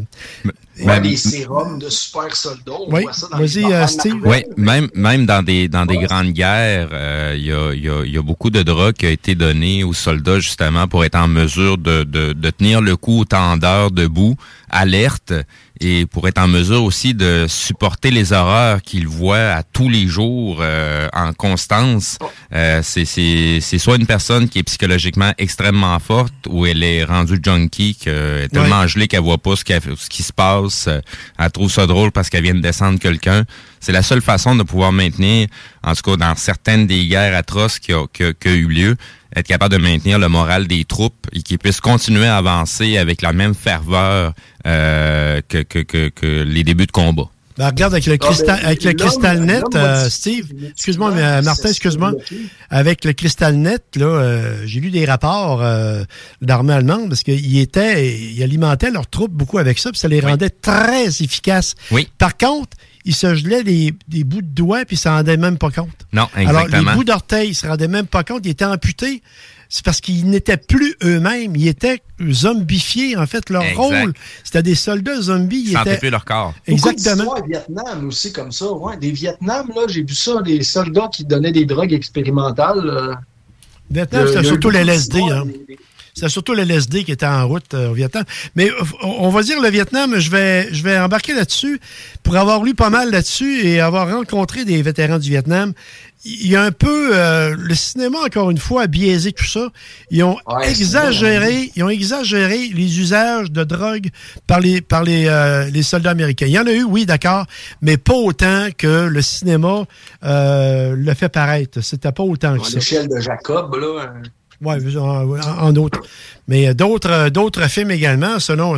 Ouais, les sérums de super soldats, on Oui, voit ça dans les euh, Steve. Oui, même, même dans des, dans des grandes guerres, euh, il y, a, il y, a, il y a beaucoup de drogues qui a été donné aux soldats justement pour être en mesure de, de, de tenir le coup autant d'heures debout, alerte, et pour être en mesure aussi de supporter les horreurs qu'ils voient à tous les jours euh, en constance. Euh, c'est, soit une personne qui est psychologiquement extrêmement forte ou elle est rendue junkie, qu'elle est tellement gelée qu'elle voit pas ce, qu'elle- ce qui se passe. euh, Elle trouve ça drôle parce qu'elle vient de descendre quelqu'un. C'est la seule façon de pouvoir maintenir, en tout cas dans certaines des guerres atroces qui ont qui a- qui a eu lieu, être capable de maintenir le moral des troupes et qu'ils puissent continuer à avancer avec la même ferveur euh, que, que, que, que les débuts de combat. Ben, regarde avec le Ah, cristal, ben, avec le cristal net, euh, Steve. Excuse-moi, mais euh, Martin, excuse-moi. Avec le cristal net, là, euh, j'ai lu des rapports euh, d'armée allemande parce qu'ils étaient, ils alimentaient leurs troupes beaucoup avec ça, puis ça les rendait très efficaces. Oui. Par contre, ils se gelaient des, des bouts de doigts puis ils s'en rendaient même pas compte. Non, Alors, exactement. les bouts d'orteils, ils se rendaient même pas compte, ils étaient amputés. C'est parce qu'ils n'étaient plus eux-mêmes, ils étaient zombifiés, en fait. Leur Exact. rôle, c'était des soldats zombies. Ils sentaient étaient... plus leur corps. Beaucoup Exactement. au Vietnam aussi comme ça. Ouais, des Vietnam, là, j'ai vu ça, des soldats qui donnaient des drogues expérimentales. euh, Vietnam, il c'était il surtout beaucoup les LSD. d'histoires, Hein. des- des- c'était surtout le LSD qui était en route euh, au Vietnam. Mais euh, on va dire le Vietnam, je vais, je vais embarquer là-dessus pour avoir lu pas mal là-dessus et avoir rencontré des vétérans du Vietnam. Il y a un peu euh, le cinéma encore une fois a biaisé tout ça. Ils ont Ouais, exagéré, ils ont exagéré les usages de drogue par les par les, euh, les soldats américains. Il y en a eu, oui, d'accord, mais pas autant que le cinéma euh, le fait paraître. C'était pas autant que À ça. l'échelle de Jacob, là. Oui, en, en autres. Mais euh, d'autres euh, d'autres films également, selon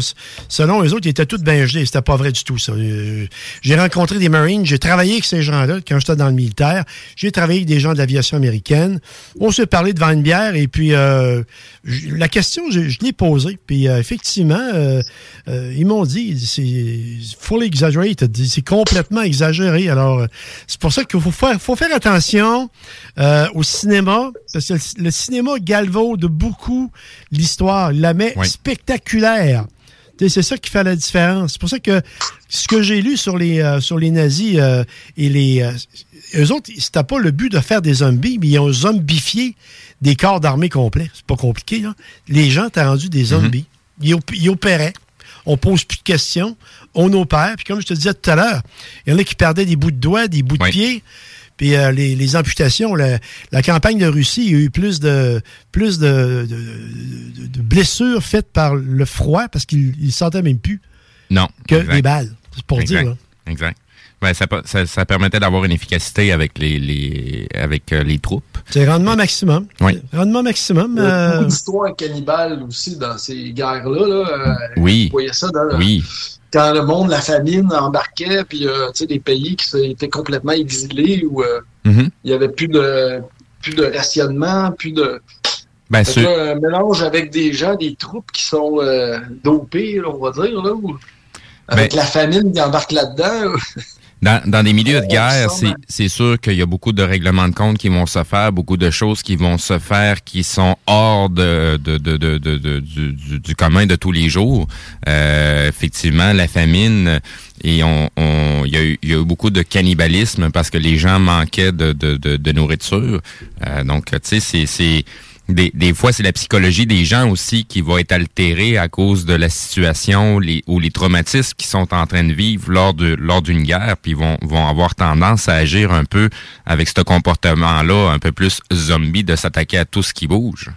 selon eux autres, ils étaient tous bien gelés. C'était pas vrai du tout, ça. Euh, J'ai rencontré des Marines, j'ai travaillé avec ces gens-là quand j'étais dans le militaire. J'ai travaillé avec des gens de l'aviation américaine. On s'est parlé devant une bière et puis euh, la question, je, l'ai posée. Puis euh, effectivement, euh, ils m'ont dit, c'est fully exaggerated. C'est complètement exagéré. Alors, c'est pour ça qu'il faut faire, faut faire attention au cinéma, parce que le cinéma galvaude beaucoup l'histoire, il la met spectaculaire. C'est ça qui fait la différence. C'est pour ça que ce que j'ai lu sur les, euh, sur les nazis euh, et les. euh, eux autres, c'était pas le but de faire des zombies, mais ils ont zombifié des corps d'armée complets. C'est pas compliqué, là. Les gens t'ont rendu des zombies. ils, op- ils opéraient. On pose plus de questions. On opère. Puis comme je te disais tout à l'heure, il y en a qui perdaient des bouts de doigts, des bouts de pieds. Puis euh, les, les amputations, la, la campagne de Russie, il y a eu plus de plus de, de- de- de blessures faites par le froid parce qu'ils ne sentaient même plus Non. que exact. les balles. C'est pour exact. dire. là. Exact. Ben, ça, pa- ça, ça permettait d'avoir une efficacité avec les, les avec euh, les troupes. C'est rendement maximum. Oui. Rendement maximum. Il y a euh, beaucoup d'histoires cannibales aussi dans ces guerres-là. Là. Oui. Vous voyez ça dans, Oui. Quand le monde, la famine embarquait, puis euh, tu sais, des pays qui étaient complètement exilés où euh, Mhm. il y avait plus de plus de rationnement, plus de Ben, un mélange avec des gens, des troupes qui sont euh, dopés, là, on va dire, là, avec Ben- la famine qui embarque là-dedans. Dans, dans des milieux de guerre, c'est c'est sûr qu'il y a beaucoup de règlements de compte qui vont se faire, beaucoup de choses qui vont se faire qui sont hors de, de, de, de, de- de- du, du, du commun de tous les jours. Euh, effectivement, la famine et on, on il y, a eu, il y a eu beaucoup de cannibalisme parce que les gens manquaient de, de, de, de nourriture. Euh, donc, tu sais, c'est c'est des, des fois, c'est la psychologie des gens aussi qui va être altérée à cause de la situation les, ou les traumatismes qu'ils sont en train de vivre lors de lors d'une guerre, puis ils vont, vont avoir tendance à agir un peu avec ce comportement-là, un peu plus zombie, de s'attaquer à tout ce qui bouge.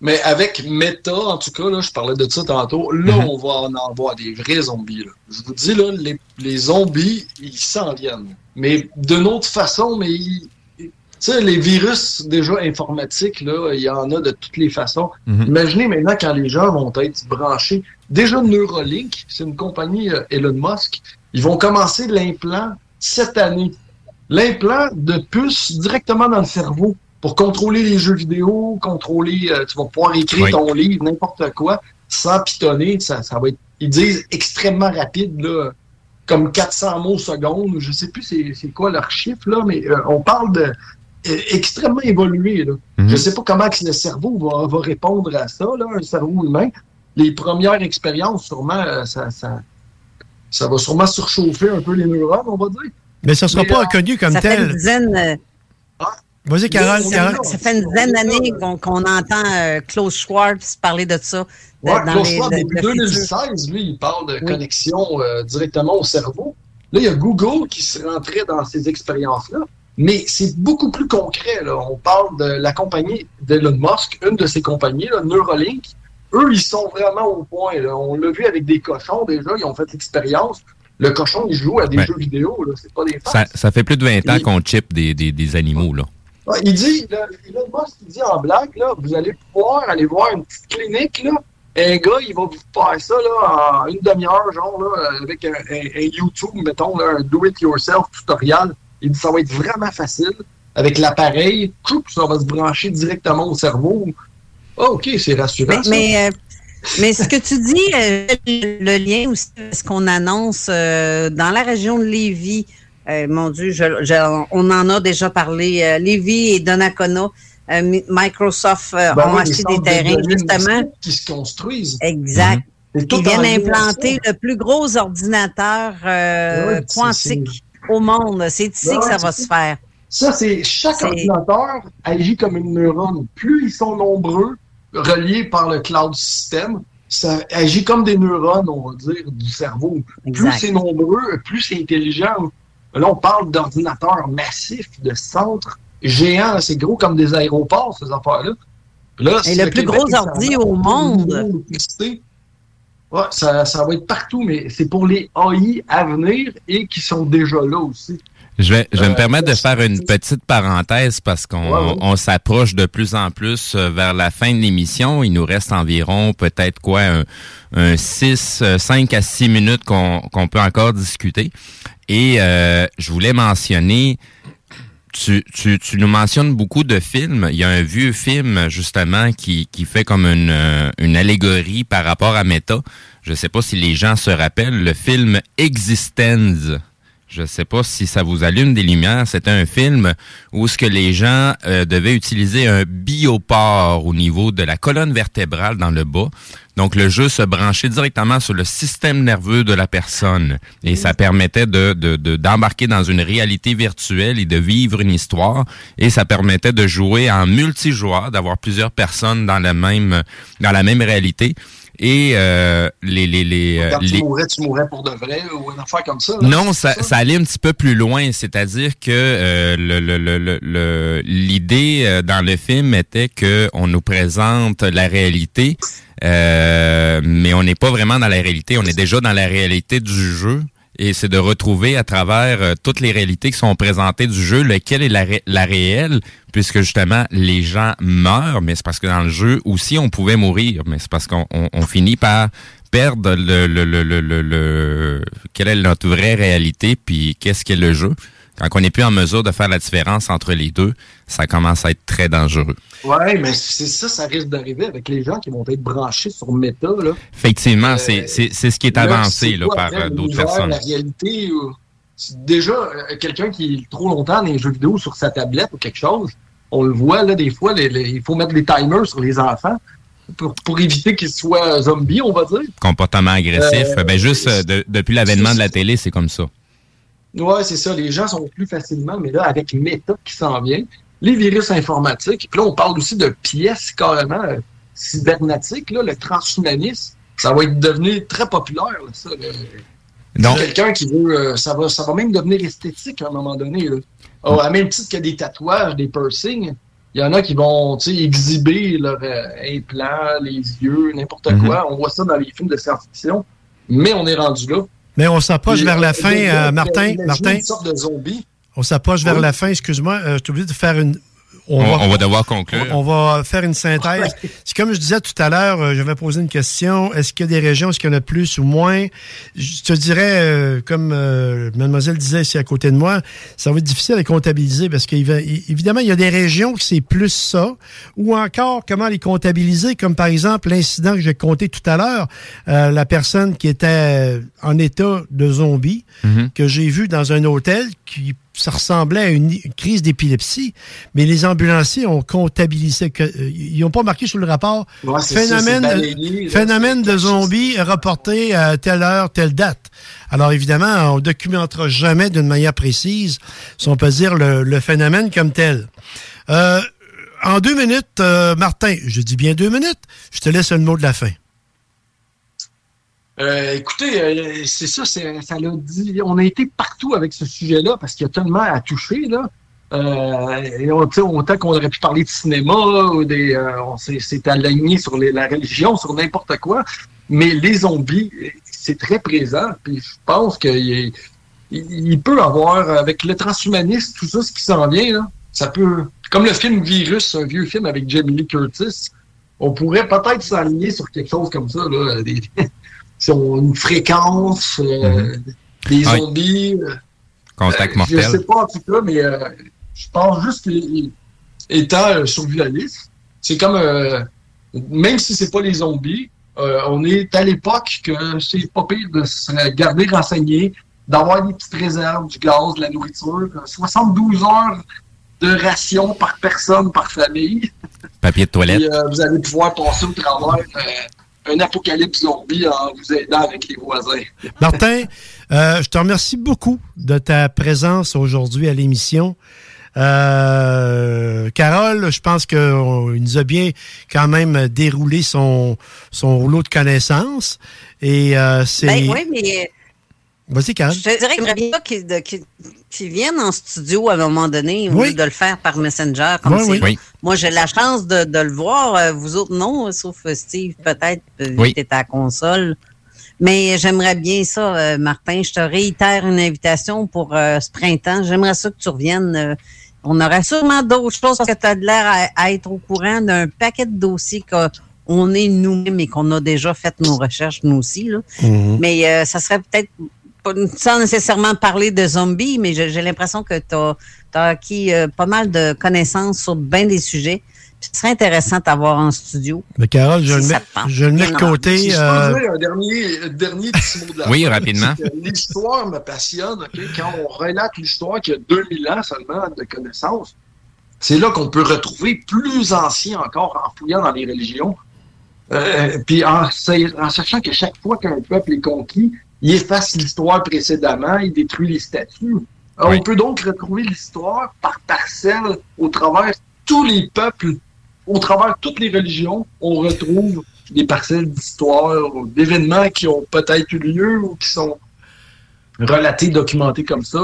Mais avec Meta, en tout cas, là, je parlais de ça tantôt, là, Mhm. on va en avoir des vrais zombies. là. Je vous dis, là, les, les zombies, ils s'en viennent. Mais d'une autre façon, mais ils- tu sais, les virus déjà informatiques, là, il y en a de toutes les façons. Mhm. Imaginez maintenant quand les gens vont être branchés. Déjà, Neuralink, c'est une compagnie euh, Elon Musk, ils vont commencer l'implant cette année. L'implant de puce directement dans le cerveau pour contrôler les jeux vidéo, contrôler, euh, tu vas pouvoir écrire Oui. ton livre, n'importe quoi, sans pitonner. Ça, ça va être, ils disent extrêmement rapide, là, comme 400 mots seconde. Je sais plus c'est c'est quoi leur chiffre, là, mais euh, on parle de extrêmement évolué. Là. Mhm. Je sais pas comment que le cerveau va, va répondre à ça, là, un cerveau humain. Les premières expériences, sûrement, euh, ça, ça, ça va sûrement surchauffer un peu les neurones, on va dire. mais ça ne sera Mais, pas reconnu comme ça fait une tel. dizaine. euh, Vas-y, Carole. ça, Carole. ça fait une dizaine d'années qu'on qu'on entend euh, Klaus Schwartz parler de ça. de- Ouais, dans Klaus les- le- depuis le futur. 2016, lui, il parle de connexion euh, directement au cerveau. Là, il y a Google qui se rentrait dans ces expériences-là. Mais c'est beaucoup plus concret. Là. On parle de la compagnie d'Elon Musk, une de ses compagnies, là, Neuralink. Eux, ils sont vraiment au point. là. On l'a vu avec des cochons déjà, ils ont fait l'expérience. Le cochon, il joue à des Ouais. jeux vidéo, là. c'est pas des Ça, ça fait plus de 20 ans qu'on chip des, des, des animaux, là. Il dit, là, Elon Musk, il dit en blague, là, vous allez pouvoir aller voir une petite clinique, là. Un gars, il va vous faire ça, là, en une demi-heure, genre, là, avec un, un- un YouTube, mettons, là, un do-it-yourself tutoriel. Il dit, ça va être vraiment facile. Avec l'appareil, ça va se brancher directement au cerveau. Ah, OK, c'est rassurant. Mais, ça. mais, euh, mais ce que tu dis, euh, le lien aussi, ce qu'on annonce euh, dans la région de Lévis, euh, mon Dieu, je- je- on en a déjà parlé, euh, Lévis et Donnacona, Mi- Microsoft Ben ont oui, acheté des de terrains, justement. qui se construisent. Exact. Tout Ils viennent implanter le plus gros ordinateur Ben oui, quantique au monde. C'est ici que ça va se faire. Ça, c'est chaque ordinateur agit comme une neurone. Plus ils sont nombreux, reliés par le cloud system, ça agit comme des neurones, on va dire, du cerveau. Plus c'est nombreux, plus c'est intelligent. Là, on parle d'ordinateurs massifs, de centres géants. C'est gros comme des aéroports, ces affaires-là. Là, Et le plus Québec gros ordi au de monde. Ouais, ça, ça va être partout, mais c'est pour les AI à venir et qui sont déjà là aussi. Je vais, je vais Euh, me permettre de faire une petite parenthèse parce qu'on Ouais, ouais. on s'approche de plus en plus euh, vers la fin de l'émission. Il nous reste environ peut-être quoi un, un 6, 5 à 6 minutes qu'on peut encore discuter. Et euh, je voulais mentionner tu, tu, tu nous mentionnes beaucoup de films. Il y a un vieux film, justement, qui, qui fait comme une, euh, une allégorie par rapport à Meta. Je sais pas si les gens se rappellent, le film Existence. Je sais pas si ça vous allume des lumières. C'était un film où ce que les gens euh, devaient utiliser un biopore au niveau de la colonne vertébrale dans le bas. Donc le jeu se branchait directement sur le système nerveux de la personne et ça permettait de de- de- d'embarquer dans une réalité virtuelle et de vivre une histoire et ça permettait de jouer en multijoueur, d'avoir plusieurs personnes dans la même dans la même réalité. Et euh, les les les, euh, Quand tu les- mourrais, tu mourrais pour de vrai ou une affaire comme ça. là? non, ça, ça? allait un petit peu plus loin, c'est-à-dire que euh, le- le- le- le- le- l'idée dans le film était que on nous présente la réalité, euh, mais on n'est pas vraiment dans la réalité, on est déjà dans la réalité du jeu. Et c'est de retrouver à travers euh, toutes les réalités qui sont présentées du jeu, lequel est la, la réelle, puisque justement les gens meurent, mais c'est parce que dans le jeu aussi on pouvait mourir, mais c'est parce qu'on on- on finit par perdre le, le, le, le, le- le- quelle est notre vraie réalité, puis qu'est-ce qu'est le jeu. Quand on n'est plus en mesure de faire la différence entre les deux, ça commence à être très dangereux. Ouais, mais c'est ça, ça risque d'arriver avec les gens qui vont être branchés sur Meta. Là. Effectivement, c'est c'est- ce qui est avancé c'est là, quoi, par euh, d'autres personnes. La réalité, euh, déjà, euh, quelqu'un qui est trop longtemps dans les jeux vidéo sur sa tablette ou quelque chose, on le voit, là, des fois, les- les- il faut mettre des timers sur les enfants pour, pour éviter qu'ils soient zombies, on va dire. Comportement agressif, Euh, ben juste euh, de- depuis l'avènement de la télé, c'est comme ça. Ouais, c'est ça. Les gens sont plus facilement, mais là, avec Meta qui s'en vient, les virus informatiques, puis là, on parle aussi de pièces carrément euh, cybernatiques, là, le transhumanisme, ça va être devenu très populaire, là, ça. Quelqu'un qui veut, euh, ça va, ça va même devenir esthétique à un moment donné. Là. Oh, à même titre que des tatouages, des piercings, il y en a qui vont exhiber leurs euh, implants, les yeux, n'importe Mhm. quoi. On voit ça dans les films de science-fiction, mais on est rendu là. Mais on s'approche vers la euh, fin, Martin. Martin, Une sorte de zombie. On s'approche vers Oui. la fin. Excuse-moi, euh, je suis obligé de faire une. On- on va devoir conclure. On, on va faire une synthèse. C'est comme je disais tout à l'heure, euh, je vais poser une question. Est-ce qu'il y a des régions, est-ce qu'il y en a plus ou moins? Je te dirais, euh, comme euh, mademoiselle disait ici à côté de moi, ça va être difficile à comptabiliser parce qu'évidemment, il y a des régions que c'est plus ça. Ou encore, comment les comptabiliser? Comme par exemple, l'incident que j'ai compté tout à l'heure, euh, la personne qui était en état de zombie, Mhm. que j'ai vu dans un hôtel qui ça ressemblait à une, une crise d'épilepsie, mais les ambulanciers ont comptabilisé que euh, ils n'ont pas marqué sur le rapport Ouais, c'est ça, phénomène balayé, phénomène de zombies reporté à telle heure telle date. Alors évidemment, on documentera jamais d'une manière précise, si on peut dire le, le phénomène comme tel. Euh, en deux minutes, euh, Martin, je dis bien deux minutes, je te laisse le mot de la fin. Euh, écoutez, euh, c'est ça, ça l'a dit. On a été partout avec ce sujet-là parce qu'il y a tellement à toucher là. Euh, et on, autant qu'on aurait pu parler de cinéma ou des, euh, on s'est, aligné sur les- la religion, sur n'importe quoi. Mais les zombies, c'est très présent. Puis je pense qu'il il, il peut avoir avec le transhumanisme, tout ça, ce qui s'en vient là, ça peut. Comme le film Virus, un vieux film avec Jamie Lee Curtis, on pourrait peut-être s'aligner sur quelque chose comme ça là. Des, sur une fréquence, euh, des Ouais. zombies. euh, Contact euh, mortel. Je sais pas en tout cas, mais je pense juste qu'étant euh, survivaliste, c'est comme même si c'est pas les zombies, on est à l'époque que c'est pas pire de se garder renseigné, d'avoir des petites réserves, du gaz, de la nourriture, euh, 72 heures de ration par personne, par famille. Papier de toilette. Euh, vous allez pouvoir passer au travers euh, un apocalypse zombie en vous aidant avec les voisins. Martin, euh, je te remercie beaucoup de ta présence aujourd'hui à l'émission. Euh, Carole, je pense qu'il nous a bien quand même déroulé son, son rouleau de connaissances. Et euh, c'est... Ben oui, mais Vas-y, je te dirais que j'aimerais bien qu'ils de- viennent en studio à un moment donné, au Oui. lieu de le faire par Messenger. Comme Oui, c'est- oui. Oui. Moi, j'ai la chance de, de le voir. euh, Vous autres, non, sauf euh, Steve, peut-être, euh, Oui. tu à la console. Mais j'aimerais bien ça, euh, Martin. Je te réitère une invitation pour euh, ce printemps. J'aimerais ça que tu reviennes. euh, on aurait sûrement d'autres choses parce que tu as l'air à, à être au courant d'un paquet de dossiers qu'on est nous-mêmes et qu'on a déjà fait nos recherches, nous aussi. Là. Mhm. Mais euh, ça serait peut-être pas sans nécessairement parler de zombies, mais j'ai l'impression que tu as, acquis euh, pas mal de connaissances sur bien des sujets. Puis Ce serait intéressant de t'avoir en studio. Mais Carole, je Si le mets, je le mets de côté. Si je peux euh, un dernier, un dernier petit mot de la Oui, fin, rapidement. L'histoire me passionne. Quand on relate l'histoire qui a 2000 ans seulement de connaissances, c'est là qu'on peut retrouver plus ancien encore en fouillant dans les religions. Euh, puis en, en sachant que chaque fois qu'un peuple est conquis, il efface l'histoire précédemment, il détruit les statues. Alors, Oui. On peut donc retrouver l'histoire par parcelle au travers tous les peuples, au travers toutes les religions, on retrouve des parcelles d'histoire, d'événements qui ont peut-être eu lieu ou qui sont relatés, documentés comme ça.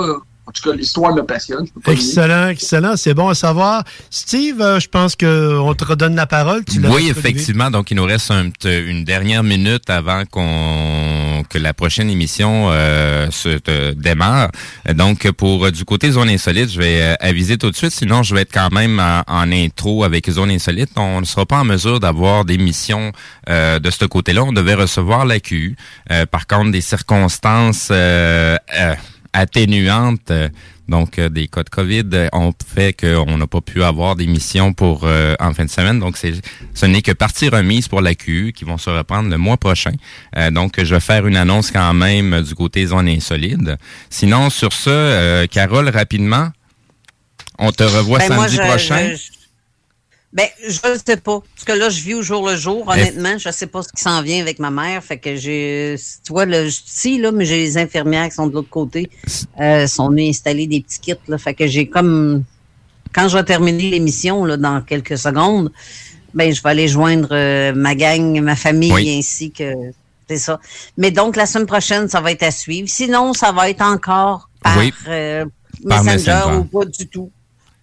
En tout cas, l'histoire me passionne. je peux pas le nier. Excellent, excellent. C'est bon à savoir. Steve, euh, je pense qu'on te redonne la parole. Tu Oui, effectivement. Donc, il nous reste un une dernière minute avant qu'on que la prochaine émission euh, se euh, démarre. Donc, pour du côté Zone Insolite, je vais aviser tout de suite. Sinon, je vais être quand même en, en intro avec Zone Insolite. On ne sera pas en mesure d'avoir des missions euh, de ce côté-là. On devait recevoir la QU. Euh, par contre, des circonstances euh, euh, atténuantes. euh, donc, euh, des cas de COVID euh, ont fait qu'on n'a pas pu avoir des missions pour euh, en fin de semaine. Donc, c'est, ce n'est que partie remise pour la QU qui vont se reprendre le mois prochain. Euh, donc, je vais faire une annonce quand même du côté zone insolide. Sinon, sur ce, euh, Carole, rapidement, on te revoit Ben, moi, samedi je- prochain. je- ben, je ne sais pas. Parce que là, je vis au jour le jour, honnêtement. Je ne sais pas ce qui s'en vient avec ma mère. Fait que j'ai. Tu vois, là, je suis ici, là, mais j'ai les infirmières qui sont de l'autre côté. Euh, sont venues installer des petits kits. Là, fait que j'ai comme. Quand je vais terminer l'émission, là, dans quelques secondes, ben, je vais aller joindre euh, ma gang, ma famille, Oui. ainsi que. C'est ça. Mais donc, la semaine prochaine, ça va être à suivre. Sinon, ça va être encore par, Oui. euh, Par Messenger, Messenger. ou pas du tout.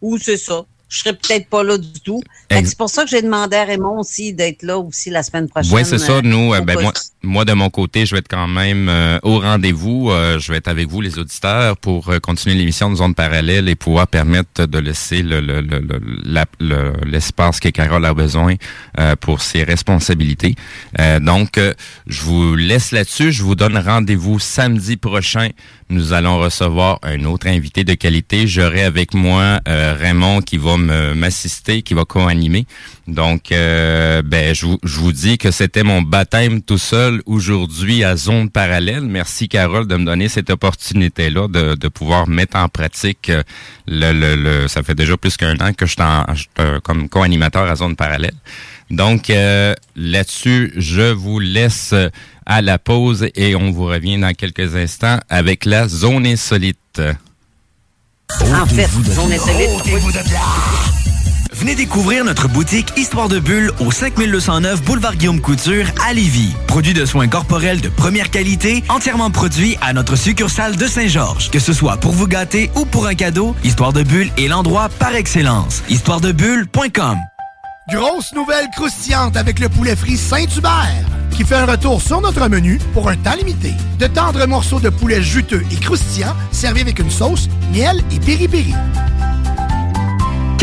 Ou c'est ça. Je serai peut-être pas là du tout. C'est pour ça que j'ai demandé à Raymond aussi d'être là aussi la semaine prochaine. Oui, c'est ça. euh, Nous, euh, ben, moi, moi, de mon côté, je vais être quand même euh, au rendez-vous. Euh, je vais être avec vous, les auditeurs, pour euh, continuer l'émission de Zone Parallèle et pouvoir permettre de laisser le, le- le- l'espace que Carole a besoin euh, pour ses responsabilités. Euh, donc, euh, je vous laisse là-dessus. Je vous donne rendez-vous samedi prochain. Nous allons recevoir un autre invité de qualité. J'aurai avec moi Raymond qui va m'assister, qui va co-animer. Donc, ben, je vous, je vous dis que c'était mon baptême tout seul aujourd'hui à Zone Parallèle. Merci, Carole, de me donner cette opportunité-là de, de pouvoir mettre en pratique euh, le, le, le- Ça fait déjà plus qu'un an que je suis euh, comme co-animateur à Zone Parallèle. Donc, euh, là-dessus, je vous laisse à la pause et on vous revient dans quelques instants avec la Zone Insolite. En fait, on est solide. Venez découvrir notre boutique Histoire de Bulle au 5209 Boulevard Guillaume Couture à Lévis. Produit de soins corporels de première qualité, entièrement produit à notre succursale de Saint-Georges. Que ce soit pour vous gâter ou pour un cadeau, Histoire de Bulle est l'endroit par excellence. Histoiredebulle.com Grosse nouvelle croustillante avec le poulet frit Saint-Hubert qui fait un retour sur notre menu pour un temps limité. De tendres morceaux de poulet juteux et croustillants servis avec une sauce, miel et piri-piri.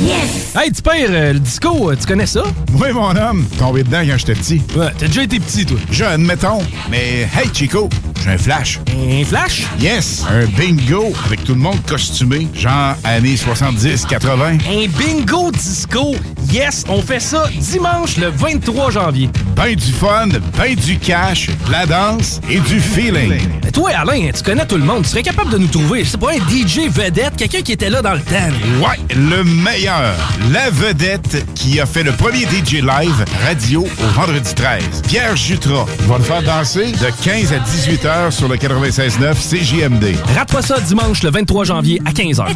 Yes. Hey, tu pères, euh, le disco, euh, tu connais ça? Oui, mon homme. Tombé dedans quand j'étais petit. Ouais, t'as déjà été petit, toi. Jeune, mettons. Mais hey, Chico, j'ai un flash. Un flash? Yes! Un bingo avec tout le monde costumé, genre années 70-80. Un bingo disco. Yes, on fait ça dimanche le 23 janvier. Ben du fun, ben du cash, de la danse et du feeling. Mais toi, Alain, tu connais tout le monde. Tu serais capable de nous trouver, c'est pas un DJ vedette, quelqu'un qui était là dans le temps. Ouais, le meilleur. La vedette qui a fait le premier DJ live radio au vendredi 13. Pierre Jutras. Il va le faire danser? De 15 à 18 heures sur le 96.9 CJMD. Rate pas ça dimanche le 23 janvier à 15h.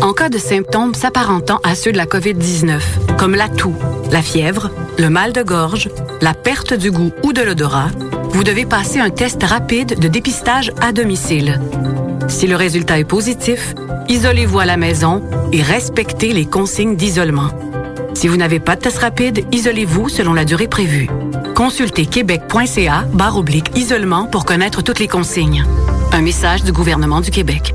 En cas de symptômes s'apparentant à ceux de la COVID-19, comme la toux, la fièvre, le mal de gorge, la perte du goût ou de l'odorat, vous devez passer un test rapide de dépistage à domicile. Si le résultat est positif, isolez-vous à la maison et respectez les consignes d'isolement. Si vous n'avez pas de test rapide, isolez-vous selon la durée prévue. Consultez québec.ca barre oblique isolement pour connaître toutes les consignes. Un message du gouvernement du Québec.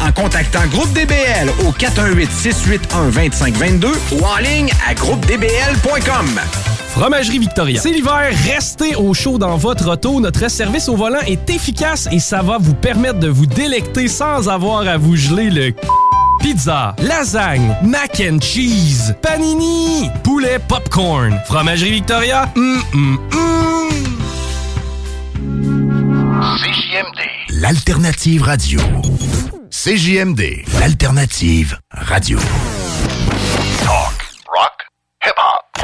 en contactant Groupe DBL au 418-681-2522 ou en ligne à groupedbl.com. Fromagerie Victoria. C'est l'hiver, restez au chaud dans votre auto. Notre service au volant est efficace et ça va vous permettre de vous délecter sans avoir à vous geler le Pizza, lasagne, mac and cheese, panini, poulet popcorn. Fromagerie Victoria. CJMD, l'alternative radio. CJMD, l'alternative radio.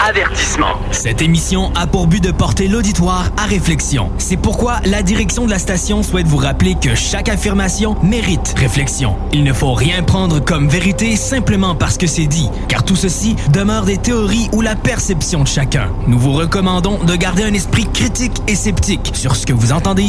Avertissement. Cette émission a pour but de porter l'auditoire à réflexion. C'est pourquoi la direction de la station souhaite vous rappeler que chaque affirmation mérite réflexion. Il ne faut rien prendre comme vérité simplement parce que c'est dit, car tout ceci demeure des théories ou la perception de chacun. Nous vous recommandons de garder un esprit critique et sceptique sur ce que vous entendez.